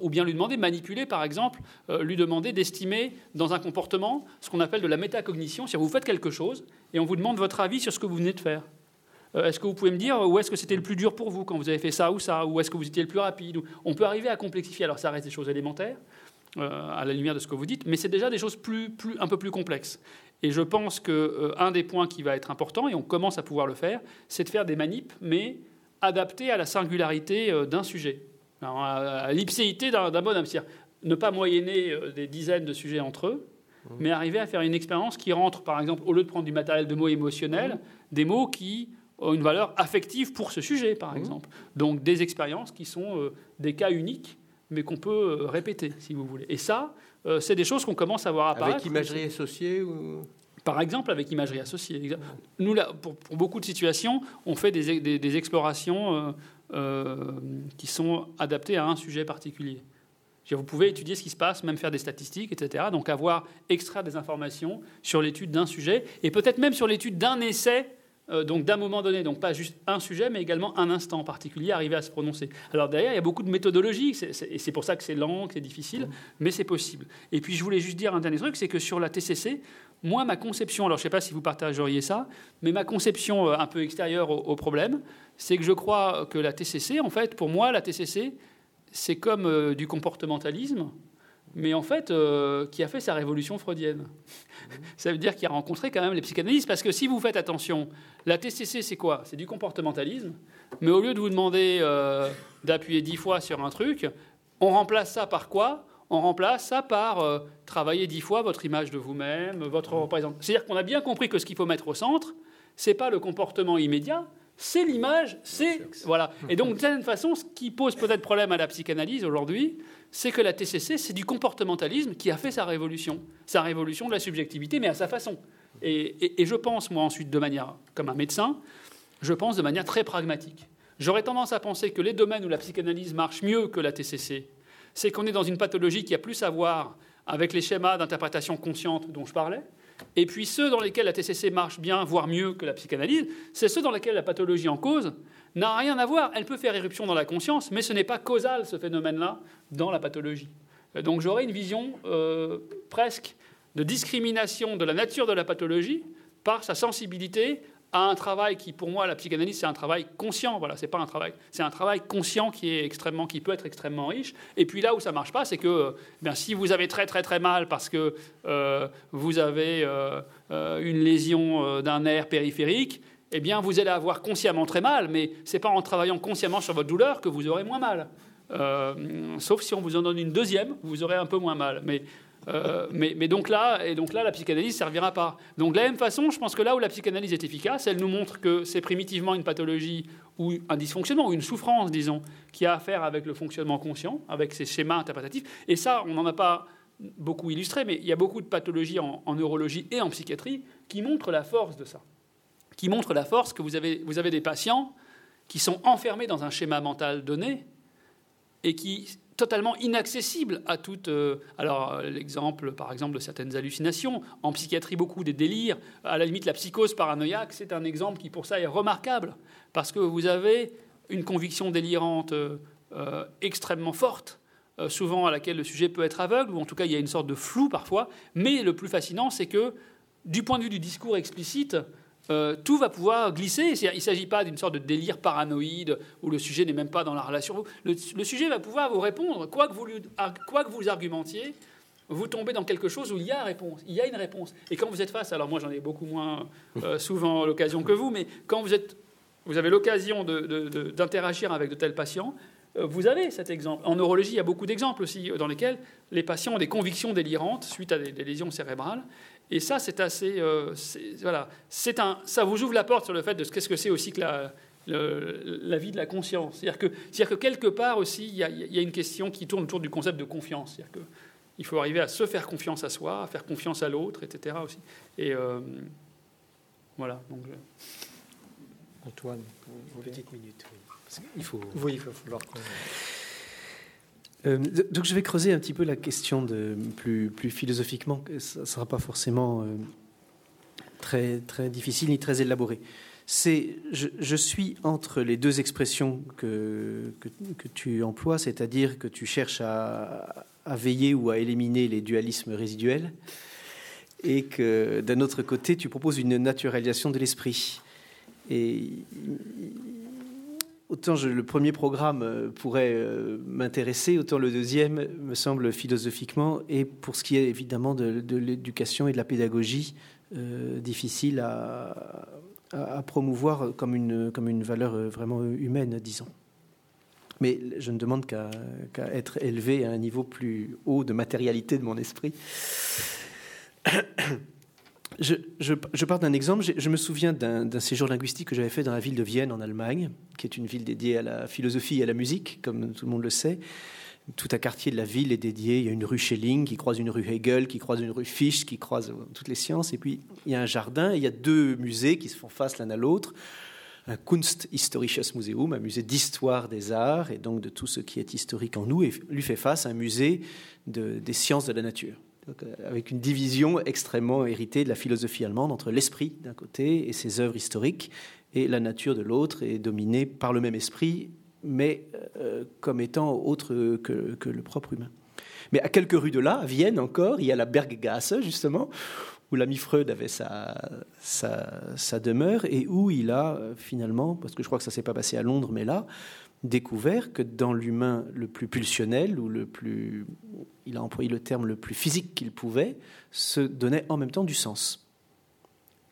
ou bien lui demander, manipuler par exemple, euh, lui demander d'estimer dans un comportement ce qu'on appelle de la métacognition, si vous faites quelque chose et on vous demande votre avis sur ce que vous venez de faire. Euh, est-ce que vous pouvez me dire où est-ce que c'était le plus dur pour vous quand vous avez fait ça ou ça Ou est-ce que vous étiez le plus rapide On peut arriver à complexifier, alors ça reste des choses élémentaires, euh, à la lumière de ce que vous dites, mais c'est déjà des choses un peu plus complexes. Et je pense qu'un des points qui va être important, et on commence à pouvoir le faire, c'est de faire des manips, mais adaptés à la singularité d'un sujet à l'ipséité d'un bonhomme. C'est-à-dire ne pas moyenner euh, des dizaines de sujets entre eux, mmh. mais arriver à faire une expérience qui rentre, par exemple, au lieu de prendre du matériel de mots émotionnels, mmh. des mots qui ont une valeur affective pour ce sujet, par mmh. exemple. Donc des expériences qui sont euh, des cas uniques, mais qu'on peut euh, répéter, si vous voulez. Et ça, c'est des choses qu'on commence à voir apparaître. Avec imagerie associée ou... Par exemple, avec imagerie associée. Nous, là, pour, beaucoup de situations, on fait des, des explorations euh, qui sont adaptés à un sujet particulier. Vous pouvez étudier ce qui se passe, même faire des statistiques, etc. Donc avoir, extraire des informations sur l'étude d'un sujet, et peut-être même sur l'étude d'un essai, donc d'un moment donné, donc pas juste un sujet, mais également un instant en particulier, arriver à se prononcer. Alors derrière, il y a beaucoup de méthodologies, et c'est pour ça que c'est lent, que c'est difficile, mais c'est possible. Et puis je voulais juste dire un dernier truc, c'est que sur la TCC, moi, ma conception, alors je ne sais pas si vous partageriez ça, mais ma conception euh, un peu extérieure au problème, c'est que je crois que la TCC, en fait, pour moi, la TCC, c'est comme euh, du comportementalisme, mais en fait, euh, qui a fait sa révolution freudienne. Ça veut dire qu'il a rencontré quand même les psychanalystes, parce que si vous faites attention, la TCC, c'est quoi? C'est du comportementalisme, mais au lieu de vous demander euh, d'appuyer dix fois sur un truc, on remplace ça par quoi? On remplace ça par travailler dix fois votre image de vous-même, votre représentation. C'est-à-dire qu'on a bien compris que ce qu'il faut mettre au centre, c'est pas le comportement immédiat, c'est l'image, c'est voilà. Et donc d'une certaine façon, ce qui pose peut-être problème à la psychanalyse aujourd'hui, c'est que la TCC, c'est du comportementalisme qui a fait sa révolution, sa révolution de la subjectivité, mais à sa façon. Et, je pense, moi ensuite, de manière comme un médecin, je pense de manière très pragmatique. J'aurais tendance à penser que les domaines où la psychanalyse marche mieux que la TCC, c'est qu'on est dans une pathologie qui a plus à voir avec les schémas d'interprétation consciente dont je parlais, et puis ceux dans lesquels la TCC marche bien, voire mieux que la psychanalyse, c'est ceux dans lesquels la pathologie en cause n'a rien à voir. Elle peut faire éruption dans la conscience, mais ce n'est pas causal, ce phénomène-là, dans la pathologie. Donc j'aurais une vision euh, presque de discrimination de la nature de la pathologie par sa sensibilité à un travail qui, pour moi, la psychanalyse, c'est un travail conscient. Voilà, c'est pas un travail, c'est un travail conscient qui est extrêmement, qui peut être extrêmement riche. Et puis là où ça marche pas, c'est que, eh bien, si vous avez très très très mal parce que euh, vous avez euh, euh, une lésion d'un nerf périphérique, eh bien, vous allez avoir consciemment très mal, mais c'est pas en travaillant consciemment sur votre douleur que vous aurez moins mal. sauf si on vous en donne une deuxième, vous aurez un peu moins mal. Mais euh, mais, donc là, et donc là, la psychanalyse servira pas. Donc de la même façon, je pense que là où la psychanalyse est efficace, elle nous montre que c'est primitivement une pathologie ou un dysfonctionnement ou une souffrance, disons, qui a à faire avec le fonctionnement conscient, avec ces schémas interprétatifs. Et ça, on n'en a pas beaucoup illustré, mais il y a beaucoup de pathologies en, neurologie et en psychiatrie qui montrent la force de ça, qui montrent la force que vous avez des patients qui sont enfermés dans un schéma mental donné et qui totalement inaccessible à toute. Euh, alors, l'exemple, par exemple, de certaines hallucinations. En psychiatrie, beaucoup des délires. À la limite, la psychose paranoïaque, c'est un exemple qui, pour ça, est remarquable. Parce que vous avez une conviction délirante euh, euh, extrêmement forte, souvent à laquelle le sujet peut être aveugle, ou en tout cas, il y a une sorte de flou parfois. Mais le plus fascinant, c'est que, du point de vue du discours explicite, euh, tout va pouvoir glisser. Il ne s'agit pas d'une sorte de délire paranoïde où le sujet n'est même pas dans la relation. Le, sujet va pouvoir vous répondre, quoi que vous, quoi que vous argumentiez, vous tombez dans quelque chose où il y a réponse, il y a une réponse. Et quand vous êtes face, alors moi j'en ai beaucoup moins euh, souvent l'occasion que vous, mais quand vous, êtes, vous avez l'occasion d'interagir avec de tels patients, euh, vous avez cet exemple. En neurologie, il y a beaucoup d'exemples aussi dans lesquels les patients ont des convictions délirantes suite à des lésions cérébrales et ça, c'est assez. Euh, voilà, c'est un, ça vous ouvre la porte sur le fait de qu'est-ce que c'est aussi que la, la vie de la conscience. C'est-à-dire que, c'est-à-dire que quelque part aussi, il y, a, il y, a, une question qui tourne autour du concept de confiance. C'est-à-dire qu'il faut arriver à se faire confiance à soi, à faire confiance à l'autre, etc. Aussi. Et euh, voilà. Donc, Antoine, une petite minute. Oui. Il faut. Oui, il va falloir euh, donc je vais creuser un petit peu la question plus, plus philosophiquement. Ça ne sera pas forcément euh, très, très difficile ni très élaboré. C'est je, suis entre les deux expressions que, que, que tu emploies, c'est-à-dire que tu cherches à, à, veiller ou à éliminer les dualismes résiduels, et que d'un autre côté, tu proposes une naturalisation de l'esprit. Et autant le premier programme euh, pourrait euh, m'intéresser, autant le deuxième me semble philosophiquement, et pour ce qui est évidemment de, l'éducation et de la pédagogie, euh, difficile à, promouvoir comme une, comme une valeur vraiment humaine, disons. Mais je ne demande qu'à être élevé à un niveau plus haut de matérialité de mon esprit. Je, pars d'un exemple. Je, me souviens d'un séjour linguistique que j'avais fait dans la ville de Vienne, en Allemagne, qui est une ville dédiée à la philosophie et à la musique, comme tout le monde le sait. Tout un quartier de la ville est dédié. Il y a une rue Schelling qui croise une rue Hegel, qui croise une rue Fichte, qui croise toutes les sciences. Et puis, il y a un jardin et il y a deux musées qui se font face l'un à l'autre. Un Kunsthistorisches Museum, un musée d'histoire des arts et donc de tout ce qui est historique en nous, et lui fait face à un musée de, des sciences de la nature. Euh, avec une division extrêmement héritée de la philosophie allemande entre l'esprit d'un côté et ses œuvres historiques, et la nature de l'autre, est dominée par le même esprit, mais euh, comme étant autre que, le propre humain. Mais à quelques rues de là, à Vienne encore, il y a la Berggasse, justement, où l'ami Freud avait sa, sa, demeure, et où il a euh, finalement, parce que je crois que ça s'est pas passé à Londres, mais là, découvert que dans l'humain le plus pulsionnel ou le plus, il a employé le terme le plus physique qu'il pouvait, se donnait en même temps du sens.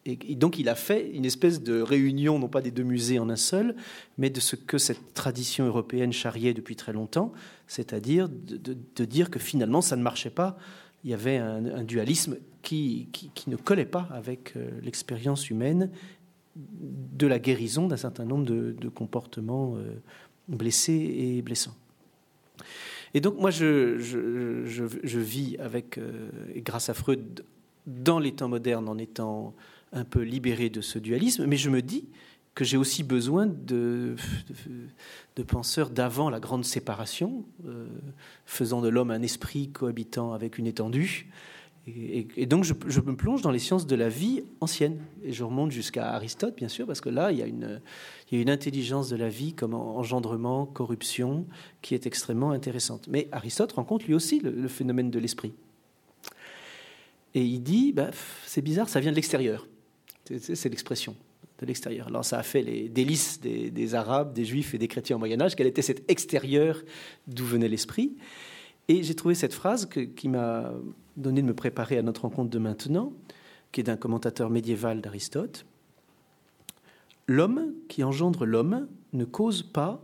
Et, donc il a fait une espèce de réunion, non pas des deux musées en un seul, mais de ce que cette tradition européenne charriait depuis très longtemps, c'est-à-dire de, dire que finalement ça ne marchait pas. Il y avait un, dualisme qui, ne collait pas avec euh, l'expérience humaine de la guérison d'un certain nombre de, comportements euh, blessé et blessant. Et donc moi, je, je, vis avec, euh, grâce à Freud, dans les temps modernes, en étant un peu libéré de ce dualisme, mais je me dis que j'ai aussi besoin de, de, penseurs d'avant la grande séparation, euh, faisant de l'homme un esprit cohabitant avec une étendue, et, donc, je, me plonge dans les sciences de la vie ancienne. Et je remonte jusqu'à Aristote, bien sûr, parce que là, il y, a une, il y a une intelligence de la vie comme engendrement, corruption, qui est extrêmement intéressante. Mais Aristote rencontre lui aussi le, phénomène de l'esprit. Et il dit, bah, c'est bizarre, ça vient de l'extérieur. C'est l'expression de l'extérieur. Alors ça a fait les délices des, Arabes, des Juifs et des chrétiens au Moyen Âge, quel était cet extérieur d'où venait l'esprit. Et j'ai trouvé cette phrase qui m'a donné de me préparer à notre rencontre de maintenant, qui est d'un commentateur médiéval d'Aristote. L'homme qui engendre l'homme ne cause pas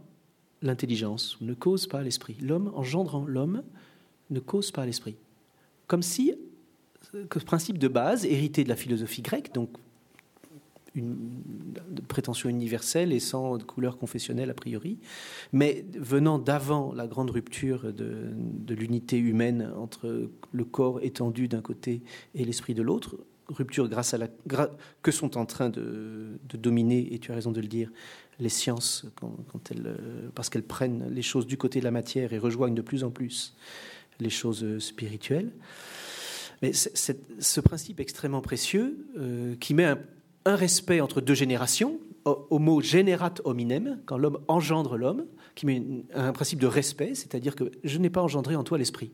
l'intelligence, ne cause pas l'esprit. L'homme engendrant l'homme ne cause pas l'esprit. Comme si, que principe de base, hérité de la philosophie grecque, donc une prétention universelle et sans couleur confessionnelle a priori, mais venant d'avant la grande rupture de, l'unité humaine entre le corps étendu d'un côté et l'esprit de l'autre, rupture grâce à la que sont en train de, dominer, et tu as raison de le dire, les sciences quand, elles, parce qu'elles prennent les choses du côté de la matière et rejoignent de plus en plus les choses spirituelles. Mais ce principe extrêmement précieux euh, qui met un, un respect entre deux générations, homo generat hominem, quand l'homme engendre l'homme, qui met un principe de respect, c'est-à-dire que je n'ai pas engendré en toi l'esprit.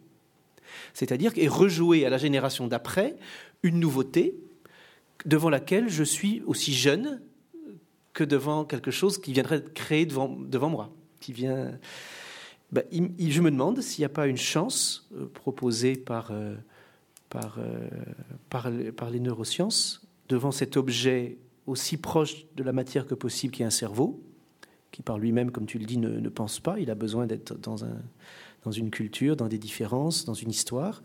C'est-à-dire et rejouer à la génération d'après une nouveauté devant laquelle je suis aussi jeune que devant quelque chose qui viendrait créer devant, devant moi, qui vient. Ben, je me demande s'il n'y a pas une chance euh, proposée par, euh, par, euh, par, par les neurosciences devant cet objet aussi proche de la matière que possible qui est un cerveau, qui par lui-même, comme tu le dis, ne, pense pas. Il a besoin d'être dans, un, dans une culture, dans des différences, dans une histoire,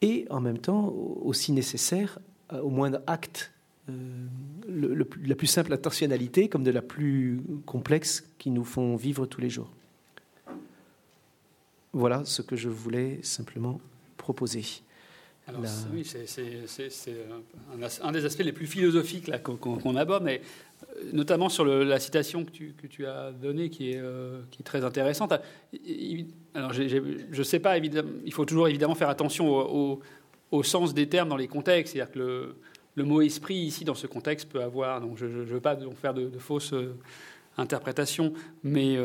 et en même temps aussi nécessaire euh, au moindre acte, euh, le, la plus simple intentionnalité comme de la plus complexe qui nous font vivre tous les jours. Voilà ce que je voulais simplement proposer. Alors, Oui, c'est un, des aspects les plus philosophiques qu'on aborde, mais notamment sur la citation que tu, que tu, as donnée, qui est, euh, qui est très intéressante. Alors, je ne sais pas, évidemment, il faut toujours évidemment faire attention au, au, sens des termes dans les contextes. C'est-à-dire que le, le, mot esprit, ici, dans ce contexte, peut avoir. Donc, je ne veux pas faire de, fausses euh, interprétations, mais.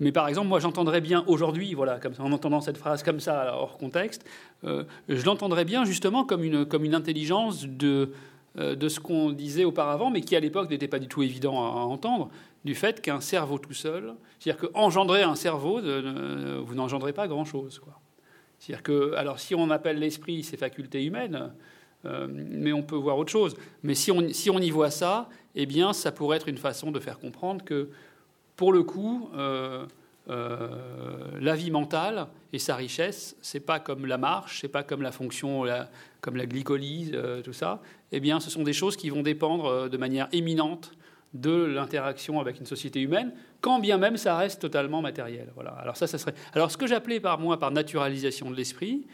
Mais par exemple, moi, j'entendrais bien aujourd'hui, voilà, comme en entendant cette phrase comme ça, hors contexte, euh, je l'entendrais bien justement comme une, comme une intelligence de, euh, de ce qu'on disait auparavant, mais qui à l'époque n'était pas du tout évident à, entendre, du fait qu'un cerveau tout seul, c'est-à-dire qu'engendrer un cerveau, vous n'engendrez pas grand-chose. C'est-à-dire que, alors si on appelle l'esprit ses facultés humaines, euh, mais on peut voir autre chose. Mais si on, si on y voit ça, eh bien, ça pourrait être une façon de faire comprendre que pour le coup, euh, euh, la vie mentale et sa richesse, c'est pas comme la marche, c'est pas comme la fonction, comme la glycolyse, euh, tout ça. Eh bien, ce sont des choses qui vont dépendre de manière éminente de l'interaction avec une société humaine, quand bien même ça reste totalement matériel. Voilà. Alors ça, ça serait. Alors ce que j'appelais par moi par naturalisation de l'esprit.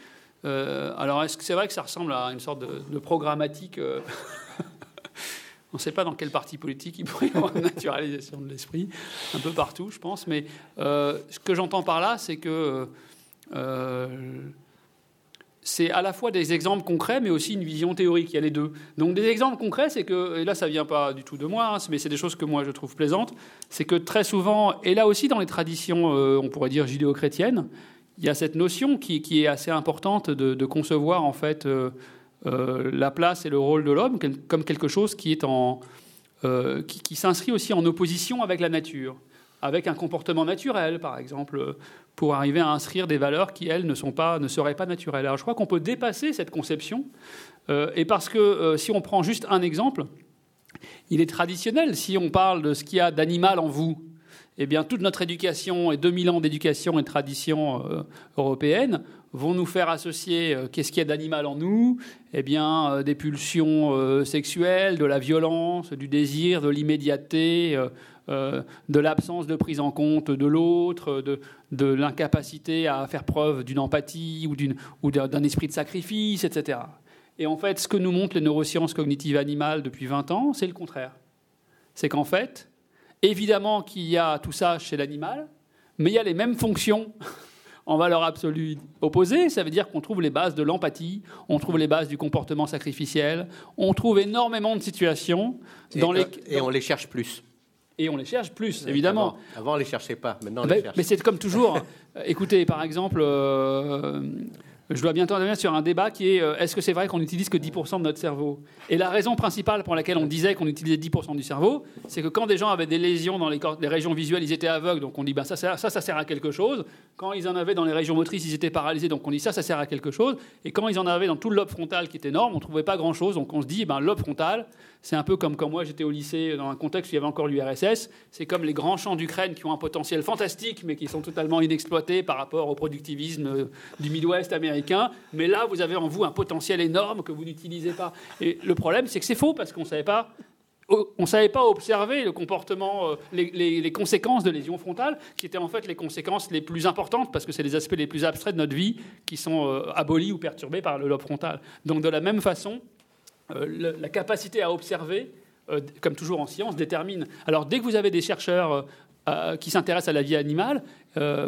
alors est-ce que c'est vrai que ça ressemble à une sorte de programmatique on ne sait pas dans quel parti politique il pourrait y avoir une naturalisation de l'esprit, un peu partout, je pense. Mais euh, ce que j'entends par là, c'est que euh, c'est à la fois des exemples concrets, mais aussi une vision théorique. Il y a les deux. Donc des exemples concrets, c'est que, et là ça vient pas du tout de moi, hein, mais c'est des choses que moi je trouve plaisantes, c'est que très souvent, et là aussi dans les traditions, euh, on pourrait dire judéo-chrétiennes, il y a cette notion qui, est assez importante de, concevoir en fait euh, la place et le rôle de l'homme comme quelque chose qui est en euh, qui, s'inscrit aussi en opposition avec la nature, avec un comportement naturel, par exemple, pour arriver à inscrire des valeurs qui, elles, ne, sont pas, ne seraient pas naturelles. Alors je crois qu'on peut dépasser cette conception, euh, et parce que si on prend juste un exemple, il est traditionnel, si on parle de ce qu'il y a d'animal en vous, eh bien, toute notre éducation et 2000 ans d'éducation et de tradition européenne vont nous faire associer euh, qu'est-ce qu'il y a d'animal en nous? Eh bien, euh, des pulsions euh, sexuelles, de la violence, du désir, de l'immédiateté, de l'absence de prise en compte de l'autre, de, l'incapacité à faire preuve d'une empathie ou d'un esprit de sacrifice, etc. Et en fait, ce que nous montrent les neurosciences cognitives animales depuis 20 ans, c'est le contraire. C'est qu'en fait, évidemment qu'il y a tout ça chez l'animal, mais il y a les mêmes fonctions en valeur absolue opposée, ça veut dire qu'on trouve les bases de l'empathie, on trouve les bases du comportement sacrificiel, on trouve énormément de situations dans et, Et on les cherche plus. Et on les cherche plus, évidemment. Avant, on ne les cherchait pas, maintenant on les cherche. Mais c'est comme toujours. Écoutez, par exemple, euh, je dois bientôt revenir sur un débat qui est euh, est-ce que c'est vrai qu'on n'utilise que 10% de notre cerveau? Et la raison principale pour laquelle on disait qu'on utilisait 10% du cerveau, c'est que quand des gens avaient des lésions dans les, régions visuelles, ils étaient aveugles, donc on dit ben, ça, ça, sert à quelque chose. Quand ils en avaient dans les régions motrices, ils étaient paralysés, donc on dit ça, ça sert à quelque chose. Et quand ils en avaient dans tout le lobe frontal qui est énorme, on ne trouvait pas grand-chose, donc on se dit ben, lobe frontal, c'est un peu comme quand moi j'étais au lycée dans un contexte où il y avait encore l'URSS. C'est comme les grands champs d'Ukraine qui ont un potentiel fantastique mais qui sont totalement inexploités par rapport au productivisme euh, du Midwest américain. Mais là, vous avez en vous un potentiel énorme que vous n'utilisez pas. Et le problème, c'est que c'est faux parce qu'on ne savait pas on ne savait pas observer le comportement, euh, les, conséquences de lésions frontales, qui étaient en fait les conséquences les plus importantes, parce que c'est les aspects les plus abstraits de notre vie qui sont euh, abolis ou perturbés par le lobe frontal. Donc de la même façon, euh, la capacité à observer, euh, comme toujours en science, détermine. Alors dès que vous avez des chercheurs euh, qui s'intéressent à la vie animale,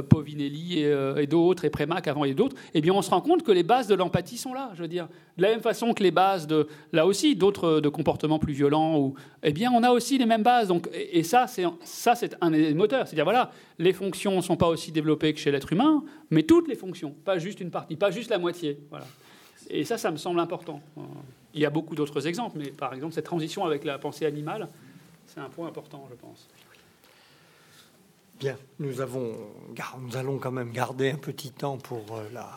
Povinelli et, d'autres, et Prémac avant et d'autres, eh bien on se rend compte que les bases de l'empathie sont là. Je veux dire, de la même façon que les bases de, là aussi, d'autres de comportements plus violents, ou, eh bien on a aussi les mêmes bases. Donc, et, ça, c'est ça, c'est un des moteurs. C'est-à-dire voilà, les fonctions ne sont pas aussi développées que chez l'être humain, mais toutes les fonctions, pas juste une partie, pas juste la moitié. Voilà. Et ça, ça me semble important. Il y a beaucoup d'autres exemples, mais par exemple, cette transition avec la pensée animale, c'est un point important, je pense. Bien, nous, avons, nous allons quand même garder un petit temps pour euh, la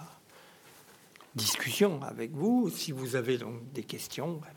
discussion avec vous. Si vous avez donc des questions, bien,